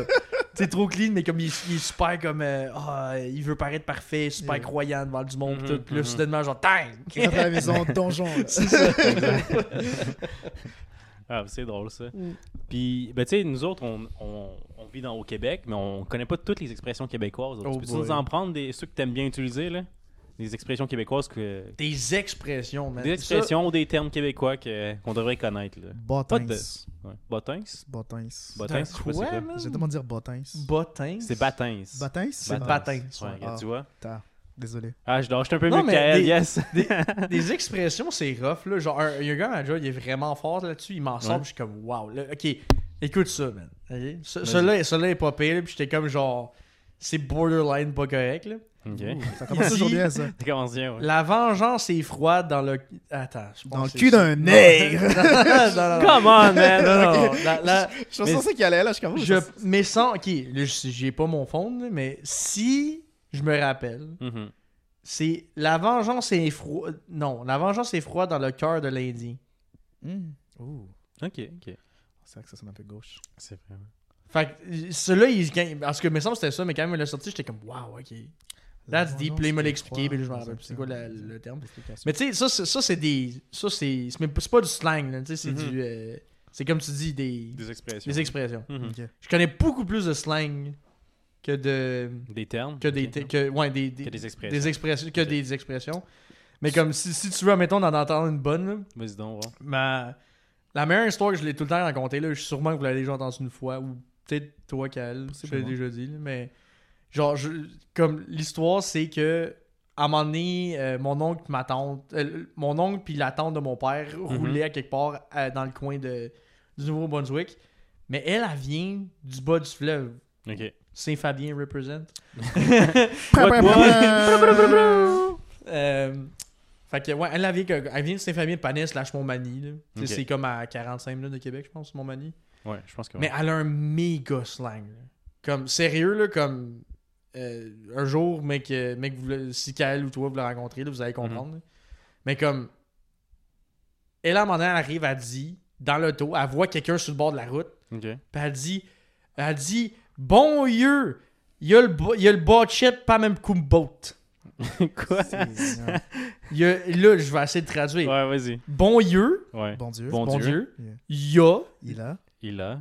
C'est trop clean, mais comme il, il est super comme. euh, ah, il veut paraître parfait, super Yeah. croyant devant du monde, Mhm, tout. Puis là, mhm. soudainement, genre, tang! Il rentre à la maison, donjon. C'est ça. Ah, c'est drôle ça. Mm. Puis, ben, tu sais, nous autres, on, on, on vit dans, au Québec, mais on connaît pas toutes les expressions québécoises. Oh tu peux nous en prendre des, ceux que tu aimes bien utiliser, là? Des expressions québécoises, que, Des expressions, man. des Ça, expressions ou des termes québécois que- qu'on devrait connaître. Là. Bottins. de- Ouais. Bottins? Bottins. Bottins, quoi? J'ai demandé dire bottins. Bottins? C'est Battins. Bottins? C'est Battins. Ouais, regarde, Ah. tu vois. t'as- Désolé. Ah, je dors, je suis un peu Non, mieux que mais Kael, des- yes. Des expressions, c'est rough, là. Genre, un- il y a un gars job, il est vraiment fort là-dessus. Il m'en sort, Ouais. je suis comme, wow. Là, ok, écoute ça, man. Ok? Ce- Vas-y. Celui-là celui-là est pas pire, puis j'étais comme, genre, c'est borderline pas correct, là. Ok. Ouh, Ça commence toujours bien, ça? Tu commences bien, ouais. La vengeance est froide dans le. Attends, je pense Dans le cul d'un nègre. non, non, non. Come on, man! Non, non. La- la- Je pensais Mais- ça qu'il allait, là. Je suis comme. je, mais sans. Ok, je- j'ai pas mon fond, mais si je me rappelle, Mhm. c'est la vengeance est froide. Non, la vengeance est froide dans le cœur de l'Indien. Hmm. Ouh. Ok, ok. C'est vrai que ça sonne un peu gauche. C'est vrai. Fait que celui-là, il Parce que, me semble que c'était ça, mais quand même, il l'a sorti, j'étais comme, wow, ok. That's deep. Puis là, il m'a l'expliqué, puis là, je me rappelle plus c'est quoi la- le terme. Mais tu sais, ça, c'est- ça, c'est des. Ça, c'est. C'est pas- du slang, là, tu sais, c'est Mhm. du. euh, c'est comme tu dis, des. Des expressions. Des expressions. Mhm. Ok. Je connais beaucoup plus de slang que de. Des termes? Que des. Que, ouais, des, des, Que des expressions. des expressions. Que des expressions. Mais comme si, si tu veux, mettons, d'en entendre une bonne, là, Vas-y donc, voir. ma, la meilleure histoire que je l'ai tout le temps racontée, là, je suis sûrement que vous l'avez déjà entendue une fois, ou peut-être toi, Cal, je l'ai déjà dit, là, mais genre, je- comme l'histoire, c'est que à un moment donné, euh, mon oncle, ma tante, euh, mon oncle puis la tante de mon père roulaient à quelque part euh, dans le coin de, du Nouveau-Brunswick, mais elle, elle vient du bas du fleuve. Ok. Saint-Fabien represent. Fait que, ouais, elle, elle vient, que- elle vient de Saint-Fabien de Panay slash Montmagny. là. Tu sais, Ok. C'est comme à 45 minutes de Québec, je pense, Montmagny. Ouais, je pense que. Mais ouais. elle a un méga slang. là. Comme, sérieux, là, comme euh, un jour, mec, mec vous le- si Kael ou toi vous le rencontrez, là, vous allez comprendre. là. Mais comme, elle, à un moment donné, elle arrive, elle dit, dans l'auto, elle voit quelqu'un sur le bord de la route, puis elle dit, elle dit, bon yeux, il y a le, bo- il y a le botchet, pas même boat. Quoi? Il y a, là, je vais essayer de traduire. Ouais, vas-y. Bon yeux, Ouais. Bon Dieu. Bon bon Dieu. Dieu, il y a Il a. Il a.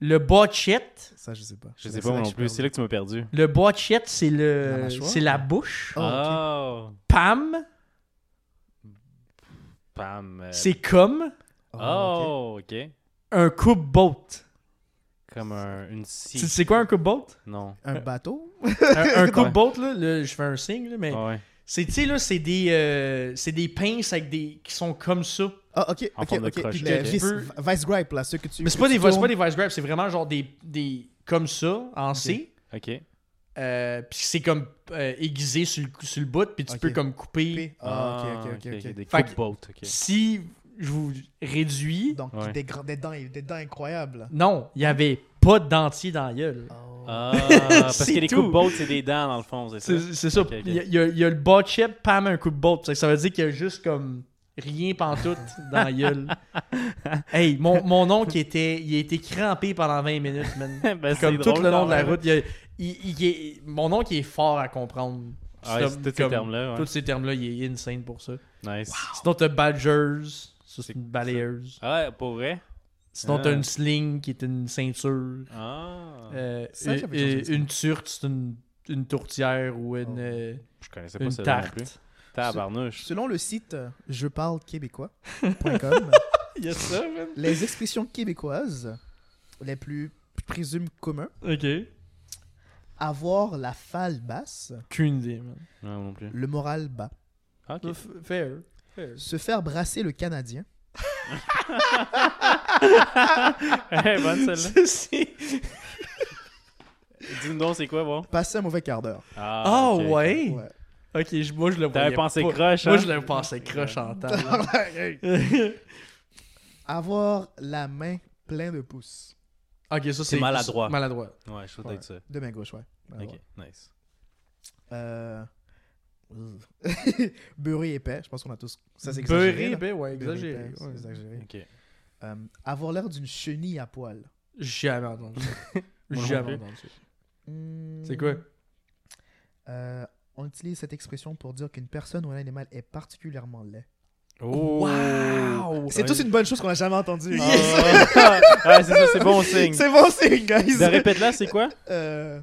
le botchet. Ça, je sais pas. Je sais C'est pas moi non plus. C'est là que tu m'as perdu. Le botchet, c'est La le, c'est la bouche. Oh, ok. Oh. Pam, Pam. euh, c'est comme Oh, ok. Oh, ok. un coupe-boat. Comme un, une scie. Tu sais quoi un coupe-boat? Non. Un bateau? Un un coupe-boat, là, là, je fais un signe, là, mais Ah ouais. c'est, tu sais, là, c'est des, euh, c'est des pinces avec des, qui sont comme ça. Ah, ok, En ok, forme de ok. crochet. Tu peux- Vice Gripe, là, ceux que tu. Mais c'est que pas, tu tournes. pas des vice grips, c'est vraiment genre des, des comme ça, en C, Ok. Euh, puis c'est comme euh, aiguisé sur le, sur le bout, puis tu Ok. peux comme couper. P. Ah, ok, ok, ok. ok. Des Fait coupe que- boat, ok. Si je vous réduis, Donc, Ouais. des, grands- des, dents, des dents incroyables. non, il y avait pas de dentier dans la gueule. Ah, parce C'est que les tout. coupe boat, c'est des dents dans le fond, c'est ça? C'est c'est ça. Ok, ok. Il, y a, il y a- il y a le bas chip, pam, un coup de. Ça, ça veut dire qu'il y a juste comme rien pantoute dans la gueule. hey, mon, mon oncle, était, il a été crampé pendant 20 minutes, man. Ben, c'est comme tout drôle le long de la route. il a- il- il est- mon oncle est fort à comprendre. Ah, Comme- tous ces termes-là, ouais. Tous ces termes-là, il est insane pour ça. Nice. Sinon, t'as Badgers, ça c'est une balayeuse. Ah ouais, pour vrai? Sinon, Ah. t'as une sling qui est une ceinture. Ah. Euh, Ça, une- turte, c'est une, une tourtière ou une, Oh. euh, je connaissais pas une ça non plus. Tabarnouche. Selon le site je parle québécois.com, les expressions québécoises les plus présumes communs, Ok. avoir la falle basse, Qu'une idée, man. Non, non plus. le moral bas, Ah, ok. F- Fair. Fair. se faire brasser le Canadien, Hey, bonne celle-là. C'est- Dis-nous donc, c'est quoi, bon? passer un mauvais quart d'heure. Ah, Ah ok, ok. ouais? Ouais. Ok, je- moi je le T'avais voyais pensé pas. croche, Moi hein? je l'avais pensé croche en temps. Avoir la main pleine de pouces. ok, ça c'est maladroit. Maladroit. Ouais, je trouve Ouais. être ça. De main gauche, ouais. Ok, nice. Euh... Beurré épais, je pense qu'on a tous. Ça, c'est Beurré, exagéré. ouais, Beurré exagéré. épais, ouais. exagéré. Ok. Euh, avoir l'air d'une chenille à poil. Jamais entendu ça. Moi Jamais entendu ça. Hmm. C'est quoi? Euh, on utilise cette expression pour dire qu'une personne ou un animal est particulièrement laid. Oh! Wow! C'est tous une bonne chose qu'on a jamais entendue. Ah, ouais, c'est ça, c'est bon signe. C'est bon signe, guys. De répète-là, c'est quoi? Euh,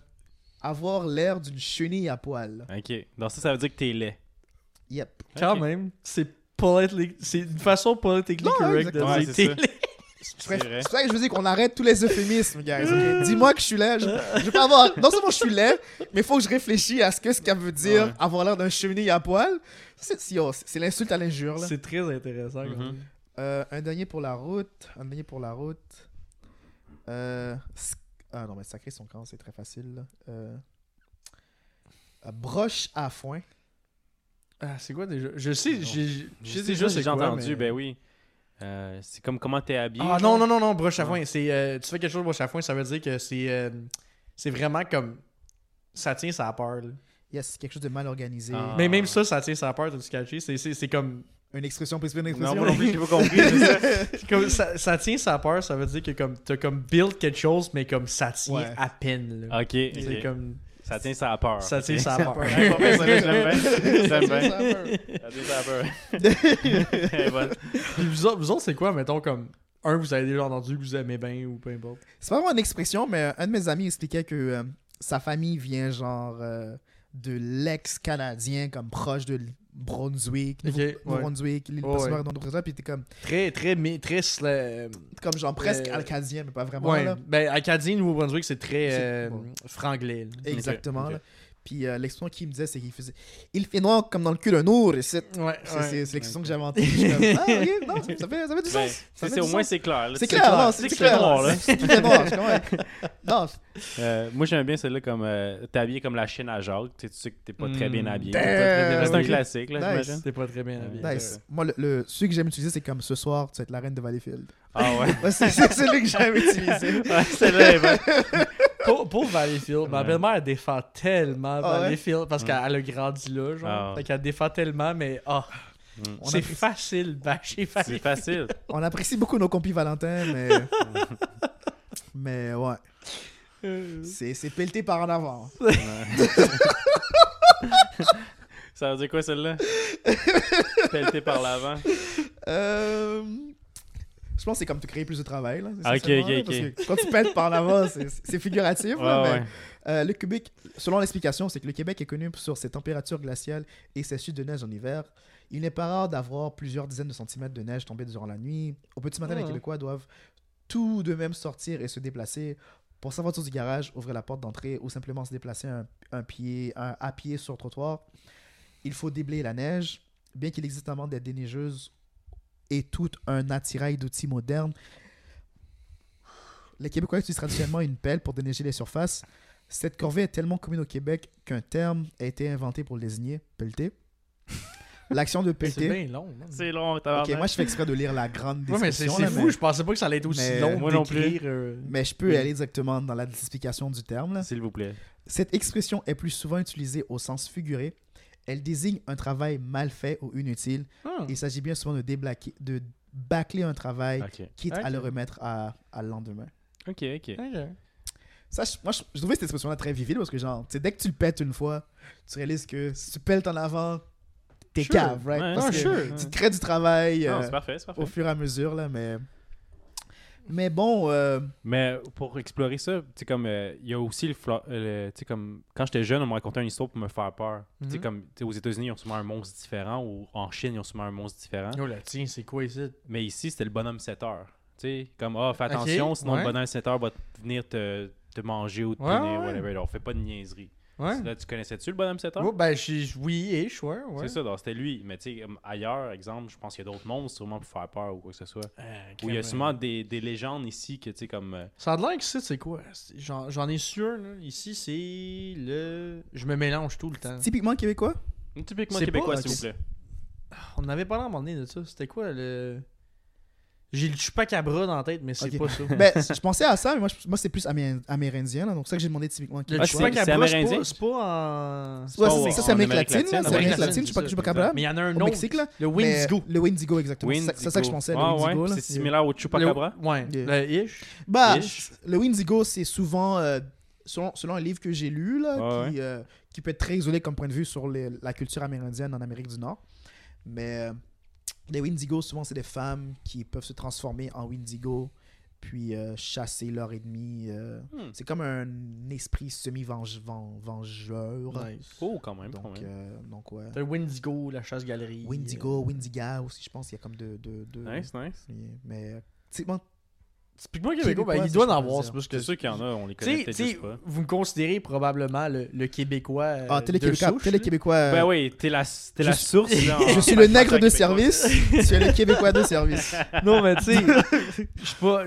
avoir l'air d'une chenille à poil. Ok. Donc ça, ça veut dire que t'es laid. Yep. Quand même, c'est politically- c'est une façon politically Non, correct de dire t'es ça. C'est vrai. ça que je veux dire qu'on arrête tous les euphémismes, guys. Dis-moi que je suis laid. Je, je pas avoir. Non seulement je suis laid, mais il faut que je réfléchisse à ce que ce qu'elle veut dire Ouais. avoir l'air d'un chenille à poil. C'est c'est- yo, c'est l'insulte à l'injure. là. C'est très intéressant. quand même. Euh, un dernier pour la route. Un dernier pour la route. Euh, ah non, mais sacré son camp, c'est très facile. Euh, broche à foin. Ah, c'est quoi déjà? Je sais, j'ai- déjà c'est j'ai entendu, mais- ben oui. Euh, c'est comme comment t'es habillé. Ah genre? non, non, non, non, broche à Non. foin. C'est, euh, tu fais quelque chose de broche à foin, ça veut dire que c'est, euh, c'est vraiment comme. Ça tient sa peur. là. Yes, c'est quelque chose de mal organisé. Ah. Mais même ça, ça tient sa peur, t'as-tu catché? C'est, c'est, c'est comme, Une expression plus une Non, expression. moi non plus, j'ai pas compris. ça. comme ça, ça tient sa peur, ça veut dire que comme t'as comme build quelque chose, mais comme ça tient Ouais. à peine. là. Ok, C'est comme. Ça tient à peur. Ça tient sa peur. L'aime bien. J'aime bien. Ça a peur. Ça tient à peur. Puis vous autres, vous autres, c'est quoi, mettons, comme. Un, vous avez déjà entendu que vous aimez bien ou peu importe? C'est pas vraiment une expression, mais un de mes amis expliquait que euh, sa famille vient genre euh, de l'ex-canadien, comme proche de Brunswick, Ok, ouais. Nouveau-Brunswick, l'île Passagère, ouais. puis t'es comme, Très, très, mais très. comme genre presque Euh, acadien, mais pas vraiment. Ouais, Là. ben Acadien, Nouveau-Brunswick, c'est très euh, bon. franglais. là. Exactement. là. Puis euh, l'expression qu'il me disait, c'est qu'il faisait Il fait noir comme dans le cul d'un ours. C'est Ouais, c'est- c'est- c'est l'expression que j'avais entendue. Ah, ok, non, ça fait, ça fait du Ben, sens. Ça c'est- fait c'est- du au moins, sens. c'est clair. là. C'est C'est clair, non, c'est C'est clair. là. C'est est noir. Non, Euh, moi, j'aime bien celle-là comme euh, t'es habillé comme la chienne à Jacques. Tu sais, que t'es pas très bien Mm. habillé. Damn. C'est un classique, là, j'imagine. C'était pas très bien habillé. nice. Moi, le, celui que j'aime utiliser, c'est comme ce soir, tu vas être la reine de Valleyfield. Ah ouais. C'est c'est celui que j'aime utiliser. Ouais, celle-là est bonne. Pour, pour Valleyfield, ma belle-mère elle défend tellement Ah ouais? Valleyfield parce Mm. qu'elle elle a grandi là, genre. Ah ouais. Fait qu'elle défend tellement, mais ah, Mm. On c'est apprécie- facile bâcher C'est Valleyfield. facile. On apprécie beaucoup nos compis Valentin, mais. mais ouais. Euh, C'est c'est pelleté par en avant. Ça veut dire quoi, celle-là? Pelleté par l'avant. Euh, Je pense que c'est comme te créer plus de travail. Là, Ah, ok, essentiellement, ok, là, ok. Parce que quand tu pètes par en avant, c'est figuratif. là, Ouais, mais, ouais. euh, le Québec, selon l'explication, c'est que le Québec est connu sur ses températures glaciales et ses chutes de neige en hiver. Il n'est pas rare d'avoir plusieurs dizaines de centimètres de neige tombés durant la nuit. Au petit matin, les Ah. Québécois doivent tout de même sortir et se déplacer pour sortir du garage, ouvrir la porte d'entrée ou simplement se déplacer un, un pied, un, à pied sur le trottoir. Il faut déblayer la neige. Bien qu'il existe avant des déneigeuses et tout un attirail d'outils modernes, les Québécois utilisent traditionnellement une pelle pour déneiger les surfaces. Cette corvée est tellement commune au Québec qu'un terme a été inventé pour le désigner, pelleter. L'action de C'est pelleter. bien long. C'est long, Ok, moi je fais exprès de lire la grande Ouais, mais c'est description. c'est là, fou, je pensais pas que ça allait être aussi mais- long Moi non d'écrire. euh, mais je peux Oui. aller directement dans la explication du terme. là. S'il vous plaît. Cette expression est plus souvent utilisée au sens figuré. Elle désigne un travail mal fait ou inutile. ah. Il s'agit bien souvent de déblaquer, de bâcler un travail, quitte à le remettre à, à le lendemain. Ok, ok. Ça, je- moi, je, je trouvais cette expression-là très vivide parce que, genre, dès que tu le pètes une fois, tu réalises que si tu pètes en avant, t'es Sure. cave, right? Ouais, Parce que sure. tu te crées du travail Non, euh, parfait, parfait. au fur et à mesure, là, mais. Mais bon, euh, Mais pour explorer ça, tu sais, comme, euh, il y a aussi le, fla- euh, le- tu sais, comme, quand j'étais jeune, on me racontait une histoire pour me faire peur. Tu sais, Mhm. comme, tu sais, aux États-Unis, ils ont souvent un monstre différent, ou en Chine, ils ont souvent un monstre différent. Yo, là, tiens, c'est quoi ici? Mais ici, c'était le bonhomme 7 heures. Tu sais, comme, ah, fais attention, sinon ouais. le bonhomme 7 heures va te venir te, te manger ou te Ouais, punir, ouais. whatever. Alors, fais pas de niaiserie. Ouais. Là, tu connaissais-tu le bonhomme 7 heures? Oh, ben, je- oui, et je ouais. ouais. C'est ça, donc, c'était lui. Mais tu sais, ailleurs, exemple, je pense qu'il y a d'autres monstres sûrement pour faire peur ou quoi que ce soit. Euh, Où il y a sûrement des, des légendes ici que, tu sais, comme. euh, Ça a l'air que ça, c'est quoi? C'est- J'en j'en ai sûr, là. Ici, c'est le. Je me mélange tout le temps. typiquement québécois? typiquement C'est québécois, pas- s'il vous plaît. On avait parlé à un moment donné de ça. C'était quoi le. J'ai le chupacabra dans la tête, mais c'est Ok. pas ça. ben, je pensais à ça, mais moi, je- moi c'est plus amé- amérindien, là, donc c'est ça que j'ai demandé typiquement. Le Ah, québécois. c'est- chupacabra, c'est amérindien? pas, c'est pas en. Ouais, pas c'est- au- ça, c'est Amérique latine, c'est Amérique latine, ça, chupacabra. Mais il y en a un Au autre. Mexique, là. Le Windigo. Le Windigo, exactement. C'est ça- que je pensais, le Ah, ouais. C'est similaire au Chupacabra? Le- Ouais, Yeah. le ish. Bah, Ish. le Windigo, c'est souvent, euh, selon, selon un livre que j'ai lu, là, Ouais, qui, euh, qui peut être très isolé comme point de vue sur les- la culture amérindienne en Amérique du Nord. Mais euh, les Windigos, souvent, c'est des femmes qui peuvent se transformer en Windigo, puis euh, chasser leur ennemi. euh. Hmm. C'est comme un esprit semi-vengeur. Nice. Oh, quand même. quand Donc, même. euh, donc, ouais. T'as le Windigo, la chasse-galerie. Windigo, Windiga aussi, je pense qu'il y a comme de. de, de- Nice, nice. Mais, euh, typiquement, Typiquement québécois, ben, il doit en avoir. c'est parce que sûr qu'il y en a, on les Tu connaît peut-être tu pas. vous me considérez probablement le, le Québécois. euh, ah, t'es le de Québécois. souche, t'es le là. Québécois, euh, Ben oui, t'es la, t'es la source. là, Je suis le nègre de service. Je suis le Québécois de service. Non, mais tu sais, je suis pas.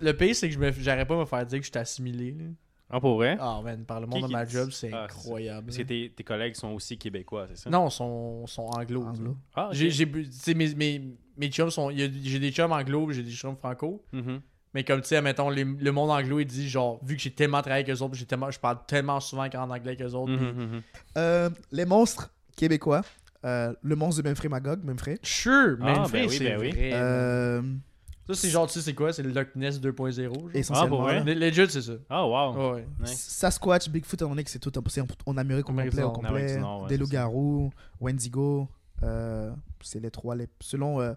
le pire, c'est que j'arrête pas de me faire dire que je suis assimilé. là. Ah, pour vrai? Ah, man, par le Qui monde de ma job, c'est Ah, incroyable. Parce que tes, tes collègues sont aussi québécois, c'est ça? Non, sont, sont anglo. Anglo. Ah. J'ai, mes, mes, mes chums sont. J'ai des chums anglo, j'ai des chums franco. Mhm. Mais comme tu sais, mettons, le monde anglo, il dit genre, vu que j'ai tellement travaillé avec eux autres, j'ai tellement, je parle tellement souvent en anglais avec eux autres. Mhm, puis- mhm. Euh, les monstres québécois. Euh, le monstre de Memphis Magog, Memphis. Sure, mais Ah, ben oui, c'est ben oui. vrai. Euh, Ça, c'est genre, tu sais, c'est quoi? C'est le Loch Ness 2.0. genre? essentiellement. Ah, Legit, c'est ça. Ah, wow. Ouais. Nice. Sasquatch, Bigfoot, on est que c'est tout c'est en, en Amérique au complet. Au complet. Nord, ouais, des c'est loups-garous, Wendigo. euh, c'est les trois. Les, selon euh,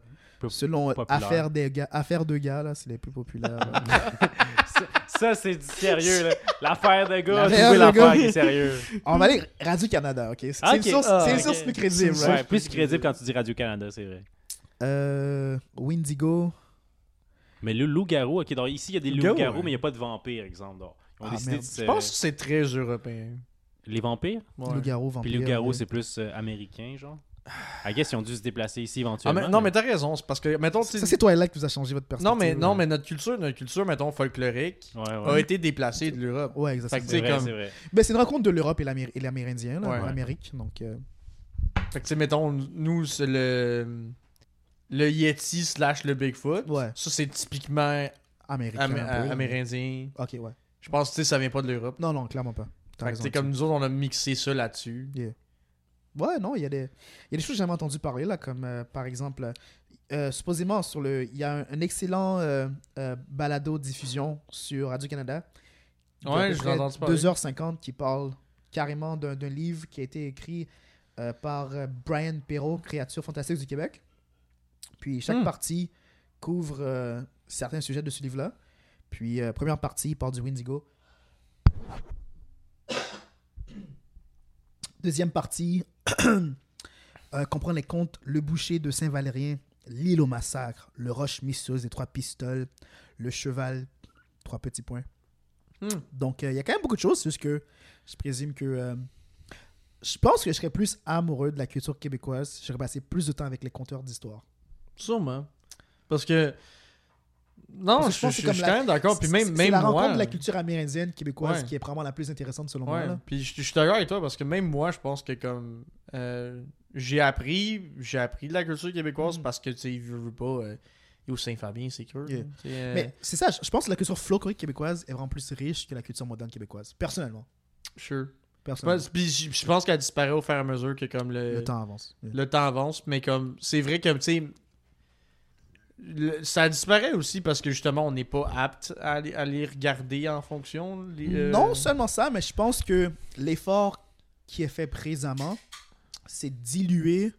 selon euh, affaire, des gars, affaire de gars, là, c'est les plus populaires. ça, ça, c'est du sérieux, là. L'affaire de gars, de l'affaire qui est sérieux. on va aller Radio-Canada, ok? C'est Ah, une source, Ah, c'est une ok. source plus crédible, C'est right? Ouais, plus crédible quand tu dis Radio-Canada, c'est vrai. Euh, Windigo. Mais le loup-garou, ok, donc ici, il y a des loups-garous, ouais. mais il n'y a pas de vampires, exemple. donc. Ils ont Ah, décidé de se... Je pense que c'est très européen. Les vampires? Ouais. Loup-garou, vampire. Puis le loup-garou, ouais. c'est plus euh, américain, genre? I guess ils ont dû se déplacer ici Ah, éventuellement. mais, non, mais t'as raison. C'est parce que, mettons, tu Ça, c'est Twilight qui vous a changé votre perspective. Non, mais, non, mais notre culture, notre culture, mettons, folklorique, Ouais, a été déplacée de l'Europe. Ouais, Fait exactement. que, C'est tu sais, vrai, comme- c'est vrai. Ben, c'est une rencontre de l'Europe et l'Améri- et l'Amérindien, là, Ouais. l'Amérique. Donc, euh, Fait que, tu sais, mettons, nous, c'est le. Le Yeti slash le Bigfoot. ouais, Ça, c'est typiquement américain. là. amérindien. Ok, ouais. Je pense que tu sais, ça vient pas de l'Europe. Non, non, clairement pas. Sais, comme nous autres, on a mixé ça là-dessus. Ouais, non, il y, a des... il y a des choses que j'ai jamais entendu parler, là, comme euh, par exemple, euh, supposément, sur le... il y a un, un excellent euh, euh, balado-diffusion sur Radio-Canada. Ouais, je entendu parler. 2h50 qui parle carrément d'un livre qui a été écrit euh, par euh, Brian Perrault, Créatures fantastiques du Québec. Puis chaque Hmm. partie couvre euh, certains sujets de ce livre-là. Puis euh, première partie, il parle du Windigo. Deuxième partie, euh, comprend les contes Le Boucher de Saint-Valérien, L'île au massacre, Le Roche mystérieuse des trois pistoles, Le Cheval, trois petits points. Hmm. Donc, euh, il y a quand même beaucoup de choses, c'est juste que je présume que. euh, je pense que je serais plus amoureux de la culture québécoise. J'aurais passé plus de temps avec les conteurs d'histoire. Sûrement. Parce que Non, Parce que je, je pense que je- c'est comme je suis la- quand même d'accord. Puis même, même la moi. rencontre de la culture amérindienne québécoise Ouais. qui est probablement la plus intéressante selon moi. Là. Puis je, je suis d'accord avec toi parce que même moi, je pense que comme euh, j'ai appris, j'ai appris de la culture québécoise Mm. parce que tu sais, je veux pas. Euh, au Saint-Fabien, c'est sûr. Yeah. euh, Mais c'est ça, je je pense que la culture folklorique québécoise est vraiment plus riche que la culture moderne québécoise. Personnellement. sure. Je Personnellement. puis je, je pense qu'elle disparaît au fur et à mesure que comme le, Le temps avance. Yeah. le temps avance, mais comme c'est vrai que tu sais le- ça disparaît aussi parce que justement on n'est pas apte à, les- à les regarder en fonction. les, euh, Non seulement ça, mais je pense que l'effort qui est fait présentement, c'est diluer.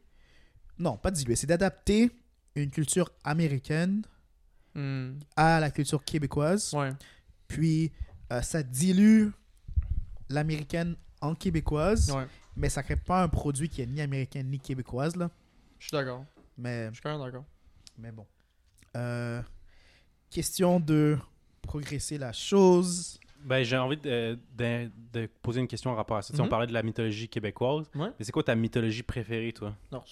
Non, pas diluer, c'est d'adapter une culture américaine hmm, à la culture québécoise. ouais. Puis euh, ça dilue l'américaine en québécoise, ouais. mais ça crée pas un produit qui est ni américain ni québécoise. Là. Je suis d'accord. Mais, Je suis quand même d'accord. mais bon. Euh, question de progresser la chose. Ben, j'ai envie de, de- de poser une question en rapport à ça. Tu sais, Mhm. On parlait de la mythologie québécoise. Ouais. Mais c'est quoi ta mythologie préférée, toi? Non.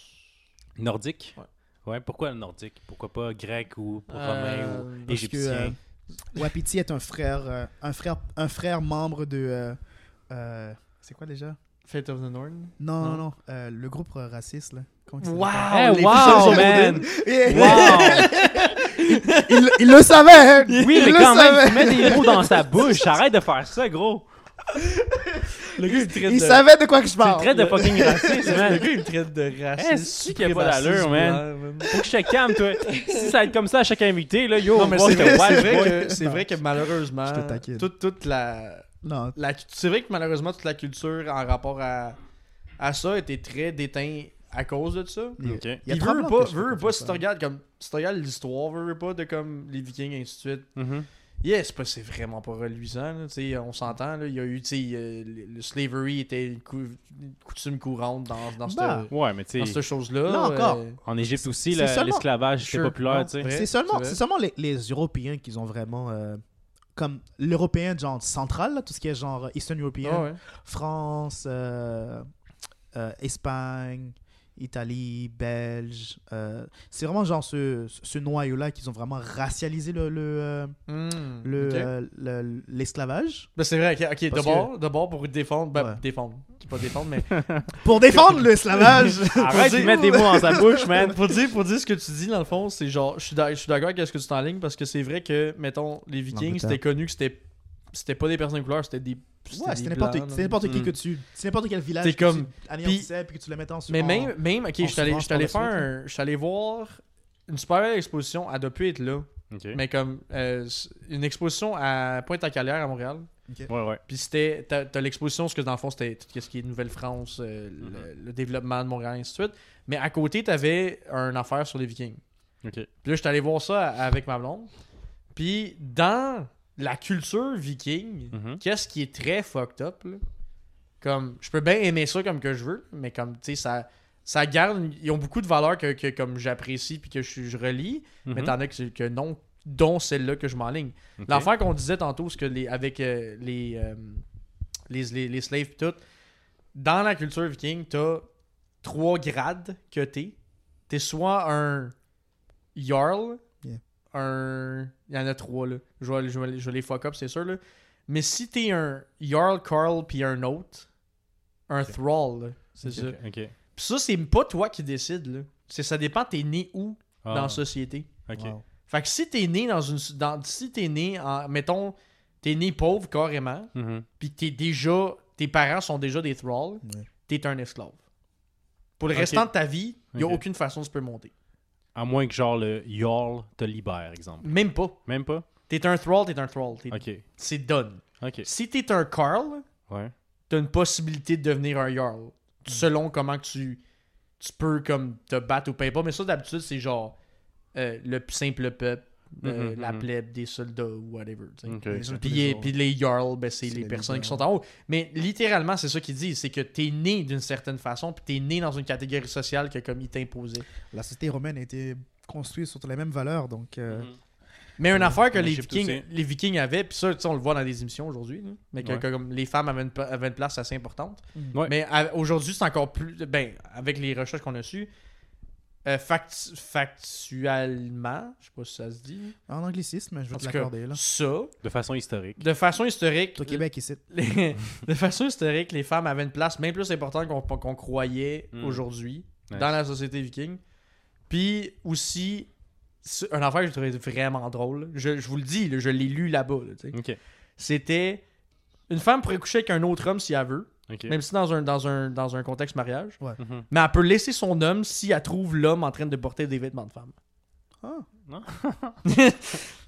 Nordique? Ouais. Ouais, pourquoi le nordique? Pourquoi pas grec ou Euh, romain ou que, égyptien? euh, Wapiti est un frère, euh, un frère, un frère membre de. euh, euh, c'est quoi déjà? Fate of the North. Non, non, Non? non. euh, le groupe raciste, là. Il Wow! Eh, les wow, man! de- Wow il, il le savait hein! Oui, Il mais le quand même, savait. tu mets des mots dans sa bouche. Arrête de faire ça, gros. Le gars, il traite Il de... savait de quoi que je parle. traites de fucking raciste, Le man. gars, il traite de raciste. Eh, c'est qu'il y a pas d'allure, man? Faut que je te calme, toi. Si ça va être comme ça à chaque invité, là, yo, Non, on mais c'est vrai, vrai que, c'est vrai que malheureusement, Je te taquine. toute, toute la, Non, la... C'est vrai que malheureusement, toute la culture en rapport à, à ça était très déteint à cause de ça. Ok. il veux, longtemps pas, fais pas, si tu regardes comme si tu regardes l'histoire, veux pas de comme les Vikings et ainsi de suite. Yeah, c'est pas c'est vraiment pas reluisant, là, tu sais, on s'entend là, il y a eu tu sais euh, le, le slavery était une, cou- une coutume courante dans dans cette Bah, Ouais, mais tu dans sais, cette chose-là. Là encore. euh, en Égypte aussi, C'est la- seulement- l'esclavage était Sure. populaire. C'est seulement, seulement les, les Européens qui ont vraiment. euh, comme l'Européen, genre central, là, tout ce qui est genre Eastern European, ah ouais. France, euh, euh, Espagne, Italie, Belge. euh, c'est vraiment genre ce, ce noyau-là qu'ils ont vraiment racialisé le, le, euh, Hmm, le, euh, le- l'esclavage. Ben, c'est vrai, ok, ok, Parce d'abord, d'abord pour défendre, ben, Ouais. défendre, pas défendre, mais Pour défendre l'esclavage! Arrête de mettre des mots dans sa bouche, man. pour dire, pour dire ce que tu dis, dans le fond, c'est genre, je suis d'a- je suis d'accord avec ce que tu t'enlignes parce que c'est vrai que, mettons, les Vikings, c'était connu que c'était, c'était pas des personnes de couleur, c'était des. Ouais, c'était n'importe blancs, c'était là. n'importe qui Mm. que tu. C'est n'importe quel village que comme- tu anéantissais puis que tu le mettais en Mais même, même, ok, je suis allé, faire je suis allé voir une super belle exposition, elle doit plus être là, Ok. mais comme, euh, une exposition à Pointe-à-Calière à Montréal. Ouais, ouais. Puis c'était. T'as, t'as l'exposition, ce que dans le fond, c'était tout ce qui est Nouvelle-France, euh, Mhm. le, le développement de Montréal, et ainsi de suite. Mais à côté, t'avais un affaire sur les Vikings. Ok. Puis là, j'étais allé voir ça avec ma blonde. Puis dans la culture viking, Mhm. qu'est-ce qui est très fucked up, là? Comme, je peux bien aimer ça comme que je veux, mais comme, tu sais, ça, ça garde. une- Ils ont beaucoup de valeurs que, que comme j'apprécie puis que je, je relis, mais Mhm. t'en as que, que non, dont celle-là que je m'enligne. Ok. L'affaire qu'on disait tantôt, c'est que les, avec euh, les, euh, les, les, les slaves pis tout, dans la culture viking, t'as trois grades que t'es. T'es soit un Jarl. Un. Il y en a trois là. Je vais, je vais- je vais les fuck up, c'est sûr là. Mais si t'es un Jarl, Carl puis un autre, un Thrall, c'est ça. ok. Puis ça, c'est pas toi qui décide là. C'est ça dépend t'es né où Ah, dans la société. Ok. Wow. Fait que si t'es né dans une. Dans, si t'es né en. Mettons, t'es né pauvre carrément, Mhm. puis t'es déjà. Tes parents sont déjà des thralls, t'es un esclave. Pour le restant de ta vie, y a Ok. aucune façon de se peut monter. À moins que genre le Jarl te libère, exemple. Même pas. Même pas? T'es un thrall, t'es un thrall. T'es- Ok. C'est done. Ok. Si t'es un Carl, Ouais. t'as une possibilité de devenir un Jarl. Selon comment tu. Tu peux comme te battre ou pas. Mais ça, d'habitude, c'est genre. euh, le simple peuple, euh, Mhm, la mhm. plèbe, des soldats ou whatever. tu sais. Ok. Les gens tous Puis, les puis Jarls, ben, c'est les les personnes qui sont en haut. Mais littéralement, c'est ça qu'ils disent. C'est que t'es né d'une certaine façon, puis t'es né dans une catégorie sociale que comme ils t'imposaient. La société romaine a été construite sur les mêmes valeurs, donc. euh, Mhm. Mais une affaire que les Vikings, les Vikings avaient, puis ça, tu sais, on le voit dans des émissions aujourd'hui, mais que, Ouais. que comme les femmes avaient une, pa- avaient une place assez importante. Ouais. Mais aujourd'hui, c'est encore plus. Ben, avec les recherches qu'on a su, euh, fact- factuellement, je sais pas si ça se dit. En anglicisme, je vais En te l'accorder. là. ça, De façon historique. de façon historique, Au Québec, ici. les- de façon historique, les femmes avaient une place bien plus importante qu'on croyait Mm. aujourd'hui Nice. dans la société viking. Puis aussi, c'est un affaire que j'ai trouvé vraiment drôle. Je, je vous le dis, là, je l'ai lu là-bas. là. C'était une femme pourrait coucher avec un autre homme si elle veut, Même si dans un, dans un, dans un contexte mariage. Mhm. Mais elle peut laisser son homme si elle trouve l'homme en train de porter des vêtements de femme. Ah.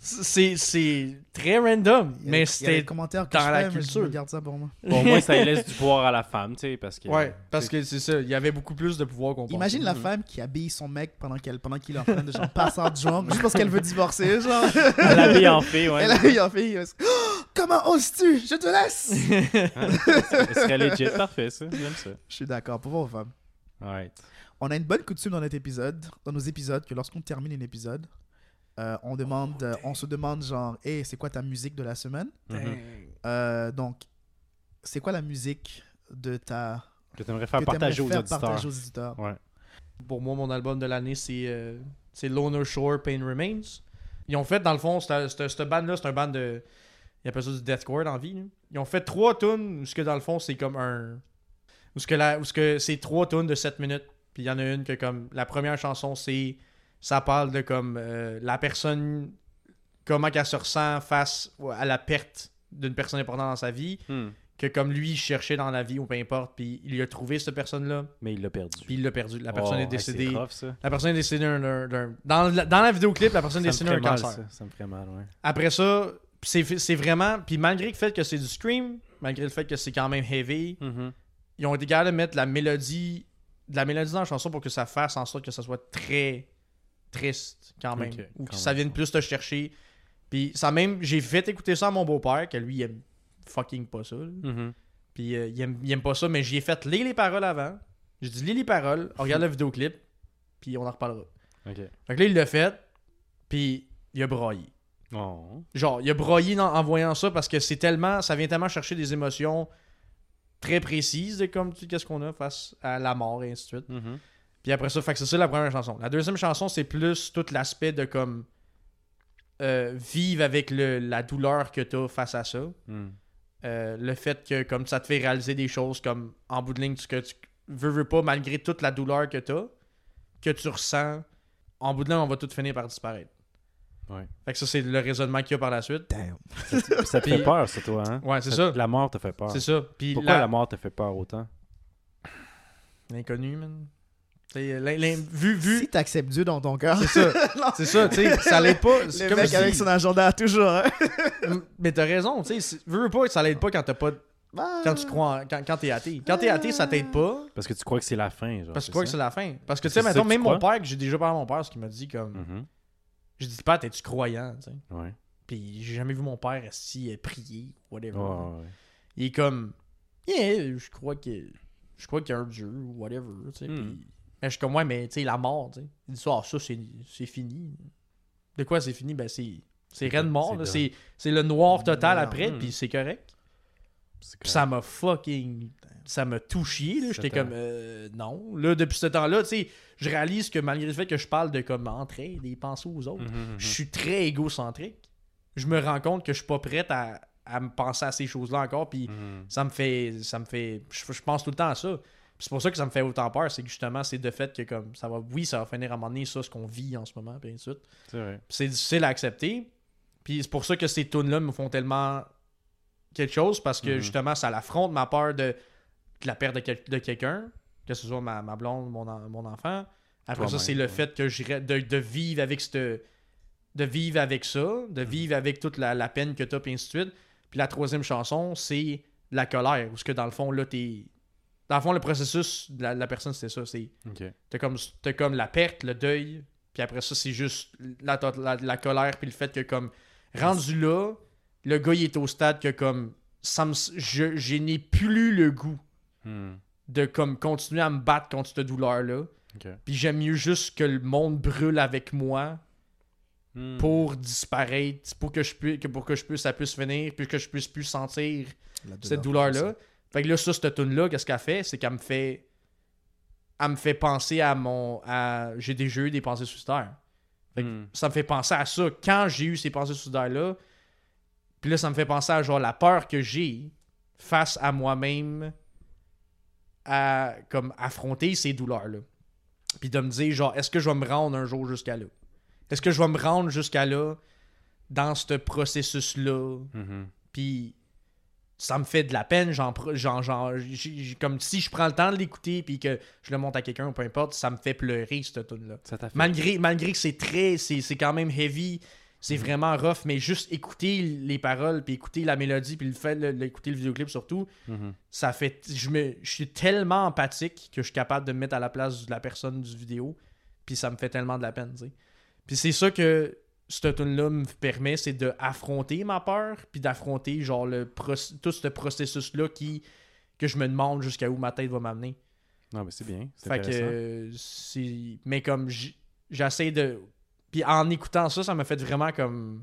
c'est c'est très random, Il y a- mais il y a des c'était. commentaires que dans je la fais, culture. garde ça pour moi. Bon, au moins, ça laisse du pouvoir à la femme, tu sais, parce que. Ouais, parce que c'est ça, il y avait beaucoup plus de pouvoir qu'on pense. Imagine la Mhm. femme qui habille son mec pendant qu'elle pendant qu'il est en train de genre passer en genre juste parce qu'elle veut divorcer genre. Elle l'habille en fée, ouais. Elle habille en fille. Oh, comment oses-tu? Je te laisse. Ce serait legit, parfait, ça. J'aime ça. Je suis d'accord pour vos femmes. Alright. On a une bonne coutume dans notre épisode, dans nos épisodes, que lorsqu'on termine un épisode, euh, on demande, euh, on se demande genre, hey, c'est quoi ta musique de la semaine? Mhm. Euh, Donc, c'est quoi la musique de ta Que t'aimerais faire que partager aux faire partager aux auditeurs Ouais. Pour moi, mon album de l'année, c'est euh, c'est Loner Shore Pain Remains. Ils ont fait, dans le fond, cette, cette, cette band-là, c'est un band de. Ils appellent ça du deathcore dans la vie. là. Ils ont fait trois tunes où, ce que dans le fond, c'est comme un. Où ce que, la, où ce que c'est trois tunes de 7 minutes. Puis il y en a une que, comme. La première chanson, c'est. Ça parle de, comme. euh, la personne. Comment qu'elle se ressent face à la perte d'une personne importante dans sa vie. Hmm. Que, comme lui, il cherchait dans la vie ou peu importe. Puis il a trouvé cette personne-là. Mais il l'a perdu. Puis il l'a perdu. La personne Oh, est hey, décédée. C'est rough, ça. La personne est décédée d'un. Dans, la, dans la vidéoclip, la personne est Ça décédée d'un cancer. ça. Ça me ferait mal, ouais. Après ça, c'est vraiment. Puis malgré le fait que c'est du scream, malgré le fait que c'est quand même heavy, Mhm. ils ont été capables de mettre la mélodie. De la mélodie dans la chanson pour que ça fasse en sorte que ça soit très triste quand même. Ou que ça vienne plus te chercher. Puis ça même. J'ai fait écouter ça à mon beau-père, que lui, il aime fucking pas ça. Mhm. Puis euh, il, aime, il aime pas ça, mais j'y ai fait lire les paroles avant. J'ai dit lis les paroles, on regarde le vidéoclip, puis on en reparlera. Ok. Fait que là, il l'a fait, puis il a braillé. Oh. Genre, il a broyé dans- en voyant ça parce que c'est tellement. Ça vient tellement chercher des émotions très précises de comme tu qu'est-ce qu'on a face à la mort et ainsi de suite. Mhm. Puis après ça, fait que c'est ça la première chanson. La deuxième chanson, c'est plus tout l'aspect de comme euh, vivre avec le, la douleur que t'as face à ça. Hmm. Euh, le fait que comme ça te fait réaliser des choses comme en bout de ligne, que tu veux, veux pas, malgré toute la douleur que t'as, que tu ressens, en bout de ligne, on va tout finir par disparaître. Ouais. Fait que ça, c'est le raisonnement qu'il y a par la suite. Damn. Ça te fait peur, ça, toi, hein? Ouais, c'est ça. La mort te fait peur. C'est ça. Puis Pourquoi la- la... mort te fait peur autant? L'inconnu, man. Vu, vu. Si t'acceptes Dieu dans ton cœur. C'est ça. C'est ça, tu sais. Ça l'aide pas. C'est Le comme mec je avec dis. son agenda toujours. hein. Mais t'as raison, tu sais. Veux pas, ça l'aide pas quand t'as pas. Ah. Quand tu crois. en- Quand, quand t'es athée. Quand t'es athée, ça t'aide pas. Parce que tu crois que c'est la fin, genre. Parce que tu crois que c'est la fin. Parce que tu sais, maintenant, même mon père, que j'ai déjà parlé à mon père, ce qu'il m'a dit comme. Mhm. J'ai dit, Pat, es-tu croyant, tu sais? Ouais. Puis j'ai jamais vu mon père si prier, whatever. Ouais, ouais, ouais. Il est comme. Yeah, je crois que. Je crois qu'il y a un Dieu, ou whatever, tu sais. Hmm. Puis. Mais je suis comme, ouais, mais tu sais, la mort, tu sais. Il dit ça, ah, ça, c'est c'est fini. De quoi c'est fini? Ben, c'est. C'est rien de mort, c'est là. de- C'est c'est le noir total Non. après, Hmm. puis c'est correct. Ça m'a fucking. Ça m'a là. J'étais comme, euh, non. Là, depuis ce temps-là, tu sais, je réalise que malgré le fait que je parle de comme entraide et penser aux autres, Mhm, je suis très égocentrique. Je me rends compte que je suis pas prête à, à me penser à ces choses-là encore, puis mhm. ça me fait. Ça me fait. Je, je pense tout le temps à ça. Puis c'est pour ça que ça me fait autant peur, c'est que justement, c'est de fait que comme ça va. Oui, ça va finir à un moment donné, ça, ce qu'on vit en ce moment, puis ainsi de suite. C'est difficile à accepter. Puis c'est pour ça que ces tunes là me font tellement quelque chose parce que Mhm. justement, ça l'affronte ma peur de, de la perte de, quel- de quelqu'un, que ce soit ma, ma blonde, mon, en- mon enfant. Après ça, c'est le ouais. fait que j'irais de, de vivre avec cette. De vivre avec ça, de Mhm. vivre avec toute la, la peine que t'as, puis ainsi de suite. Puis la troisième chanson, c'est la colère. Où ce que dans le fond, là, t'es. Dans le fond, le processus de la, la personne, c'était ça. C'est Ok. T'as comme, t'as comme la perte, le deuil, puis après ça, c'est juste la, la, la colère, puis le fait que, comme, rendu là, le gars, il est au stade que, comme, ça me, je, je n'ai plus le goût Hmm. de, comme, continuer à me battre contre cette douleur-là. Ok. Puis j'aime mieux juste que le monde brûle avec moi Hmm. pour disparaître, pour que je puisse, que pour que je puisse, ça puisse finir, puis que je puisse plus sentir cette douleur-là. Fait que là, ça, cette tune là qu'est-ce qu'elle fait? C'est qu'elle me fait. elle me fait penser à mon. À... J'ai déjà eu des pensées suicidaires. Fait que Hmm. Ça me fait penser à ça. Quand j'ai eu ces pensées suicidaires-là, puis là, ça me fait penser à genre la peur que j'ai face à moi-même à comme affronter ces douleurs-là. Puis de me dire, genre, est-ce que je vais me rendre un jour jusqu'à là? Est-ce que je vais me rendre jusqu'à là dans ce processus-là? Mhm. Puis ça me fait de la peine, j'ai- comme si je prends le temps de l'écouter puis que je le montre à quelqu'un ou peu importe, ça me fait pleurer cette tune là. Malgré, malgré que c'est très, c'est quand même heavy, c'est vraiment rough, mais juste écouter les paroles puis écouter la mélodie puis le fait de d'écouter le vidéoclip surtout, Mhm. ça fait, je me, je suis tellement empathique que je suis capable de me mettre à la place de la personne du vidéo puis ça me fait tellement de la peine, tu sais. Puis c'est ça que cette tune là me permet, c'est de affronter ma peur, puis d'affronter genre le tout ce processus là qui que je me demande jusqu'à où ma tête va m'amener. Non, mais c'est bien. C'est Fait que mais comme j'essaie de puis en écoutant ça, ça m'a fait vraiment comme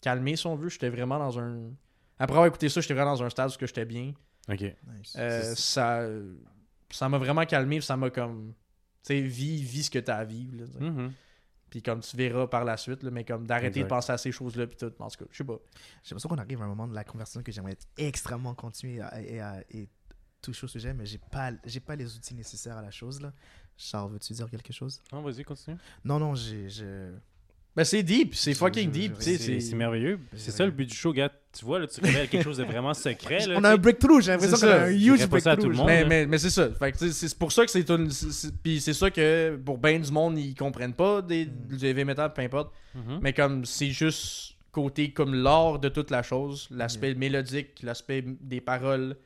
calmer si on veut, j'étais vraiment dans un après avoir écouté ça, j'étais vraiment dans un stade où j'étais bien. Ok. Nice. Euh, ça ça m'a vraiment calmé, ça m'a comme tu sais vis vis ce que t'as à vivre là. Mhm. Puis comme tu verras par la suite, là, mais comme d'arrêter de penser à ces choses-là, puis tout. En tout cas, je sais pas. J'ai l'impression qu'on arrive à un moment de la conversation que j'aimerais être extrêmement continuer à, et, à- et toucher au sujet, mais j'ai pas, j'ai pas les outils nécessaires à la chose là. Charles, veux-tu dire quelque chose? Non, vas-y, continue. Non, non, j'ai, je- Ben c'est deep, c'est fucking deep. je- tu sais, C'est merveilleux. C'est ça le but du show, gars. Tu vois, là, tu révèles quelque chose de vraiment secret. Là, On a un breakthrough, j'ai l'impression C'est qu'on a ça. un huge breakthrough. monde. Mais, mais, mais c'est ça. C'est c'est pour ça que c'est une. Puis c'est ça que pour ben du monde, ils comprennent pas des, Mm. du heavy metal, peu importe. Mhm. Mais comme c'est juste côté comme l'art de toute la chose, l'aspect mélodique, l'aspect des paroles,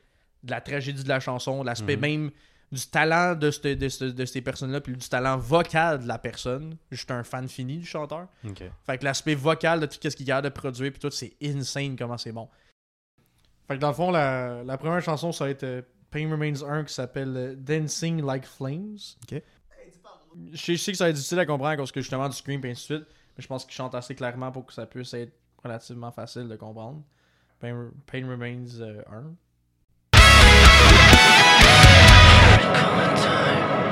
de la tragédie de la chanson, l'aspect Mhm. même du talent de, ce- de, ce- de ces personnes-là, puis du talent vocal de la personne. Je suis un fan fini du chanteur. Fait que l'aspect vocal de tout ce qu'il garde de produire, puis tout, c'est insane comment c'est bon. Fait que dans le fond, la, la première chanson, ça va être euh, Pain Remains 1 qui s'appelle euh, Dancing Like Flames. Je sais, que ça va être difficile à comprendre cause que justement du scream et ainsi de suite, mais je pense qu'il chante assez clairement pour que ça puisse être relativement facile de comprendre. Pain, Pain Remains euh, 1. Take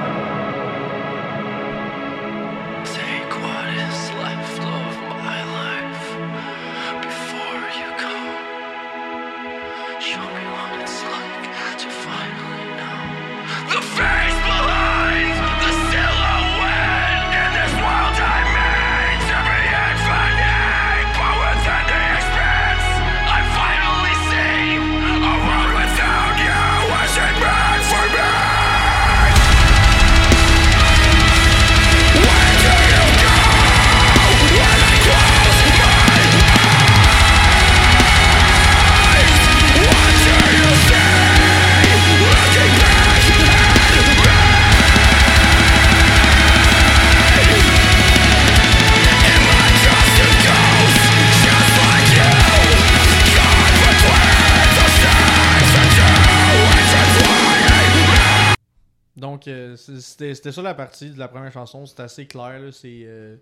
C'est- c'était ça la partie de la première chanson. C'était assez clair. C'est euh,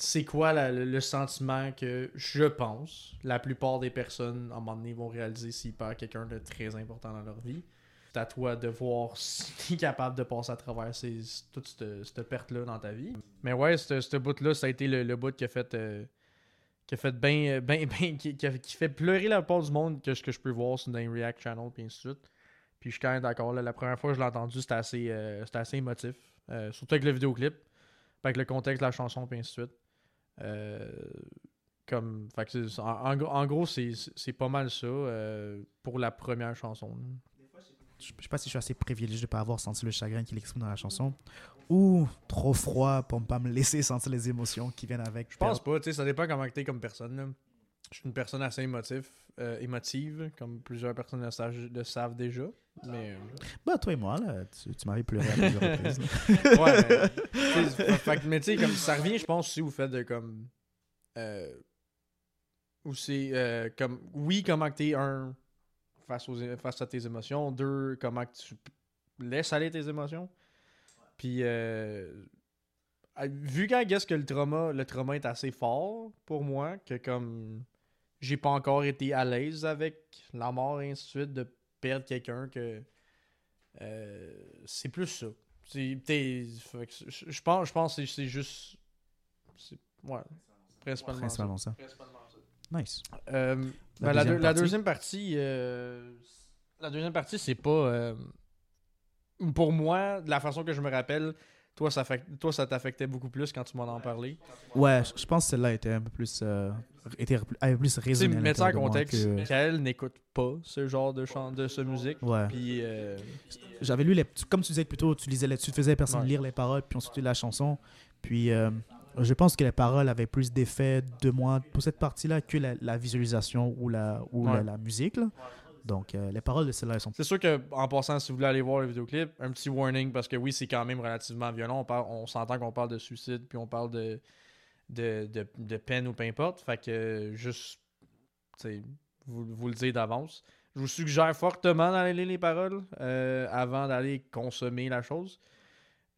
c'est quoi le, sentiment que je pense la plupart des personnes, à un moment donné, vont réaliser s'ils perdent quelqu'un de très important dans leur vie. C'est à toi de voir si tu es capable de passer à travers ces, toute cette, perte-là dans ta vie. Mais ouais, ce bout-là, ça a été le, bout qui a fait. euh, qui a fait qui, fait pleurer la plupart du monde que, ce que je peux voir sur dans les React Channel, puis ainsi de suite. Puis je suis quand même d'accord. La première fois que je l'ai entendu, c'était assez, euh, assez émotif. Euh, surtout avec le vidéoclip. Avec le contexte de la chanson, puis ainsi de suite. Euh, comme, fait que c'est- en, en gros- en gros, c'est, pas mal ça pour la première chanson. Je je sais pas si je suis assez privilégié de ne pas avoir senti le chagrin qu'il exprime dans la chanson, ou trop froid pour ne pas me laisser sentir les émotions qui viennent avec. Je pense pas, tu sais, ça dépend comment t'es comme personne. là. Je suis une personne assez émotive, euh, émotive, comme plusieurs personnes le savent, le savent déjà. Mais. euh, Bah, toi et moi, là, tu, tu m'avais pleuré à plusieurs reprises. ouais, mais, tu sais, fait mais tu sais, comme ça revient, je pense, aussi au fait de comme. Euh, où c'est euh, comme. Oui, comment que t'es un. Face, aux, face à tes émotions. Deux, comment que tu laisses aller tes émotions. Puis. Euh, vu qu'à guess que le trauma, le trauma est assez fort pour moi, que comme. J'ai pas encore été à l'aise avec la mort et ainsi de suite, de perdre quelqu'un que. euh, c'est plus ça. Je pense, je pense que c'est- juste. c'est- Ouais, principalement. Principalement ça. ça. Nice. Euh, La ben, la, deuxième deux- la partie? deuxième partie, euh, la deuxième partie, c'est pas. euh, pour moi, de la façon que je me rappelle, toi, ça, fait, toi, ça t'affectait beaucoup plus quand tu m'en as parlé. Ouais, je je pense que celle-là était un peu plus, euh, était peu plus à mettre ça en contexte, que- qu'elle n'écoute pas ce genre de chant, de ce musique. Ouais. Puis, euh, J'avais lu les. Comme tu disais plus tôt, tu lisais tu faisais personne Ouais. lire les paroles, puis ensuite la chanson. Puis euh, je pense que les paroles avaient plus d'effet de moi pour cette partie-là que la, la visualisation ou la, ou la, Ouais. la musique. là. Donc euh, les paroles de celle-là, sont. c'est sûr que en passant, si vous voulez aller voir le vidéoclip, un petit warning parce que oui, c'est quand même relativement violent. On, parle, on s'entend qu'on parle de suicide, puis on parle de, de, de, peine ou peu importe. Fait que juste, vous, vous le dire d'avance. Je vous suggère fortement d'aller lire les paroles euh, avant d'aller consommer la chose.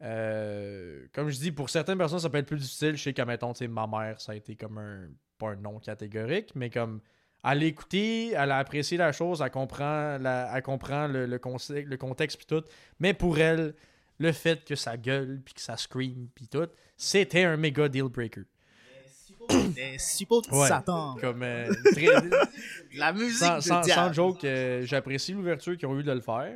Euh, comme je dis, pour certaines personnes, ça peut être plus difficile. Je sais qu'à mettons, ma mère, ça a été comme un. Pas un non catégorique, mais comme. Elle a écouté, elle a apprécié la chose, elle comprend, la, elle comprend le, le, conce- le contexte puis tout. Mais pour elle, le fait que ça gueule puis que ça scream puis tout, c'était un méga deal breaker. Suppôts de Ouais. Satan. Comme euh, très- La musique sans, de sans- joke, euh, j'apprécie l'ouverture qu'ils ont eu de le faire.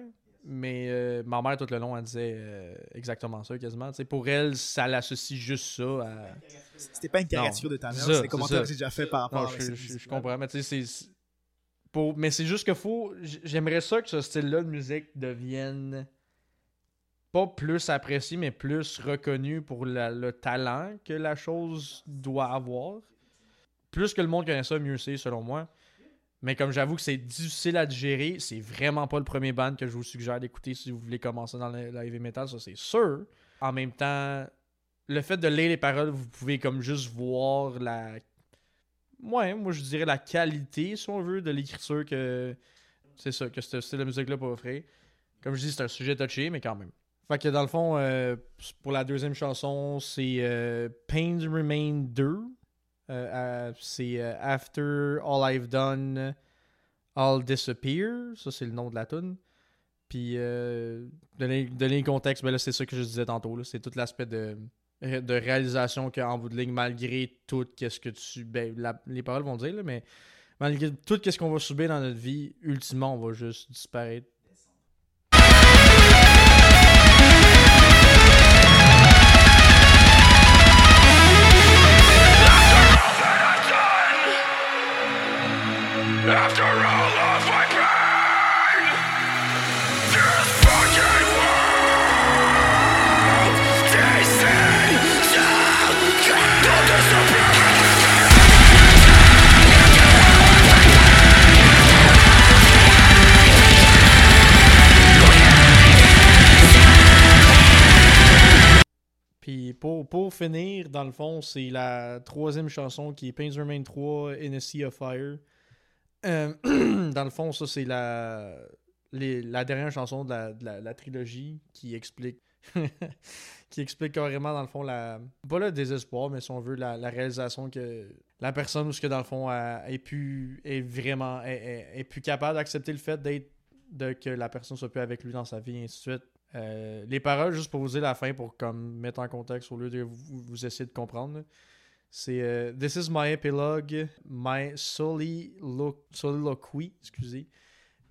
Mais euh, ma mère, tout le long, elle disait euh, exactement ça, quasiment. Tu sais, pour elle, ça l'associe juste ça à. C'était pas une caricature de ta mère, C'est des commentaires que j'ai déjà fait par rapport Non, à je, je- je comprends, mais tu sais, c'est-. Pour... Mais c'est juste que faut. J'aimerais ça que ce style-là de musique devienne. Pas plus apprécié, mais plus reconnu pour la- le talent que la chose doit avoir. Plus que le monde connaît ça, mieux c'est, selon moi. Mais comme j'avoue que c'est difficile à digérer, c'est vraiment pas le premier band que je vous suggère d'écouter si vous voulez commencer dans heavy metal, ça c'est sûr. En même temps, le fait de lire les paroles, vous pouvez comme juste voir la. Ouais, moi je dirais la qualité, si on veut, de l'écriture que. C'est ça, que ce style de musique-là peut offrir. Comme je dis, c'est un sujet touché, mais quand même. Fait que dans le fond, euh, pour la deuxième chanson, c'est euh, Pains Remain 2. Euh, c'est euh, After All I've Done, I'll Disappear. Ça, c'est le nom de la tune. Puis, donner, donner le contexte, ben c'est ça que je disais tantôt. C'est tout l'aspect de, de réalisation qu'en bout de ligne, malgré tout, qu'est-ce que tu. Ben, la- les paroles vont dire, mais malgré tout, qu'est-ce qu'on va subir dans notre vie, ultimement, on va juste disparaître. Dans le fond, c'est la troisième chanson qui est Pains Remain 3 In a Sea of Fire. Euh, dans le fond, ça c'est la, dernière chanson de la, trilogie qui explique qui explique carrément dans le fond la pas le désespoir, mais si on veut la, réalisation que la personne ce que dans le fond est plus est vraiment est plus capable d'accepter le fait d'être de que la personne soit plus avec lui dans sa vie et ainsi de suite. Euh, les paroles, juste pour vous dire la fin, pour comme mettre en contexte au lieu de vous, essayer de comprendre. C'est euh, This is my epilogue, my solilo- soliloquy, excusez.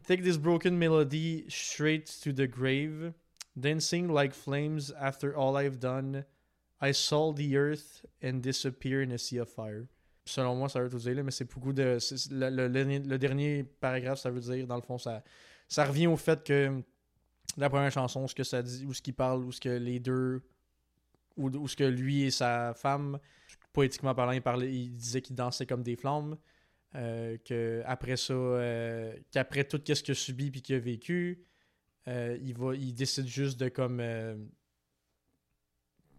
Take this broken melody straight to the grave, dancing like flames after all I've done. I saw the earth and disappear in a sea of fire. Selon moi, ça veut tout dire, mais c'est beaucoup de. Le, dernier paragraphe, ça veut dire, dans le fond, ça revient au fait que la première chanson, ce que ça dit, ou ce qu'il parle, ou ce que les deux, ou, ce que lui et sa femme, poétiquement parlant, il, parlait, disait qu'ils dansaient comme des flammes. Euh, que après ça, euh, qu'après tout ce qu'il a subi puis qu'il a vécu, euh, il va, il décide juste de comme,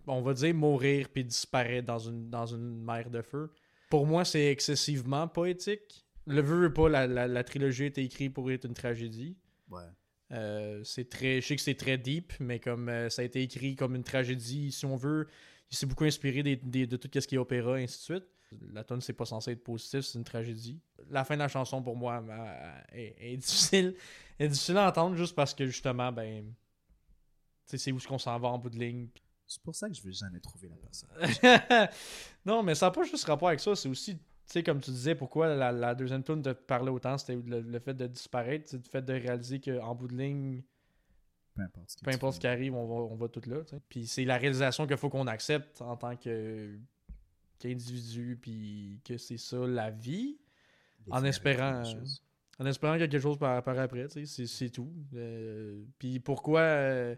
on va dire mourir puis disparaître dans une dans une mer de feu. Pour moi, c'est excessivement poétique. Le veut pas, la, la, la trilogie a été écrite pour être une tragédie. Ouais. Euh, c'est très, je sais que c'est très deep, mais comme euh, ça a été écrit comme une tragédie, si on veut, il s'est beaucoup inspiré des- des- de tout ce qui est opéra et ainsi de suite. La tonne c'est pas censé être positif, c'est une tragédie. La fin de la chanson pour moi est, est difficile, est difficile à entendre juste parce que justement, ben, c'est où ce qu'on s'en va en bout de ligne. C'est pour ça que je veux jamais trouver la personne. non, mais ça n'a pas juste rapport avec ça. C'est aussi, tu sais, comme tu disais, pourquoi la, la deuxième tune te parlait autant, c'était le, le fait de disparaître, c'est le fait de réaliser qu'en bout de ligne, Peu importe ce peu importe qui arrive, on va, on va tout là. Puis c'est la réalisation qu'il faut qu'on accepte en tant que qu'individu, puis que c'est ça la vie. En espérant. En espérant que quelque chose par, par après, c'est- c'est tout. Euh, puis pourquoi. euh,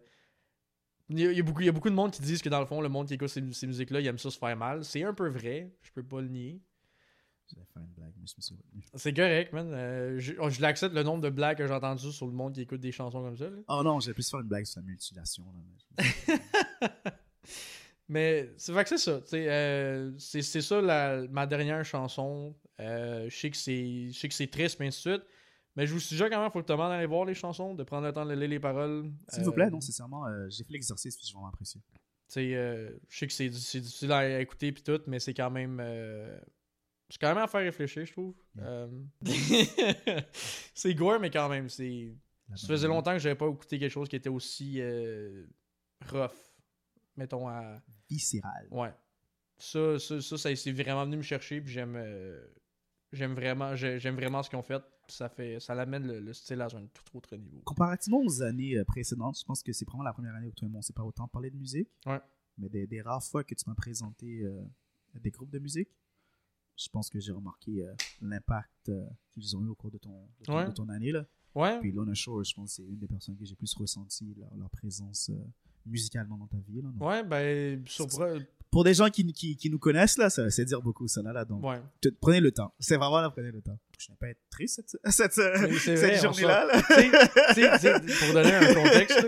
Il y, a- il y a beaucoup, il y a beaucoup de monde qui disent que dans le fond, le monde qui écoute ces, ces musiques-là, il aime ça se faire mal. C'est un peu vrai, je peux pas le nier. J'allais faire une blague, mais je me suis retenu. C'est correct, man. Euh, je oh, je l'accepte le nombre de blagues que j'ai entendues sur le monde qui écoute des chansons comme ça. là. Oh non, j'allais plus faire une blague sur la mutilation. Là, mais- Mais c'est vrai que c'est ça. euh, c'est ça la- ma dernière chanson. Euh, je sais que c'est triste, mais ainsi de suite. Mais je vous suggère quand même, faut que tu demandes d'aller voir les chansons, de prendre le temps de lire les paroles. S'il vous plaît, non, sincèrement, j'ai fait l'exercice puis j'ai vraiment apprécié. Je sais que c'est c'est difficile à écouter puis tout, mais c'est quand même. C'est quand même à faire réfléchir, je trouve. Euh, c'est gore, mais quand même, c'est. Ça faisait longtemps que j'avais pas écouté quelque chose qui était aussi euh, rough. Mettons à. Viscéral. Ouais. Ça, ça, ça, ça c'est vraiment venu me chercher, puis j'aime. euh, J'aime vraiment, j'ai- j'aime vraiment ce qu'ils ont fait. Ça fait, ça l'amène le, le style à un tout autre niveau. Comparativement aux années euh, précédentes, je pense que c'est vraiment la première année où et moi, on s'est pas autant parlé de musique. Ouais. Mais des, des rares fois que tu m'as présenté euh, des groupes de musique, je pense que j'ai remarqué euh, l'impact euh, qu'ils ont eu au cours de ton, de ton, Ouais. de ton année. Là. Ouais. Puis Lona Shore, je pense que c'est une des personnes que j'ai plus ressenti leur, leur présence euh, musicalement dans ta vie. Là, donc. Ouais, ben, Pour des gens qui, qui, qui nous connaissent, là, ça c'est dire beaucoup, ça. Là, là, donc, Ouais. te- prenez le temps. C'est vraiment là, prenez le temps. Je n'ai pas être triste cette, cette, journée-là. là. Pour donner un contexte,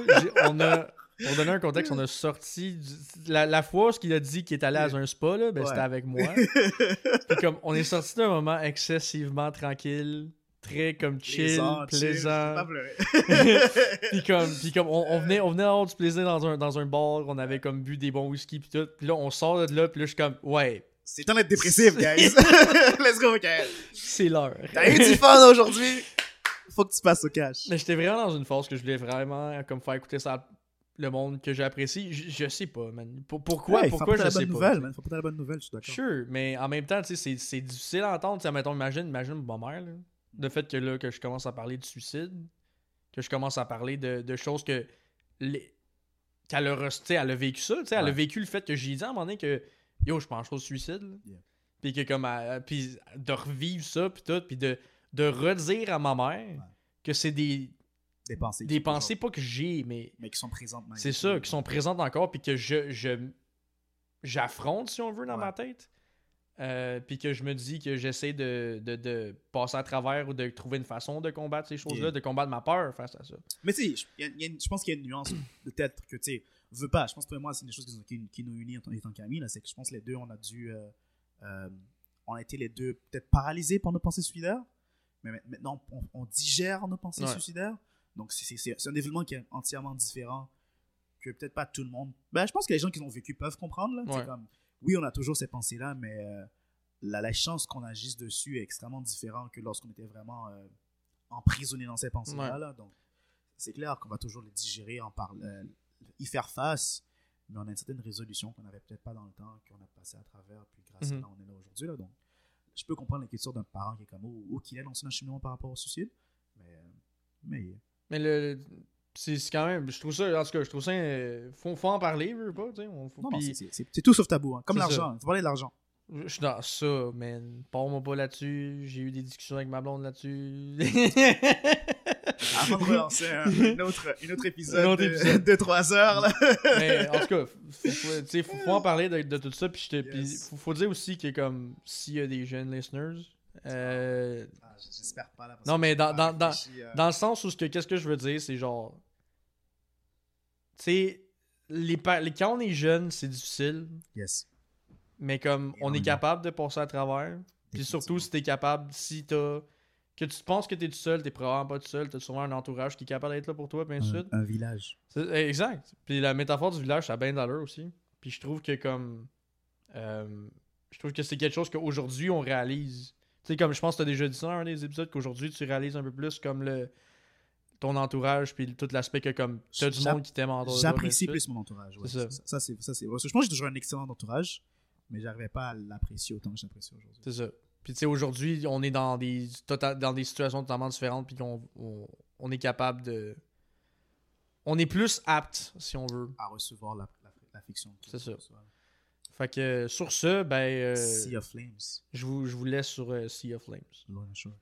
on a, pour donner un contexte, on a sorti du- la, la fois où il a dit qu'il est allé à un spa, là, ben, Ouais. c'était avec moi. Puis comme on est sorti d'un moment excessivement tranquille, très comme chill, Plaisant, puis comme, puis comme on, on venait, on venait avoir du plaisir dans un, dans un bar, on avait comme bu des bons whisky puis tout. Puis là, on sort de là, puis là, je suis comme, ouais, C'est temps d'être dépressif, guys. Let's go, Michael. c'est l'heure. T'as eu du fun aujourd'hui. Faut que tu passes au cash. Mais j'étais vraiment dans une phase que je voulais vraiment comme faire écouter ça le monde que j'apprécie. Je, sais pas, man. Pour- pourquoi, Ouais, pourquoi je la sais bonne pas. nouvelle, man. Faut apporter la bonne nouvelle, je suis d'accord. Sure, mais en même temps, c'est- difficile à entendre. Mettons, imagine, imagine ma mère, là. Le fait que là, que je commence à parler de suicide, que je commence à parler de, de choses que. les- qu'elle a, re- tu sais, elle a vécu ça, tu sais, elle a Ouais. vécu le fait que j'ai dit à un moment donné que yo, je pense au suicide. Yeah. Puis que comme. elle- Puis de revivre ça, puis tout, puis de, de redire à ma mère que c'est des, Des pensées. des pensées pas que j'ai, mais Mais qui sont présentes. c'est ça, qui sont présentes encore, puis que je, je j'affronte, si on veut, dans Ouais. ma tête. Euh, puis que je me dis que j'essaie de, de, de passer à travers ou de trouver une façon de combattre ces choses-là, Yeah. de combattre ma peur face à ça. Mais tu sais, je- pense qu'il y a une nuance peut-être que tu sais, veux pas. Je pense que toi et moi, c'est une des choses qui, nous- qui- qui nous unit en tant- qu'amis. là, C'est que je pense que les deux, on a dû. euh, euh, on a été les deux peut-être paralysés par nos pensées suicidaires. Mais ma- maintenant, on, on digère nos pensées Ouais. suicidaires. Donc, c'est- un développement qui est entièrement différent que peut-être pas tout le monde. Ben, je pense que les gens qui l'ont vécu peuvent comprendre. là. Ouais. Comme, oui, on a toujours ces pensées-là, mais euh, la, la chance qu'on agisse dessus est extrêmement différente que lorsqu'on était vraiment euh, emprisonné dans ces pensées-là. Ouais. là. Donc, c'est clair qu'on va toujours les digérer, en parler, euh, y faire face, mais on a une certaine résolution qu'on n'avait peut-être pas dans le temps, qu'on a passé à travers, puis grâce à là, on est là aujourd'hui. Là, donc, je peux comprendre l'inquiétude d'un parent qui est comme, où, où qu'il est dans son acheminement par rapport au suicide, mais, mais Mais le. C'est quand même. Je trouve ça. En tout cas, je trouve ça. euh, faut, faut en parler, veux pas, tu sais. c'est- tout sauf tabou, hein. comme l'argent, il faut parler de l'argent. Je suis dans ça, man. Parle-moi pas là-dessus. J'ai eu des discussions avec ma blonde là-dessus. Avant de relancer un, un autre, un autre épisode, Un autre de- épisode. de 3 heures, là. Mais en tout cas, faut, faut, faut, en parler de, de tout ça. Puis Yes. faut, faut dire aussi que, comme, s'il y a des jeunes listeners, euh, Ah, J'espère pas, là. Non, mais dans- dans- dans- euh, dans le sens où, ce que, qu'est-ce que je veux dire, c'est genre. Tu sais, les, quand on est jeune, c'est difficile. Yes. Mais comme, on est capable de passer à travers. Puis surtout, si t'es capable, si t'as. Que tu penses que t'es tout seul, t'es probablement pas tout seul, t'as sûrement un entourage qui est capable d'être là pour toi, ainsi de un, village. Eh, Exact. Puis la métaphore du village, ça a bien d'allure aussi. Puis je trouve que comme. euh, je trouve que c'est quelque chose qu'aujourd'hui on réalise. Tu sais, comme je pense que tu as déjà dit ça dans un des épisodes, qu'aujourd'hui tu réalises un peu plus comme le. ton entourage, puis tout l'aspect que comme t'as du J'a- monde qui t'aime en J'apprécie plus mon entourage. ouais, ça. c'est ça. Ça, c'est, ça, c'est vrai. Parce que Je pense que j'ai toujours un excellent entourage, mais j'arrivais pas à l'apprécier autant que je l'apprécie aujourd'hui. C'est ça. Puis tu sais, aujourd'hui, on est dans des, tota- dans des situations totalement différentes, puis on, on, on est capable de. On est plus apte, si on veut. À recevoir la, la, la fiction. C'est ça. Fait que sur ce, ben, euh, Sea of Flames. je, vous, je vous laisse sur euh, Sea of Flames. Lorna Shore.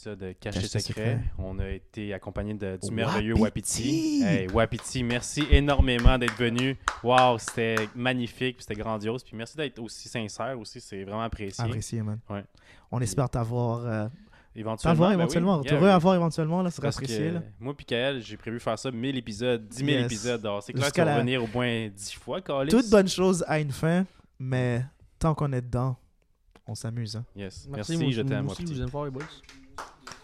Épisode de Caché Caché secret. secret. On a été accompagné de, du merveilleux Wapiti. Hey, Wapiti, merci énormément d'être venu. Wow, c'était magnifique, c'était grandiose. Puis merci d'être aussi sincère aussi, c'est vraiment apprécié. Apprécié, man. Ouais. On espère t'avoir. euh, Éventuellement. t'avoir ben oui, yeah, oui. reavoir éventuellement, là, ce serait apprécié. que Là. moi puis Kael, j'ai prévu faire ça 1000 épisodes, 10 000 Yes. épisodes. Alors, c'est clair qu'on va la- revenir au moins 10 fois, Calis. Toute bonne chose a une fin, mais tant qu'on est dedans, on s'amuse. Hein. Yes. Merci, Merci, moi, je t'aime, je vous aime fort, les boys. Yeah.